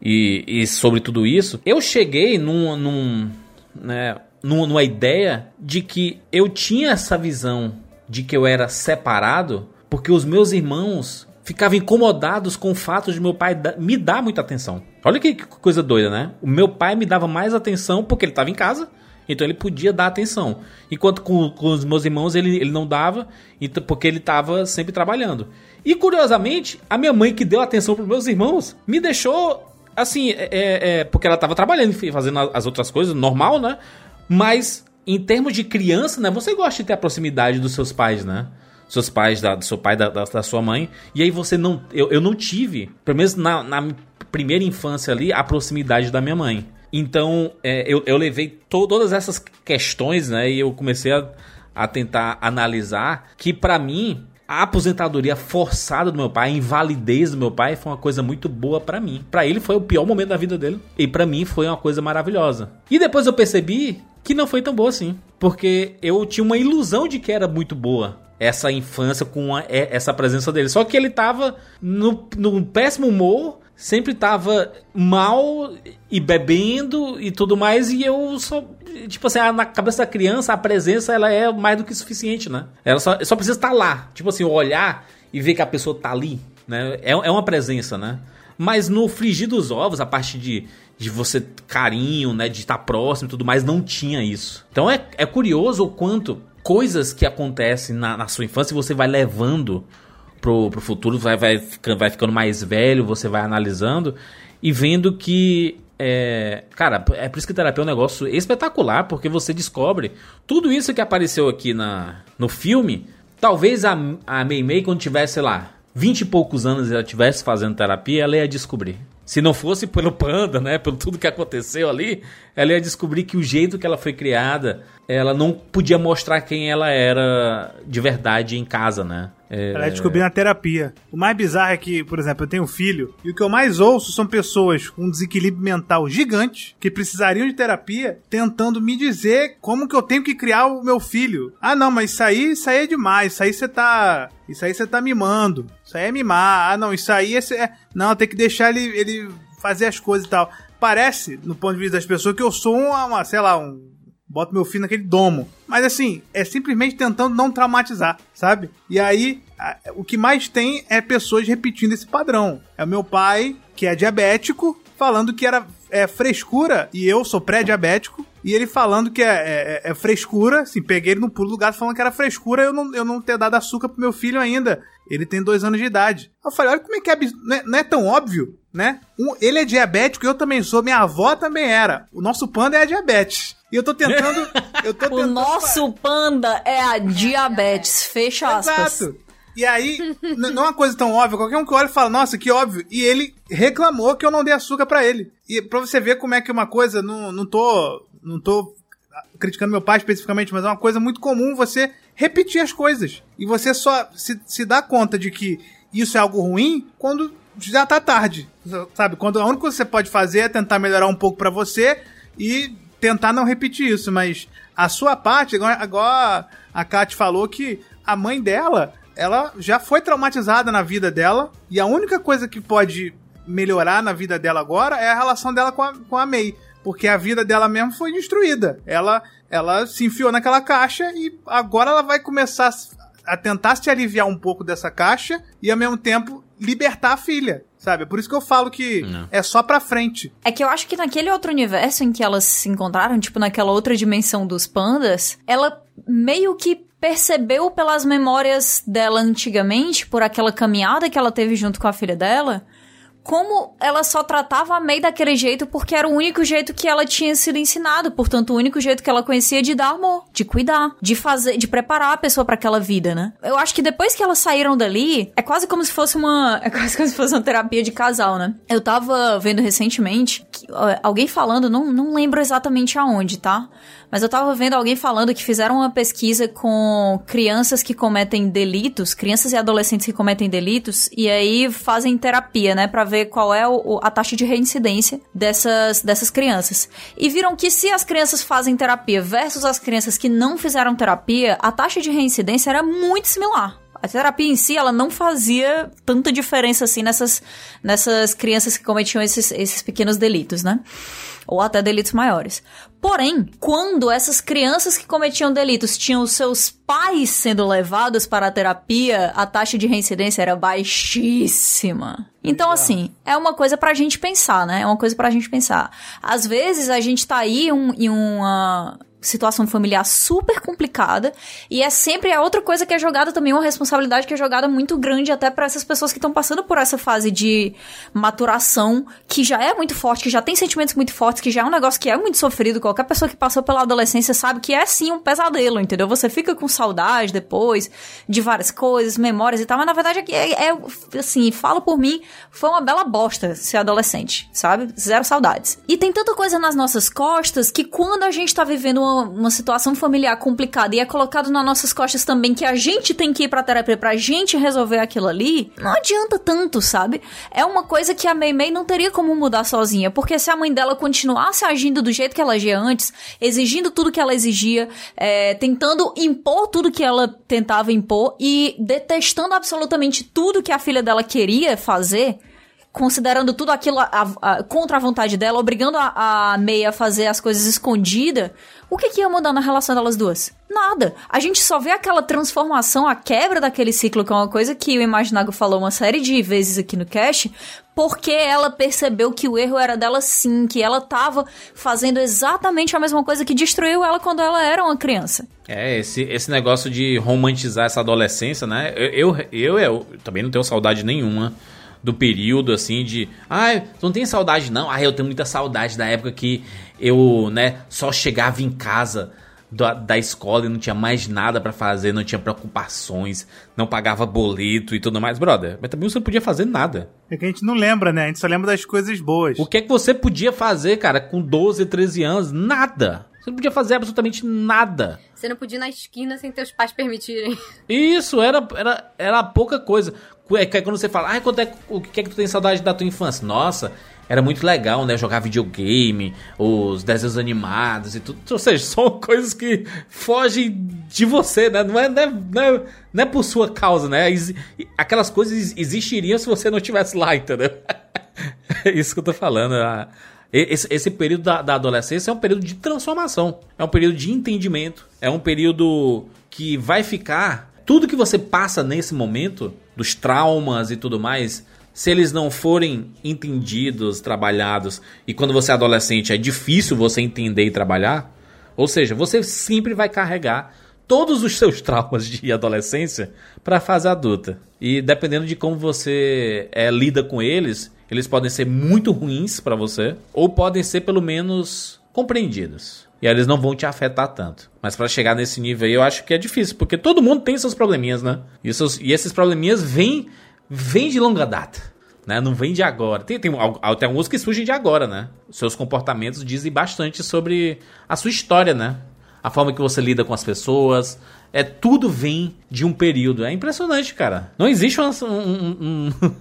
e, e, sobre tudo isso, eu cheguei num, num, né, numa ideia de que eu tinha essa visão de que eu era separado porque os meus irmãos ficavam incomodados com o fato de meu pai me dar muita atenção. Olha que coisa doida, né? O meu pai me dava mais atenção porque ele estava em casa, então ele podia dar atenção. Enquanto com, com os meus irmãos ele, ele não dava, porque ele estava sempre trabalhando. E curiosamente, a minha mãe que deu atenção para meus irmãos me deixou assim, é, é, porque ela estava trabalhando e fazendo as outras coisas, normal, né? Mas em termos de criança, né? Você gosta de ter a proximidade dos seus pais, né? seus pais, da, do seu pai, da, da, da, sua mãe. E aí você não. Eu, eu não tive, pelo menos na, na primeira infância ali, a proximidade da minha mãe. Então, é, eu, eu levei to todas essas questões, né? E eu comecei a, a tentar analisar que, para mim, a aposentadoria forçada do meu pai, a invalidez do meu pai foi uma coisa muito boa para mim. Para ele foi o pior momento da vida dele e para mim foi uma coisa maravilhosa. E depois eu percebi que não foi tão boa assim, porque eu tinha uma ilusão de que era muito boa essa infância com a, essa presença dele. Só que ele tava no, no péssimo humor sempre tava mal e bebendo e tudo mais e eu só tipo assim na cabeça da criança a presença ela é mais do que suficiente né? Ela só, só precisa estar lá. Tipo assim olhar e ver que a pessoa tá ali né? É, é uma presença né? Mas no frigir dos ovos a parte de de você carinho né de estar próximo e tudo mais não tinha isso. Então é, é curioso o quanto coisas que acontecem na, na sua infância você vai levando pro, pro futuro, vai, vai, ficando, vai ficando mais velho, você vai analisando e vendo que. É, cara, é por isso que terapia é um negócio espetacular, porque você descobre tudo isso que apareceu aqui na, no filme. Talvez a, a Mei Mei, quando tivesse, sei lá, 20 e poucos anos ela estivesse fazendo terapia, ela ia descobrir. Se não fosse pelo panda, né, pelo tudo que aconteceu ali, ela ia descobrir que o jeito que ela foi criada, ela não podia mostrar quem ela era de verdade em casa, né? É... Ela descobriu na terapia. O mais bizarro é que, por exemplo, eu tenho um filho e o que eu mais ouço são pessoas com um desequilíbrio mental gigante que precisariam de terapia tentando me dizer como que eu tenho que criar o meu filho. Ah, não, mas isso aí, isso aí é demais. Isso aí você tá. Isso aí você tá mimando. Isso aí é mimar. Ah, não, isso aí é. é... Não, tem que deixar ele, ele fazer as coisas e tal. Parece, no ponto de vista das pessoas, que eu sou uma, uma sei lá, um boto meu filho naquele domo. Mas assim, é simplesmente tentando não traumatizar, sabe? E aí, o que mais tem é pessoas repetindo esse padrão. É o meu pai, que é diabético, falando que era é, frescura, e eu sou pré-diabético, e ele falando que é, é, é, frescura, assim, peguei ele no pulo do gato falando que era frescura eu não, eu não ter dado açúcar pro meu filho ainda. Ele tem dois anos de idade. Eu falei, olha como é que é, não é, não é tão óbvio, né? Um, ele é diabético, eu também sou, minha avó também era. O nosso panda é a diabetes. E eu tô tentando. Eu tô tentando o nosso panda é a diabetes. Fecha aspas. Exato. E aí, não é uma coisa tão óbvia. Qualquer um que olha fala, nossa, que óbvio. E ele reclamou que eu não dei açúcar para ele. E pra você ver como é que uma coisa, não, não tô. Não tô criticando meu pai especificamente, mas é uma coisa muito comum você repetir as coisas. E você só se, se dá conta de que isso é algo ruim quando já tá tarde. Sabe? Quando a única coisa que você pode fazer é tentar melhorar um pouco para você e tentar não repetir isso, mas a sua parte, agora, a Kat falou que a mãe dela, ela já foi traumatizada na vida dela, e a única coisa que pode melhorar na vida dela agora é a relação dela com a, com a May. Porque a vida dela mesmo foi destruída. Ela, ela se enfiou naquela caixa e agora ela vai começar a tentar se aliviar um pouco dessa caixa e ao mesmo tempo libertar a filha. Sabe? Por isso que eu falo que Não. é só pra frente. É que eu acho que naquele outro universo em que elas se encontraram, tipo naquela outra dimensão dos pandas, ela meio que percebeu pelas memórias dela antigamente, por aquela caminhada que ela teve junto com a filha dela, como ela só tratava a May daquele jeito porque era o único jeito que ela tinha sido ensinado, portanto, o único jeito que ela conhecia de dar amor, de cuidar, de fazer, de preparar a pessoa para aquela vida, né? Eu acho que depois que elas saíram dali, é quase como se fosse uma, é quase como se fosse uma terapia de casal, né? Eu tava vendo recentemente alguém falando, não, não lembro exatamente aonde, tá? Mas eu tava vendo alguém falando que fizeram uma pesquisa com crianças que cometem delitos, crianças e adolescentes que cometem delitos, e aí fazem terapia, né, para ver qual é o, a taxa de reincidência dessas, dessas crianças. E viram que se as crianças fazem terapia versus as crianças que não fizeram terapia, a taxa de reincidência era muito similar. A terapia em si, ela não fazia tanta diferença assim nessas, nessas crianças que cometiam esses, esses pequenos delitos, né? Ou até delitos maiores. Porém, quando essas crianças que cometiam delitos tinham seus pais sendo levados para a terapia, a taxa de reincidência era baixíssima. Então, assim, é uma coisa pra gente pensar, né? É uma coisa pra gente pensar. Às vezes a gente tá aí um, em uma situação familiar super complicada e é sempre a outra coisa que é jogada também uma responsabilidade que é jogada muito grande até para essas pessoas que estão passando por essa fase de maturação que já é muito forte, que já tem sentimentos muito fortes, que já é um negócio que é muito sofrido. Qualquer pessoa que passou pela adolescência sabe que é sim um pesadelo, entendeu? Você fica com saudade depois de várias coisas, memórias e tal, mas na verdade é, é, é assim, falo por mim, foi uma bela bosta ser adolescente, sabe? Zero saudades. E tem tanta coisa nas nossas costas que quando a gente tá vivendo uma, uma situação familiar complicada e é colocado nas nossas costas também que a gente tem que ir pra terapia pra gente resolver aquilo ali, não adianta tanto, sabe? É uma coisa que a Mei Mei não teria como mudar sozinha, porque se a mãe dela continuasse agindo do jeito que ela agia antes, exigindo tudo que ela exigia, é, tentando impor tudo que ela tentava impor e detestando absolutamente tudo que a filha dela queria fazer, considerando tudo aquilo a, a, contra a vontade dela, obrigando a, a Meia a fazer as coisas escondida, o que, que ia mudar na relação delas duas? Nada. A gente só vê aquela transformação, a quebra daquele ciclo, que é uma coisa que o Imaginago falou uma série de vezes aqui no cast, porque ela percebeu que o erro era dela sim, que ela tava fazendo exatamente a mesma coisa que destruiu ela quando ela era uma criança. É, esse, esse negócio de romantizar essa adolescência, né? Eu, eu, eu, eu também não tenho saudade nenhuma do período, assim, de. Ah, tu não tem saudade, não? Ah, eu tenho muita saudade da época que eu, né, só chegava em casa da, da escola e não tinha mais nada para fazer, não tinha preocupações, não pagava boleto e tudo mais. Brother, mas também você não podia fazer nada. É que a gente não lembra, né? A gente só lembra das coisas boas. O que é que você podia fazer, cara, com 12, 13 anos? Nada. Você não podia fazer absolutamente nada. Você não podia ir na esquina sem teus pais permitirem. Isso, era, era, era pouca coisa. É quando você fala, ah, quanto é, o que é que tu tem saudade da tua infância? Nossa, era muito legal, né? Jogar videogame, os desenhos animados e tudo. Ou seja, são coisas que fogem de você, né? Não é, não é, não é, não é por sua causa, né? Aquelas coisas existiriam se você não estivesse lá, entendeu? É isso que eu tô falando. Esse, esse período da, da adolescência é um período de transformação, é um período de entendimento, é um período que vai ficar. Tudo que você passa nesse momento, dos traumas e tudo mais, se eles não forem entendidos, trabalhados, e quando você é adolescente é difícil você entender e trabalhar, ou seja, você sempre vai carregar todos os seus traumas de adolescência para a fase adulta. E dependendo de como você é, lida com eles, eles podem ser muito ruins para você, ou podem ser pelo menos compreendidos. E aí eles não vão te afetar tanto. Mas para chegar nesse nível aí, eu acho que é difícil, porque todo mundo tem seus probleminhas, né? E, seus, e esses probleminhas vêm vem de longa data. Né? Não vem de agora. Tem, tem, tem alguns que surgem de agora, né? Seus comportamentos dizem bastante sobre a sua história, né? A forma que você lida com as pessoas. É tudo vem de um período. É impressionante, cara. Não existe um, um, um,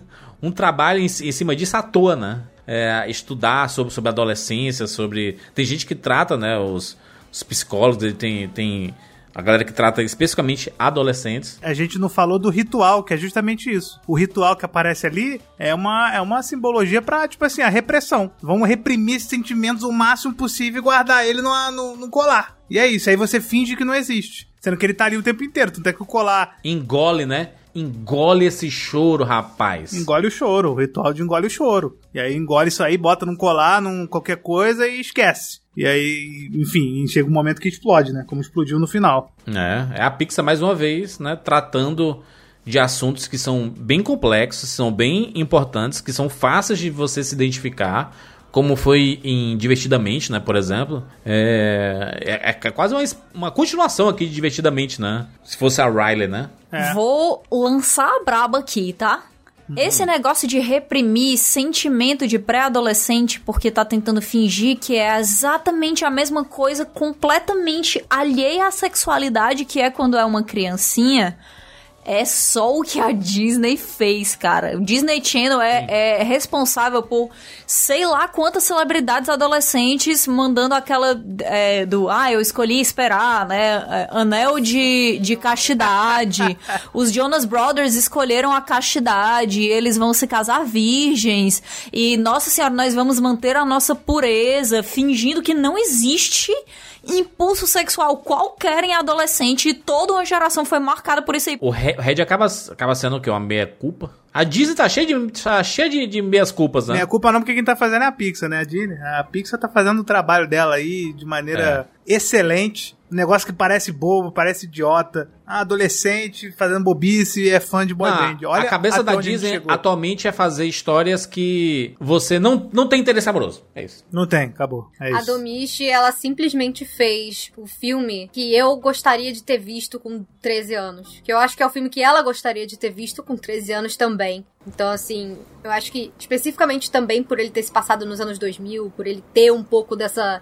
um trabalho em, em, cima disso à toa, né? É, estudar sobre, sobre adolescência, sobre. Tem gente que trata, né? Os, os psicólogos, tem, tem a galera que trata especificamente adolescentes. A gente não falou do ritual, que é justamente isso. O ritual que aparece ali é uma, é uma simbologia pra, tipo assim, a repressão. Vamos reprimir esses sentimentos o máximo possível e guardar ele no, no, no colar. E é isso, aí você finge que não existe. Sendo que ele tá ali o tempo inteiro, tu tem que o colar. Engole, né? Engole esse choro, rapaz. Engole o choro, o ritual de engole o choro. E aí engole isso aí, bota num colar, num qualquer coisa e esquece. E aí, enfim, chega um momento que explode, né? Como explodiu no final. É, é a Pixar mais uma vez, né? Tratando de assuntos que são bem complexos, são bem importantes, que são fáceis de você se identificar, como foi em Divertidamente, né, por exemplo. É, é, é quase uma, uma, continuação aqui de Divertidamente, né? Se fosse a Riley, né? É. Vou lançar a braba aqui, tá? Esse negócio de reprimir sentimento de pré-adolescente porque tá tentando fingir que é exatamente a mesma coisa, completamente alheia à sexualidade que é quando é uma criancinha é só o que a Disney fez, cara. O Disney Channel é, é, responsável por sei lá quantas celebridades adolescentes mandando aquela é, do ah, eu escolhi esperar, né? É, anel de, de castidade. Os Jonas Brothers escolheram a castidade. Eles vão se casar virgens. E, nossa senhora, nós vamos manter a nossa pureza, fingindo que não existe impulso sexual qualquer em adolescente e toda uma geração foi marcada por isso aí. O Red acaba, acaba sendo o quê? Uma meia-culpa? A Disney tá cheia de, tá cheia de, de meias culpas, né? Minha culpa não, porque quem tá fazendo é a Pixar, né? A Disney. A Pixar tá fazendo o trabalho dela aí de maneira excelente. Um negócio que parece bobo, parece idiota. Adolescente fazendo bobice e é fã de boy Ah, band. Olha a cabeça da Disney atualmente é fazer histórias que você não, não tem interesse amoroso. É isso. Não tem, acabou. É A isso. Domichi, ela simplesmente fez o filme que eu gostaria de ter visto com 13 anos. Que eu acho que é o filme que ela gostaria de ter visto com 13 anos também. Então, assim, eu acho que especificamente também por ele ter se passado nos anos 2000, por ele ter um pouco dessa,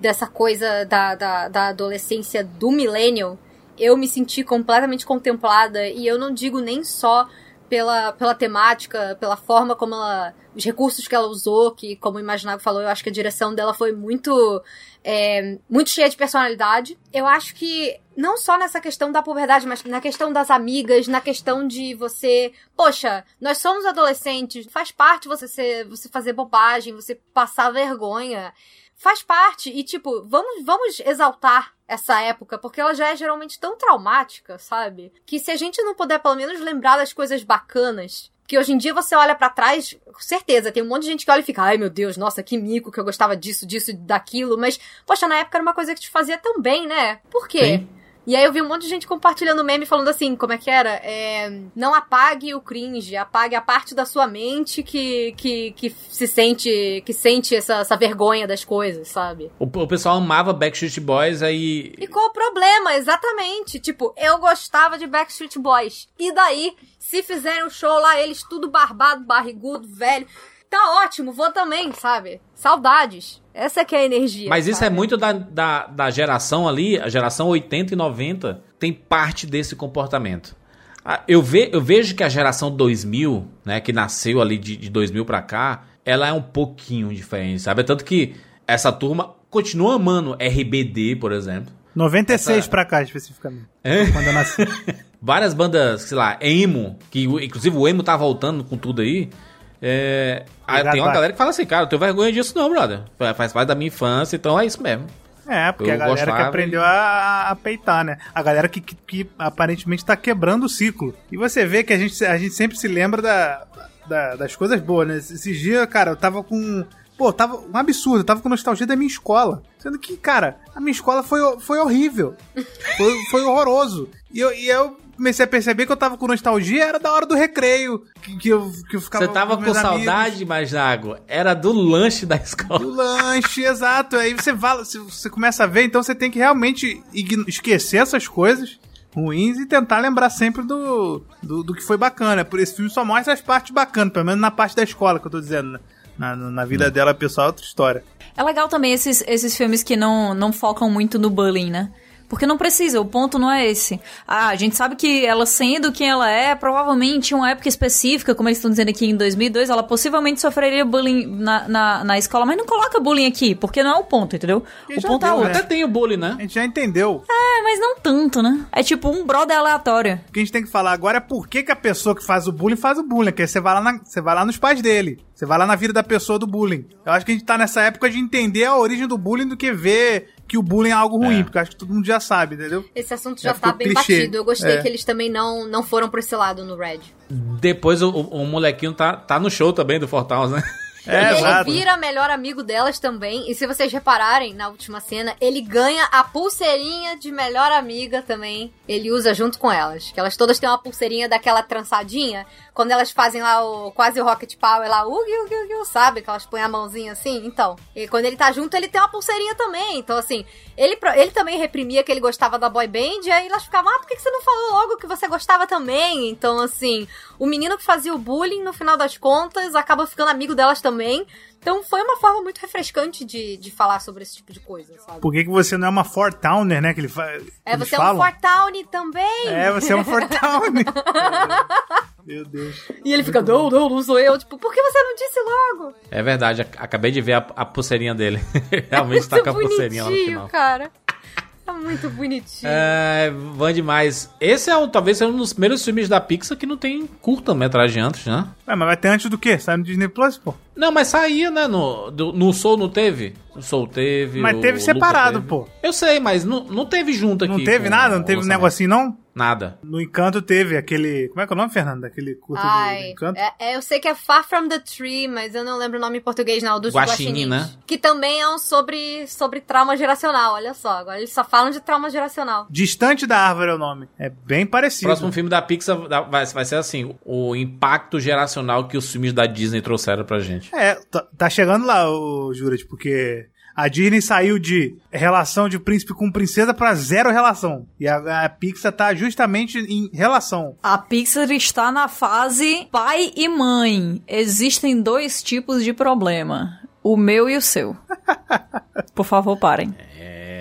dessa coisa da, da, da adolescência do millennial, eu me senti completamente contemplada. E eu não digo nem só pela, pela temática, pela forma como ela. os recursos que ela usou, que, como o Imaginário falou, eu acho que a direção dela foi muito. é, muito cheia de personalidade. Eu acho que. Não só nessa questão da puberdade, mas na questão das amigas, na questão de você. Poxa, nós somos adolescentes, faz parte você ser, você fazer bobagem, você passar vergonha faz parte e tipo, vamos vamos exaltar essa época, porque ela já é geralmente tão traumática, sabe? Que se a gente não puder pelo menos lembrar das coisas bacanas, que hoje em dia você olha pra trás, com certeza, tem um monte de gente que olha e fica, ai meu Deus, nossa, que mico que eu gostava disso, disso, daquilo, mas poxa, na época era uma coisa que te fazia tão bem, né? Por quê? Sim. E aí eu vi um monte de gente compartilhando meme falando assim, como é que era? É, não apague o cringe, apague a parte da sua mente que, que, que se sente, que sente essa, essa vergonha das coisas, sabe? O, o pessoal amava Backstreet Boys, aí. E qual o problema? Exatamente. Tipo, eu gostava de Backstreet Boys. E daí, se fizerem um show lá, eles tudo barbado, barrigudo, velho. Tá ótimo, vou também, sabe? Saudades. Essa que é a energia. Mas isso é sabe? muito da, da, da geração ali, a geração 80 e 90 tem parte desse comportamento. Ah, Eu, ve, eu vejo que a geração 2000, né, que nasceu ali de, de 2000 pra cá, ela é um pouquinho diferente, sabe? Tanto que essa turma continua amando RBD, por exemplo. 96 Essa- pra cá, especificamente. É? Quando eu nasci. Várias bandas, sei lá, emo, que inclusive o emo tá voltando com tudo aí. É, Obrigado, tem uma galera que fala assim, cara, eu tenho vergonha disso não, brother. Fa- Faz parte da minha infância, então é isso mesmo. É, porque Eu a galera que aprendeu a, a peitar, né? A galera que, que, que aparentemente tá quebrando o ciclo. E você vê que a gente, a gente sempre se lembra da, da- das coisas boas, né? Esses dias, cara, eu tava com. Pô, tava um absurdo, eu tava com nostalgia da minha escola. Sendo que, cara, a minha escola foi, foi horrível. Foi, foi horroroso. E eu, e eu comecei a perceber que eu tava com nostalgia, era da hora do recreio. Que, que, eu, que eu ficava Você tava com com saudade, mas Nago, era do lanche da escola. Do lanche, exato. Aí você fala, se você começa a ver, então você tem que realmente esquecer essas coisas ruins e tentar lembrar sempre do, do, do que foi bacana. Por esse filme só mostra as partes bacanas, pelo menos na parte da escola que eu tô dizendo. né? Na, na, vida dela, pessoal, é outra história. É legal também esses, esses filmes que não, não focam muito no bullying, né? Porque não precisa, o ponto não é esse. Ah, a gente sabe que ela sendo quem ela é, provavelmente em uma época específica, como eles estão dizendo aqui em 2002, ela possivelmente sofreria bullying na, na, na escola, mas não coloca bullying aqui, porque não é o ponto, entendeu? E O ponto é deu, outro. né? Até tem o bullying, né? A gente já entendeu. É, mas não tanto, né? É tipo um brother aleatório. O que a gente tem que falar agora é por que, que a pessoa que faz o bullying faz o bullying. Que aí você vai, lá na- você vai lá nos pais dele. Você vai lá na vida da pessoa do bullying. Eu acho que a gente tá nessa época de entender a origem do bullying do que ver que o bullying é algo ruim. É. Porque acho que todo mundo já sabe, entendeu? Esse assunto Já já, tá bem clichê. batido. Eu gostei É. que eles também não, não foram por esse lado no Red. Depois o, o- o molequinho tá, tá no show também do Fortal, né? É, e ele exato. vira melhor amigo delas também. E se vocês repararem na última cena, ele ganha a pulseirinha de melhor amiga também. Ele usa junto com elas. Que elas todas têm uma pulseirinha daquela trançadinha. Quando elas fazem lá o quase o Rocket Power lá, ugi, ugi, ugi, sabe? Que elas põem a mãozinha assim. Então, e quando ele tá junto, ele tem uma pulseirinha também. Então, assim, ele, ele também reprimia que ele gostava da boy band. E aí elas ficavam, ah, por que você não falou logo que você gostava também? Então, assim, o menino que fazia o bullying, no final das contas, acaba ficando amigo delas também. Então foi uma forma muito refrescante de, de falar sobre esse tipo de coisa, sabe? Por que, que você não é uma Fort Towner, né? Que ele fa... É, eles você é um falam? Fort Town também! É, você é um Fort Towner. Meu Deus. E ele fica, não, não, não sou eu. Tipo, por que você não disse logo? É verdade, ac- acabei de ver a, a pulseirinha dele. Realmente tá muito com a pulseirinha lá no final. cara. Tá muito bonitinho. É, van demais. Esse é um, talvez seja um dos primeiros filmes da Pixar que não tem curta-metragem antes, né? Ué, mas vai ter antes do quê? Sai no Disney Plus, pô. Não, mas saía, né? No, do- no Soul não teve? O Soul teve. Mas o teve separado, teve. pô. Eu sei, mas não, não teve junto aqui. Não teve nada? Não teve um negocinho, não? Nada. No Encanto teve aquele. Como é que é o nome, Fernando? Aquele curto do- do, Ai, Encanto? é, é, eu sei que é Far From the Tree, mas eu não lembro o nome em português não, dos Guaxinim, né? Que também é um sobre, sobre trauma geracional, olha só. Agora eles só falam de trauma geracional. Distante da Árvore é o nome. É bem O parecido. próximo filme da Pixar da- vai, vai ser assim: o impacto geracional que os filmes da Disney trouxeram pra gente. É, tá, tá chegando lá, o Juras, porque a Disney saiu de relação de príncipe com princesa pra zero relação. E a, a Pixar tá justamente em relação. A Pixar está na fase pai e mãe. Existem dois tipos de problema: o meu e o seu. Por favor, parem.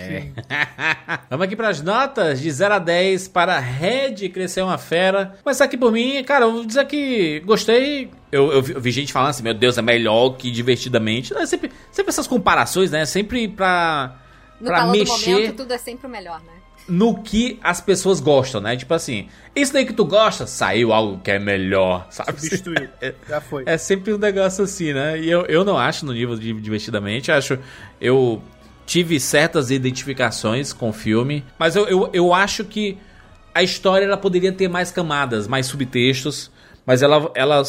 Vamos aqui pras notas de 0 a 10 para Red Crescer uma Fera. Começar aqui por mim, cara, eu vou dizer que gostei. Eu, eu vi, eu vi gente falando assim, meu Deus, é melhor que divertidamente. É sempre, sempre essas comparações, né? Sempre pra, No pra mexer momento, tudo é sempre o melhor, né? no que as pessoas gostam, né? Tipo assim, isso daí que tu gosta, saiu algo que é melhor, sabe? Substituiu. Já foi. É sempre um negócio assim, né? E eu, eu não acho no nível de divertidamente, acho. Eu tive certas identificações com o filme, mas eu, eu, eu acho que a história ela poderia ter mais camadas, mais subtextos, mas ela, ela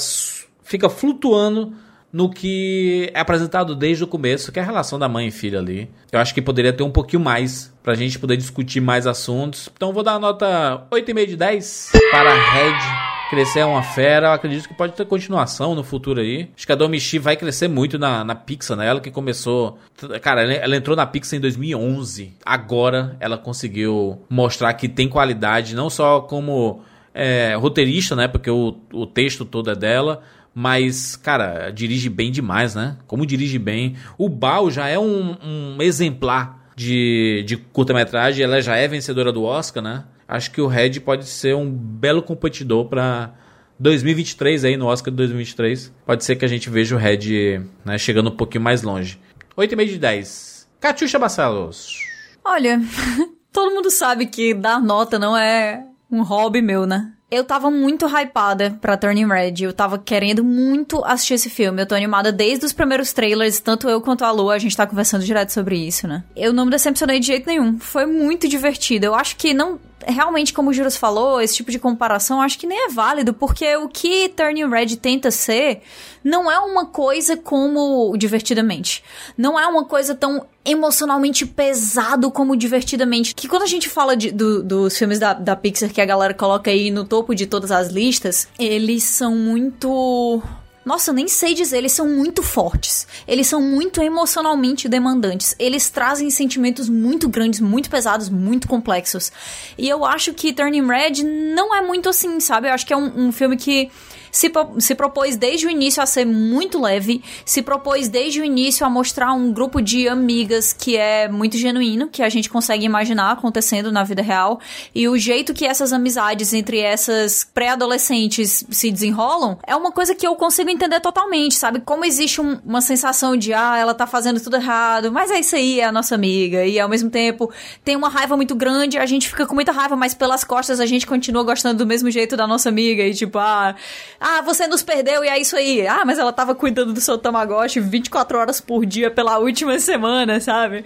fica flutuando no que é apresentado desde o começo, que é a relação da mãe e filha ali. Eu acho que poderia ter um pouquinho mais pra gente poder discutir mais assuntos. Então vou dar a nota 8,5 de 10 para Red. Crescer é uma fera, acredito que pode ter continuação no futuro aí. Acho que a Domichi vai crescer muito na, na Pixar, né? Ela que começou. Cara, ela, ela entrou na Pixar em 2011. Agora ela conseguiu mostrar que tem qualidade, não só como é, roteirista, né? Porque o, o texto todo é dela. Mas, cara, dirige bem demais, né? Como dirige bem. O Bao já é um, um exemplar de, de curta-metragem. Ela já é vencedora do Oscar, né? Acho que o Red pode ser um belo competidor pra 2023 aí, no Oscar de 2023. Pode ser que a gente veja o Red né, chegando um pouquinho mais longe. 8,5 de 10. Catiuxa Barcelos. Olha, todo mundo sabe que dar nota não é um hobby meu, né? Eu tava muito hypada pra Turning Red. Eu tava querendo muito assistir esse filme. Eu tô animada desde os primeiros trailers, tanto eu quanto a Lu, a gente tá conversando direto sobre isso, né? Eu não me decepcionei de jeito nenhum. Foi muito divertido. Eu acho que não. Realmente, como o Juras falou, esse tipo de comparação acho que nem é válido, porque o que Turning Red tenta ser não é uma coisa como Divertidamente. Não é uma coisa tão emocionalmente pesado como Divertidamente. Que quando a gente fala de- do- dos filmes da, da Pixar que a galera coloca aí no topo de todas as listas, eles são muito. Nossa, nem sei dizer, eles são muito fortes. Eles são muito emocionalmente demandantes. Eles trazem sentimentos muito grandes, muito pesados, muito complexos. E eu acho que Turning Red não é muito assim, sabe? Eu acho que é um, um filme que se, se propôs desde o início a ser muito leve, se propôs desde o início a mostrar um grupo de amigas que é muito genuíno, que a gente consegue imaginar acontecendo na vida real, e o jeito que essas amizades entre essas pré-adolescentes se desenrolam é uma coisa que eu consigo entender totalmente, sabe? Como existe um- uma sensação de, ah, ela tá fazendo tudo errado, mas é isso aí, é a nossa amiga, e ao mesmo tempo tem uma raiva muito grande, a gente fica com muita raiva, mas pelas costas a gente continua gostando do mesmo jeito da nossa amiga, e tipo, ah, ah, você nos perdeu e é isso aí. Ah, mas ela tava cuidando do seu Tamagotchi 24 horas por dia pela última semana, sabe?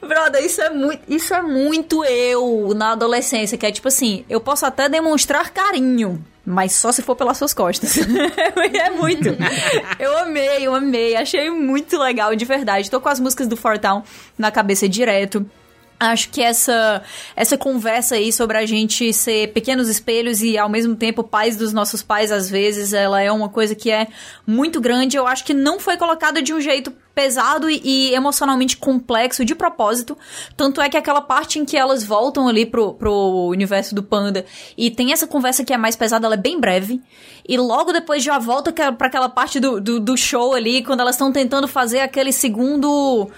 Brother, isso é muito, isso é muito eu na adolescência, que é tipo assim, eu posso até demonstrar carinho, mas só se for pelas suas costas. é muito. Eu amei, eu amei, achei muito legal, de verdade. Tô com as músicas do Fortown na cabeça direto. Acho que essa, essa conversa aí sobre a gente ser pequenos espelhos e ao mesmo tempo pais dos nossos pais, às vezes, ela é uma coisa que é muito grande. Eu acho que não foi colocada de um jeito pesado e, emocionalmente complexo de propósito. Tanto é que aquela parte em que elas voltam ali pro, pro universo do Panda e tem essa conversa que é mais pesada, ela é bem breve. E logo depois já volta pra aquela parte do, do, do show ali, quando elas estão tentando fazer aquele segundo.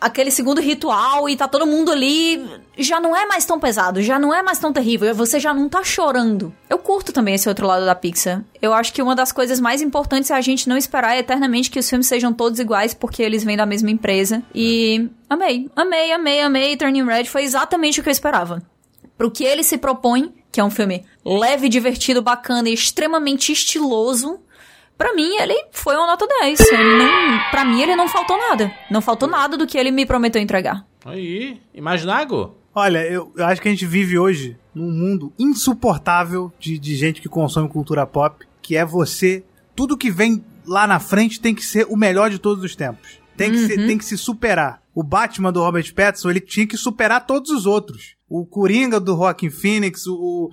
aquele segundo ritual e tá todo mundo ali. Já não é mais tão pesado, já não é mais tão terrível, você já não tá chorando. Eu curto também esse outro lado da Pixar. Eu acho que uma das coisas mais importantes é a gente não esperar eternamente que os filmes sejam todos iguais, porque eles vêm da mesma empresa. E amei, amei, amei, amei. Turning Red foi exatamente o que eu esperava pro que ele se propõe, que é um filme leve, divertido, bacana e extremamente estiloso, pra mim ele foi uma nota 10. Ele não, pra mim ele não faltou nada. Não faltou nada do que ele me prometeu entregar. Aí, Imaginago. Olha, eu, eu acho que a gente vive hoje num mundo insuportável de, de gente que consome cultura pop, que é você. Tudo que vem lá na frente tem que ser o melhor de todos os tempos. Tem que, ser- tem que se superar. O Batman do Robert Pattinson, ele tinha que superar todos os outros. O Coringa do Joaquin Phoenix, o, o-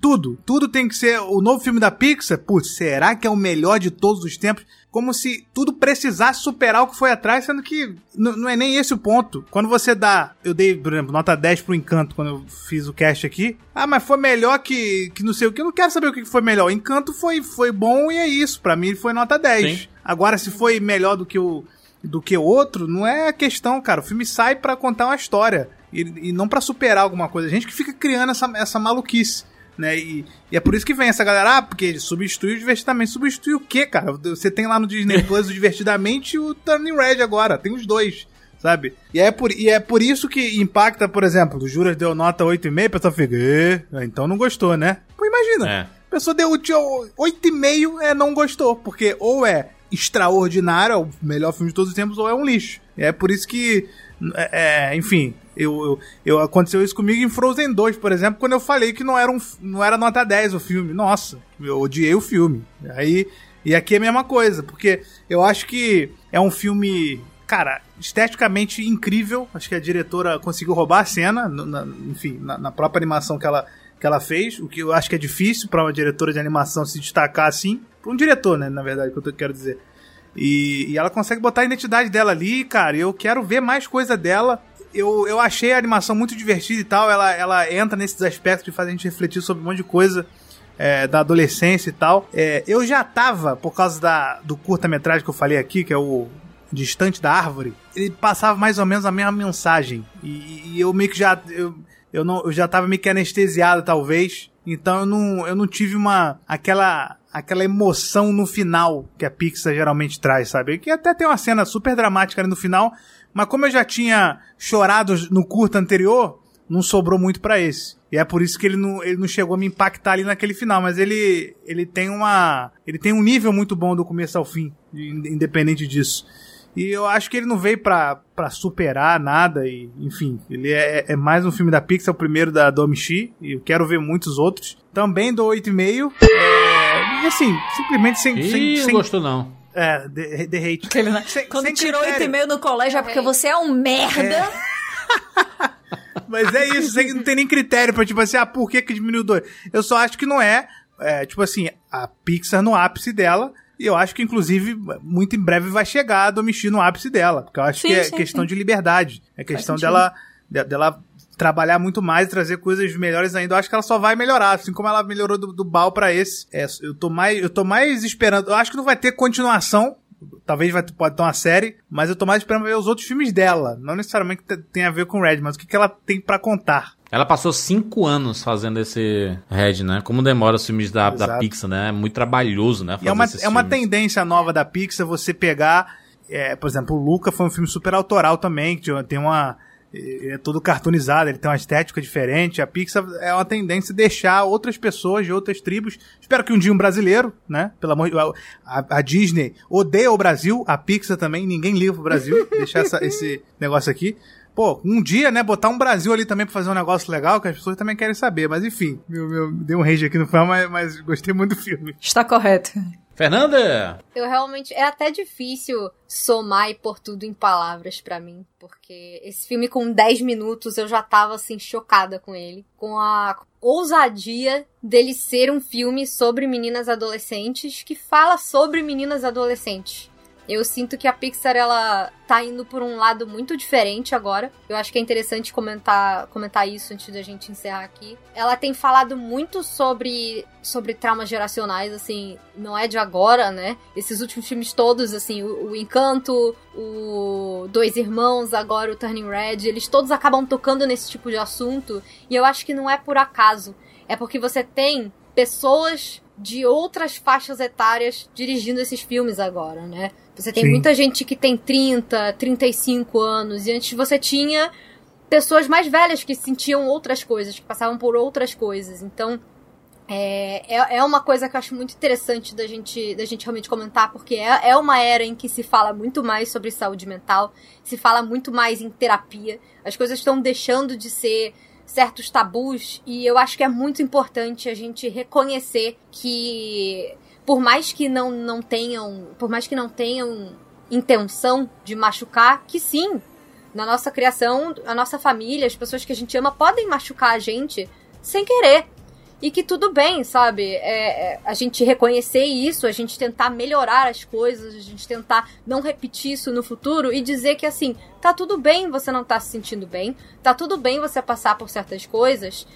tudo, tudo tem que ser o novo filme da Pixar. Putz, será que é o melhor de todos os tempos? Como se tudo precisasse superar o que foi atrás, sendo que não é nem esse o ponto. Quando você dá, eu dei, por exemplo, nota 10 pro Encanto quando eu fiz o cast aqui. Ah, mas foi melhor que, que não sei o que. Eu não quero saber o que foi melhor. Encanto foi, foi bom e é isso. Pra mim foi nota 10. Sim. Agora, se foi melhor do que o do que o outro, não é a questão, cara. O filme sai pra contar uma história e, e não pra superar alguma coisa. A gente que fica criando essa, essa maluquice. Né? E, e é por isso que vem essa galera, ah, porque substitui o Divertidamente. Substitui o quê, cara? Você tem lá no Disney Plus o Divertidamente e o Turning Red agora. Tem os dois, sabe? E é por, e é por isso que impacta, por exemplo, o Juras deu nota 8,5, a pessoa fica, "Ê, então não gostou, né? Pô, imagina. É. A pessoa deu tinha 8,5 é não gostou, porque ou é extraordinário, é o melhor filme de todos os tempos, ou é um lixo. É por isso que, é, é, enfim, eu, eu, eu- aconteceu isso comigo em Frozen 2, por exemplo, quando eu falei que não era, um, não era nota 10 o filme. Nossa, eu odiei o filme. Aí, e aqui é a mesma coisa, porque eu acho que é um filme, cara, esteticamente incrível. Acho que a diretora conseguiu roubar a cena, na- enfim, na, na própria animação que ela, que ela fez, o que eu acho que é difícil para uma diretora de animação se destacar assim. Um diretor, né, na verdade, que eu quero dizer. E, e ela consegue botar a identidade dela ali, cara. Eu quero ver mais coisa dela. Eu, eu achei a animação muito divertida e tal. Ela, ela entra nesses aspectos de fazer a gente refletir sobre um monte de coisa é, da adolescência e tal. É, eu já tava, por causa da, do curta-metragem que eu falei aqui, que é o Distante da Árvore, ele passava mais ou menos a mesma mensagem. E, e eu meio que já. Eu, eu, não, eu já tava meio que anestesiado, talvez. Então eu não, eu não tive uma. aquela. Aquela emoção no final que a Pixar geralmente traz, sabe? Que até tem uma cena super dramática ali no final. Mas como eu já tinha chorado no curta anterior, não sobrou muito pra esse. E é por isso que ele não, ele não chegou a me impactar ali naquele final, mas ele ele tem uma ele tem um nível muito bom do começo ao fim, in- independente disso. E eu acho que ele não veio pra, pra superar nada e, enfim, ele é, é mais um filme da Pixar, o primeiro da Domichi, e eu quero ver muitos outros. Também dou 8,5. É, e assim, simplesmente sem, Ih, sem, não sem gostou não. é, de, de hate. Aquele, né? Sem- Quando sem tirou critério. 8,5 no colégio é porque você é um merda. Mas é isso, sem- não tem nem critério pra, tipo assim, ah, por que que diminuiu dois? Eu só acho que não é, é, tipo assim, a Pixar no ápice dela, e eu acho que, inclusive, muito em breve vai chegar a Domichi no ápice dela, porque eu acho Sim, que é sim, questão sim. de liberdade, é questão dela, de- dela trabalhar muito mais e trazer coisas melhores ainda. Eu acho que ela só vai melhorar, assim como ela melhorou do, do Bal pra esse. É, eu tô mais, eu tô mais esperando, eu acho que não vai ter continuação, Talvez vai, pode ter uma série, mas eu tô mais esperando ver os outros filmes dela. Não necessariamente que tem a ver com Red, mas o que, que ela tem pra contar. Ela passou cinco anos fazendo esse Red, né? Como demora os filmes da, da. Pixar, né? É muito trabalhoso, né? Fazer é uma, é uma tendência nova da Pixar você pegar. é, por exemplo, o Luca foi um filme super autoral também, que tem uma. É todo cartoonizado, ele tem uma estética diferente. A Pixar é uma tendência deixar outras pessoas de outras tribos. Espero que um dia um brasileiro, né? Pelo amor de a, a Disney odeia o Brasil, a Pixar também, ninguém liga pro Brasil. deixar essa- esse negócio aqui. Pô, um dia, né, botar um Brasil ali também pra fazer um negócio legal que as pessoas também querem saber. Mas enfim, meu, meu, deu um rage aqui no final, mas, mas gostei muito do filme. Está correto. Fernanda! Eu realmente. É até difícil somar e pôr tudo em palavras pra mim. Porque esse filme, com 10 minutos, eu já tava assim, chocada com ele. Com a ousadia dele ser um filme sobre meninas adolescentes que fala sobre meninas adolescentes. Eu sinto que a Pixar ela tá indo por um lado muito diferente agora. Eu acho que é interessante comentar, comentar isso antes da gente encerrar aqui. Ela tem falado muito sobre sobre traumas geracionais, assim, não é de agora, né? Esses últimos filmes todos, assim, o, o Encanto, o Dois Irmãos, agora o Turning Red, eles todos acabam tocando nesse tipo de assunto. E eu acho que não é por acaso. É porque você tem pessoas de outras faixas etárias dirigindo esses filmes agora, né? Você tem Sim. muita gente que tem 30, 35 anos, e antes você tinha pessoas mais velhas que sentiam outras coisas, que passavam por outras coisas. Então, é, é, é uma coisa que eu acho muito interessante da gente, da gente realmente comentar, porque é, é uma era em que se fala muito mais sobre saúde mental, se fala muito mais em terapia, as coisas estão deixando de ser certos tabus, e eu acho que é muito importante a gente reconhecer que, por mais que não, não tenham, por mais que não tenham intenção de machucar, que sim, na nossa criação, a nossa família, as pessoas que a gente ama podem machucar a gente sem querer e que tudo bem, sabe? É, é, a gente reconhecer isso, a gente tentar melhorar as coisas, a gente tentar não repetir isso no futuro e dizer que assim, tá tudo bem você não tá se sentindo bem, tá tudo bem você passar por certas coisas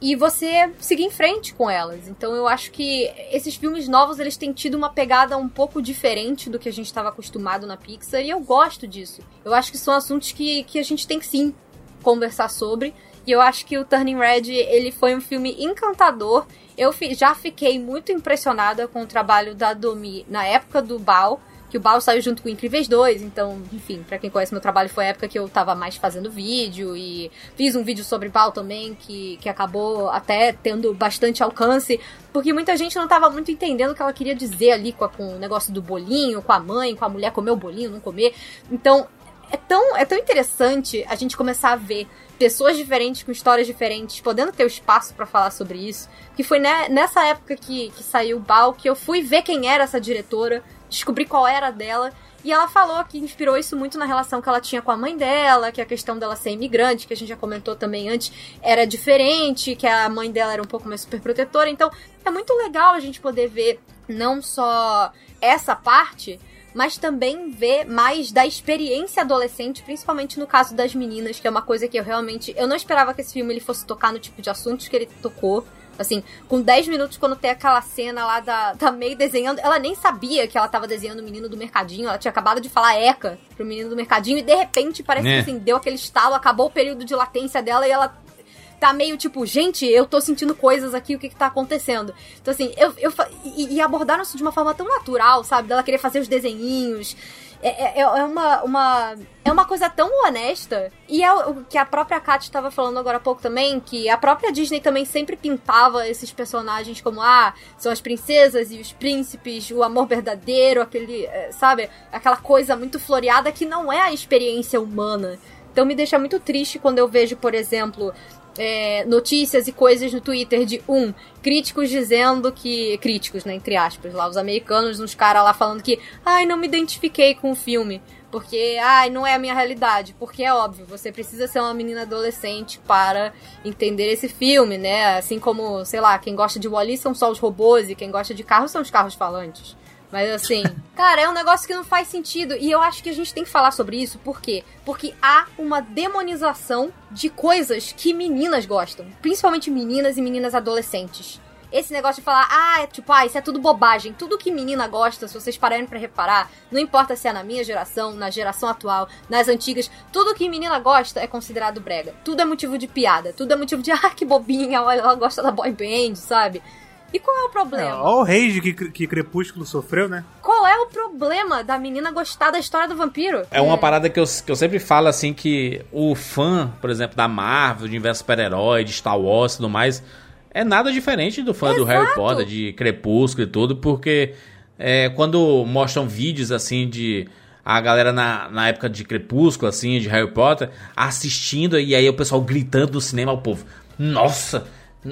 e você seguir em frente com elas. Então eu acho que esses filmes novos eles têm tido uma pegada um pouco diferente do que a gente estava acostumado na Pixar e eu gosto disso. Eu acho que são assuntos que, que a gente tem que sim conversar sobre e eu acho que o Turning Red, ele foi um filme encantador. Eu fi já fiquei muito impressionada com o trabalho da Domi na época do Bao, que o Bao saiu junto com o Incríveis 2, então, enfim, para quem conhece meu trabalho, foi a época que eu tava mais fazendo vídeo e fiz um vídeo sobre Bao também, que, que acabou até tendo bastante alcance, porque muita gente não tava muito entendendo o que ela queria dizer ali com, a, com o negócio do bolinho, com a mãe, com a mulher comer o bolinho, não comer. Então, é tão, é tão interessante a gente começar a ver pessoas diferentes com histórias diferentes, podendo ter o espaço para falar sobre isso. Que foi né, nessa época que, que saiu o Bal que eu fui ver quem era essa diretora, descobri qual era dela. E ela falou que inspirou isso muito na relação que ela tinha com a mãe dela, que a questão dela ser imigrante, que a gente já comentou também antes, era diferente, que a mãe dela era um pouco mais superprotetora. Então, é muito legal a gente poder ver não só essa parte, mas também ver mais da experiência adolescente, principalmente no caso das meninas, que é uma coisa que eu realmente. Eu não esperava que esse filme ele fosse tocar no tipo de assuntos que ele tocou. Assim, com 10 minutos, quando tem aquela cena lá da, da May desenhando, ela nem sabia que ela tava desenhando o menino do mercadinho, ela tinha acabado de falar Eca pro menino do mercadinho, e de repente parece é. que assim, deu aquele estalo, acabou o período de latência dela e ela tá meio tipo, gente, eu tô sentindo coisas aqui, o que que tá acontecendo? Então, assim, eu. eu e, e abordaram isso de uma forma tão natural, sabe? Dela querer fazer os desenhinhos. É, é, é, uma, uma, é uma coisa tão honesta. E é o que a própria Kat estava falando agora há pouco também, que a própria Disney também sempre pintava esses personagens como, ah, são as princesas e os príncipes, o amor verdadeiro, aquele, é, sabe? Aquela coisa muito floreada que não é a experiência humana. Então me deixa muito triste quando eu vejo, por exemplo, é, notícias e coisas no Twitter de um críticos dizendo que críticos, né, entre aspas, lá os americanos, uns caras lá falando que, ai, não me identifiquei com o filme, porque, ai, não é a minha realidade, porque é óbvio, você precisa ser uma menina adolescente para entender esse filme, né? Assim como, sei lá, quem gosta de Wally são só os robôs e quem gosta de carros são os carros falantes. Mas assim, cara, é um negócio que não faz sentido. E eu acho que a gente tem que falar sobre isso. Por quê? Porque há uma demonização de coisas que meninas gostam. Principalmente meninas e meninas adolescentes. Esse negócio de falar, ah, é, tipo, ah, isso é tudo bobagem. Tudo que menina gosta, se vocês pararem para reparar, não importa se é na minha geração, na geração atual, nas antigas, tudo que menina gosta é considerado brega. Tudo é motivo de piada. Tudo é motivo de, ah, que bobinha, olha, ela gosta da boy band, sabe? E qual é o problema? É, olha o rage que, que Crepúsculo sofreu, né? Qual é o problema da menina gostar da história do vampiro? É uma parada que eu, que eu sempre falo, assim, que o fã, por exemplo, da Marvel, de universo super-herói, de Star Wars e tudo mais, é nada diferente do fã Exato. do Harry Potter, de Crepúsculo e tudo, porque é, quando mostram vídeos, assim, de a galera na, na época de Crepúsculo, assim, de Harry Potter, assistindo, e aí o pessoal gritando no cinema, o povo, nossa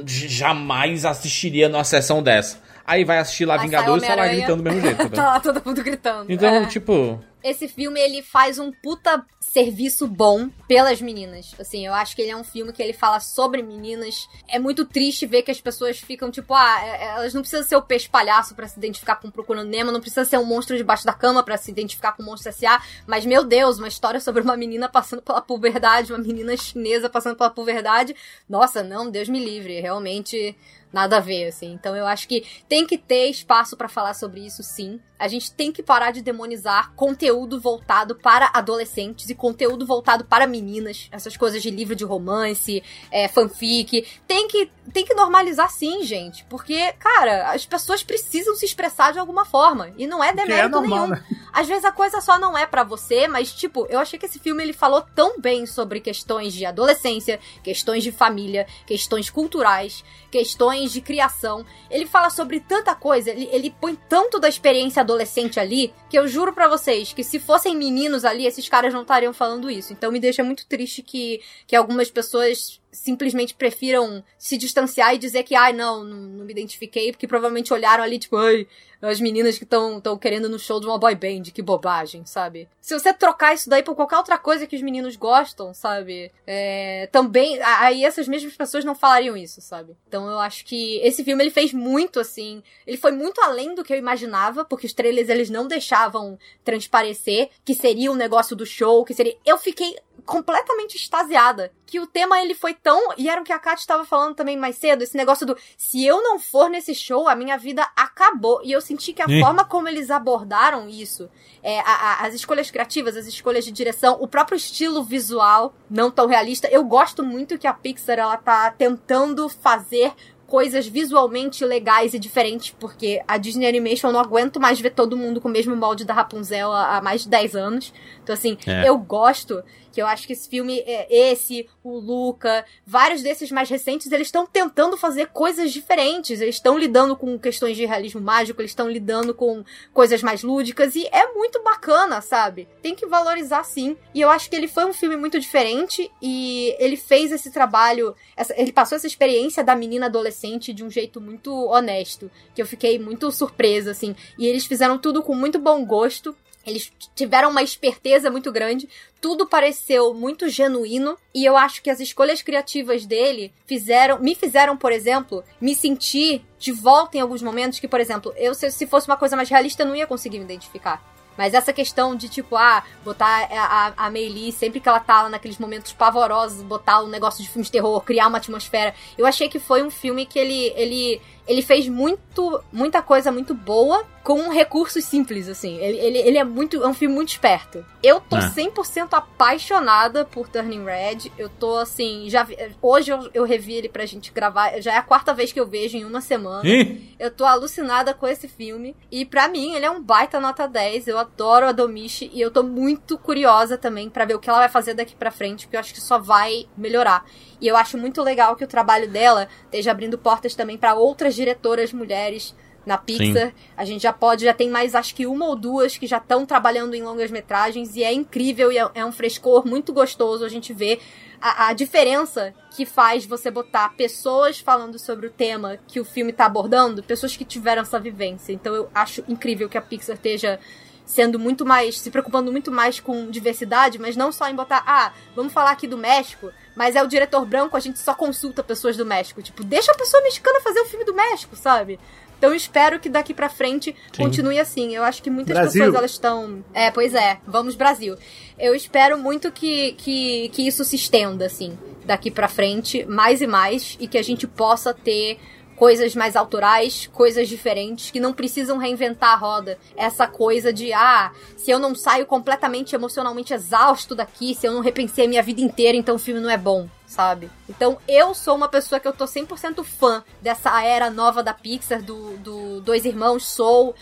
jamais assistiria numa sessão dessa. Aí vai assistir lá Vingadores e tá lá gritando do mesmo jeito. tá todo mundo gritando. Então, é. tipo. Esse filme, ele faz um puta serviço bom pelas meninas. Assim, eu acho que ele é um filme que ele fala sobre meninas. É muito triste ver que as pessoas ficam tipo, ah, é, é, elas não precisam ser o peixe palhaço para se identificar com Procurando Nemo, não precisa ser um monstro debaixo da cama para se identificar com o Monstro S.A., mas meu Deus, uma história sobre uma menina passando pela puberdade, uma menina chinesa passando pela puberdade. Nossa, não, Deus me livre, realmente nada a ver, assim. Então eu acho que tem que ter espaço para falar sobre isso, sim. A gente tem que parar de demonizar conteúdo voltado para adolescentes e conteúdo voltado para meninas. Essas coisas de livro de romance, é, fanfic. Tem que, tem que normalizar, sim, gente. Porque, cara, as pessoas precisam se expressar de alguma forma. E não é, é demérito é normal, nenhum. Né? às vezes a coisa só não é para você, mas tipo, eu achei que esse filme ele falou tão bem sobre questões de adolescência, questões de família, questões culturais, questões de criação. Ele fala sobre tanta coisa, ele, ele põe tanto da experiência adolescente ali, que eu juro para vocês que se fossem meninos ali, esses caras não estariam falando isso. Então me deixa muito triste que, que algumas pessoas simplesmente prefiram se distanciar e dizer que, ai, não, não, não me identifiquei, porque provavelmente olharam ali, tipo, ai, as meninas que estão tão querendo no show de uma boy band, que bobagem, sabe? Se você trocar isso daí por qualquer outra coisa que os meninos gostam, sabe? É, também, aí essas mesmas pessoas não falariam isso, sabe? Então eu acho que esse filme ele fez muito, assim, ele foi muito além do que eu imaginava, porque os trailers eles não deixavam transparecer que seria o um negócio do show, que seria... Eu fiquei completamente extasiada. Que o tema ele foi tão. E era o que a Kat estava falando também mais cedo: esse negócio do se eu não for nesse show, a minha vida acabou. E eu senti que a forma como eles abordaram isso, é, a, a, as escolhas criativas, as escolhas de direção, o próprio estilo visual não tão realista. Eu gosto muito que a Pixar ela tá tentando fazer coisas visualmente legais e diferentes, porque a Disney Animation eu não aguento mais ver todo mundo com o mesmo molde da Rapunzel há, há mais de 10 anos. Então, assim, é. eu gosto que eu acho que esse filme, é esse, o Luca, vários desses mais recentes, eles estão tentando fazer coisas diferentes. Eles estão lidando com questões de realismo mágico, eles estão lidando com coisas mais lúdicas e é muito bacana, sabe? Tem que valorizar sim. E eu acho que ele foi um filme muito diferente e ele fez esse trabalho, essa, ele passou essa experiência da menina adolescente de um jeito muito honesto, que eu fiquei muito surpresa, assim. E eles fizeram tudo com muito bom gosto. Eles tiveram uma esperteza muito grande, tudo pareceu muito genuíno e eu acho que as escolhas criativas dele fizeram, me fizeram, por exemplo, me sentir de volta em alguns momentos que, por exemplo, eu se fosse uma coisa mais realista eu não ia conseguir me identificar. Mas essa questão de, tipo, ah, botar a, a, a Meili, sempre que ela tá naqueles momentos pavorosos, botar um negócio de filme de terror, criar uma atmosfera. Eu achei que foi um filme que ele, ele ele fez muito, muita coisa muito boa com recursos simples, assim. Ele, ele, ele é muito. É um filme muito esperto. Eu tô é. 100% apaixonada por Turning Red. Eu tô assim. já vi, Hoje eu, eu revi ele pra gente gravar. Já é a quarta vez que eu vejo em uma semana. Ih? Eu tô alucinada com esse filme. E pra mim, ele é um baita nota 10. Eu adoro a Domichi. E eu tô muito curiosa também para ver o que ela vai fazer daqui pra frente. Porque eu acho que só vai melhorar. E eu acho muito legal que o trabalho dela esteja abrindo portas também para outras diretoras mulheres na Pixar. Sim. A gente já pode, já tem mais acho que uma ou duas que já estão trabalhando em longas metragens e é incrível e é, é um frescor muito gostoso a gente ver a, a, diferença que faz você botar pessoas falando sobre o tema que o filme está abordando, pessoas que tiveram essa vivência. Então eu acho incrível que a Pixar esteja sendo muito mais, se preocupando muito mais com diversidade, mas não só em botar, ah, vamos falar aqui do México, mas é o diretor branco, a gente só consulta pessoas do México. Tipo, deixa a pessoa mexicana fazer o filme do México, sabe? Então eu espero que daqui para frente Sim. continue assim. Eu acho que muitas Brasil. pessoas elas estão. É, pois é. Vamos Brasil. Eu espero muito que, que, que isso se estenda assim daqui para frente, mais e mais, e que a gente possa ter coisas mais autorais, coisas diferentes, que não precisam reinventar a roda. Essa coisa de, ah, se eu não saio completamente emocionalmente exausto daqui, se eu não repensei a minha vida inteira, então o filme não é bom, sabe? Então eu sou uma pessoa que eu tô 100% fã dessa era nova da Pixar, do, do Dois Irmãos, Soul.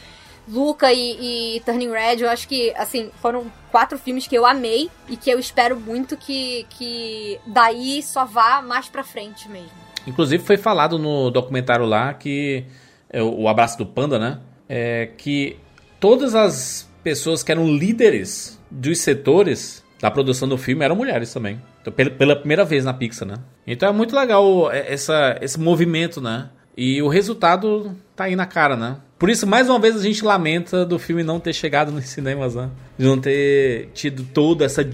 Luca e, e, Turning Red, eu acho que, assim, foram quatro filmes que eu amei e que eu espero muito que, que daí só vá mais pra frente mesmo. Inclusive foi falado no documentário lá que é, o Abraço do Panda, né? É que todas as pessoas que eram líderes dos setores da produção do filme eram mulheres também. Então, pela, primeira vez na Pixar, né? Então é muito legal é, essa, esse movimento, né? E o resultado tá aí na cara, né? Por isso, mais uma vez, a gente lamenta do filme não ter chegado nos cinemas, né? De não ter tido toda essa,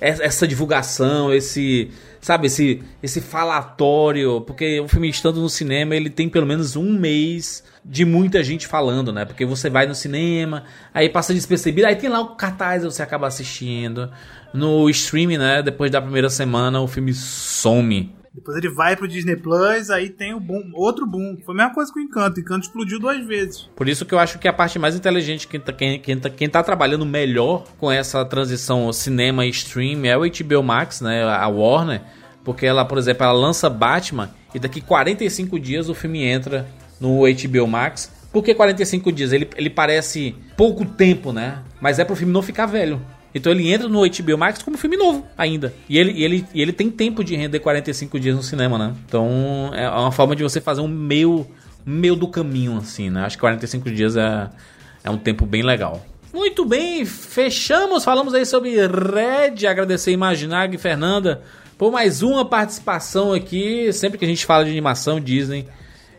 essa divulgação, esse sabe, esse, esse falatório, porque o filme estando no cinema, ele tem pelo menos um mês de muita gente falando, né? Porque você vai no cinema, aí passa despercebido, aí tem lá o cartaz, você acaba assistindo. No streaming, né? Depois da primeira semana, o filme some. Depois ele vai pro Disney Plus, aí tem o boom, outro boom. Foi a mesma coisa com o Encanto. O Encanto explodiu duas vezes. Por isso que eu acho que a parte mais inteligente, quem tá, quem, quem, tá, quem tá trabalhando melhor com essa transição cinema e stream é o HBO Max, né? A Warner. Porque ela, por exemplo, ela lança Batman e daqui 45 dias o filme entra no HBO Max. Por que 45 dias? Ele, ele parece pouco tempo, né? mas é pro filme não ficar velho. Então ele entra no HBO Max como filme novo ainda. E ele, e ele, e ele tem tempo de render 45 dias no cinema, né? Então é uma forma de você fazer um meio, meio do caminho, assim, né? Acho que 45 dias é, é um tempo bem legal. Muito bem, fechamos. Falamos aí sobre Red. Agradecer Imaginag e Fernanda por mais uma participação aqui. Sempre que a gente fala de animação Disney,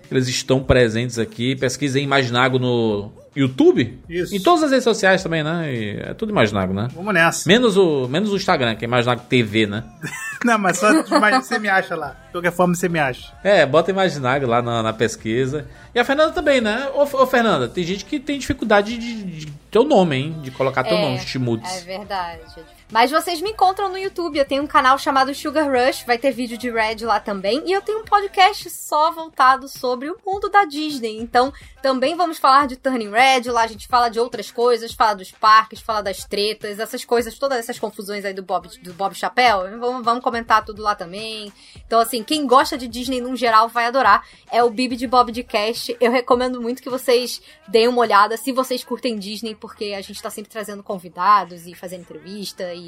eles estão presentes aqui. Pesquisem Imaginago no YouTube. Isso. Em todas as redes sociais também, né? E é tudo Imaginago, né? Vamos nessa. Menos o, menos o Instagram, que é Imaginago TV, né? Não, mas só você me acha lá. De qualquer forma, você me acha. É, bota Imaginago lá na, na pesquisa. E a Fernanda também, né? Ô, ô, Fernanda, tem gente que tem dificuldade de, de teu nome, hein? De colocar teu É, nome, Chimuts. É verdade. Mas vocês me encontram no YouTube. Eu tenho um canal chamado Sugar Rush. Vai ter vídeo de Red lá também. E eu tenho um podcast só voltado sobre o mundo da Disney. Então, também vamos falar de Turning Red. Lá a gente fala de outras coisas. Fala dos parques, fala das tretas. Essas coisas, todas essas confusões aí do Bob, do Bob Chapéu. Vamos, vamos comentar tudo lá também. Então, assim, quem gosta de Disney num geral vai adorar. É o Bibi de Bob de Cast. Eu recomendo muito que vocês deem uma olhada se vocês curtem Disney, porque a gente tá sempre trazendo convidados e fazendo entrevista e,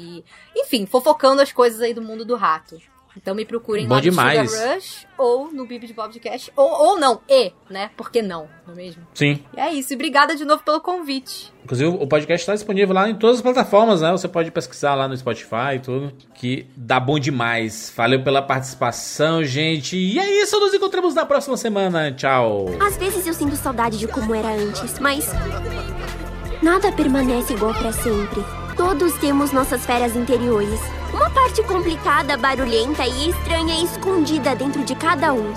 enfim, fofocando as coisas aí do mundo do rato. Então me procurem Bom lá no demais. Sugar Rush ou no Bibi de Bob de Cast. Ou, ou não, e, né? Por que não? Não é mesmo? Sim. E é isso. E obrigada de novo pelo convite. Inclusive, o podcast está disponível lá em todas as plataformas, né? Você pode pesquisar lá no Spotify e tudo, que dá bom demais. Valeu pela participação, gente. E é isso, nos encontramos na próxima semana. Tchau. Às vezes eu sinto saudade de como era antes, mas. Nada permanece igual pra sempre. Todos temos nossas férias interiores. Uma parte complicada, barulhenta e estranha escondida dentro de cada um.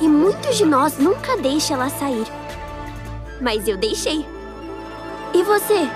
E muitos de nós nunca deixam ela sair. Mas eu deixei. E você?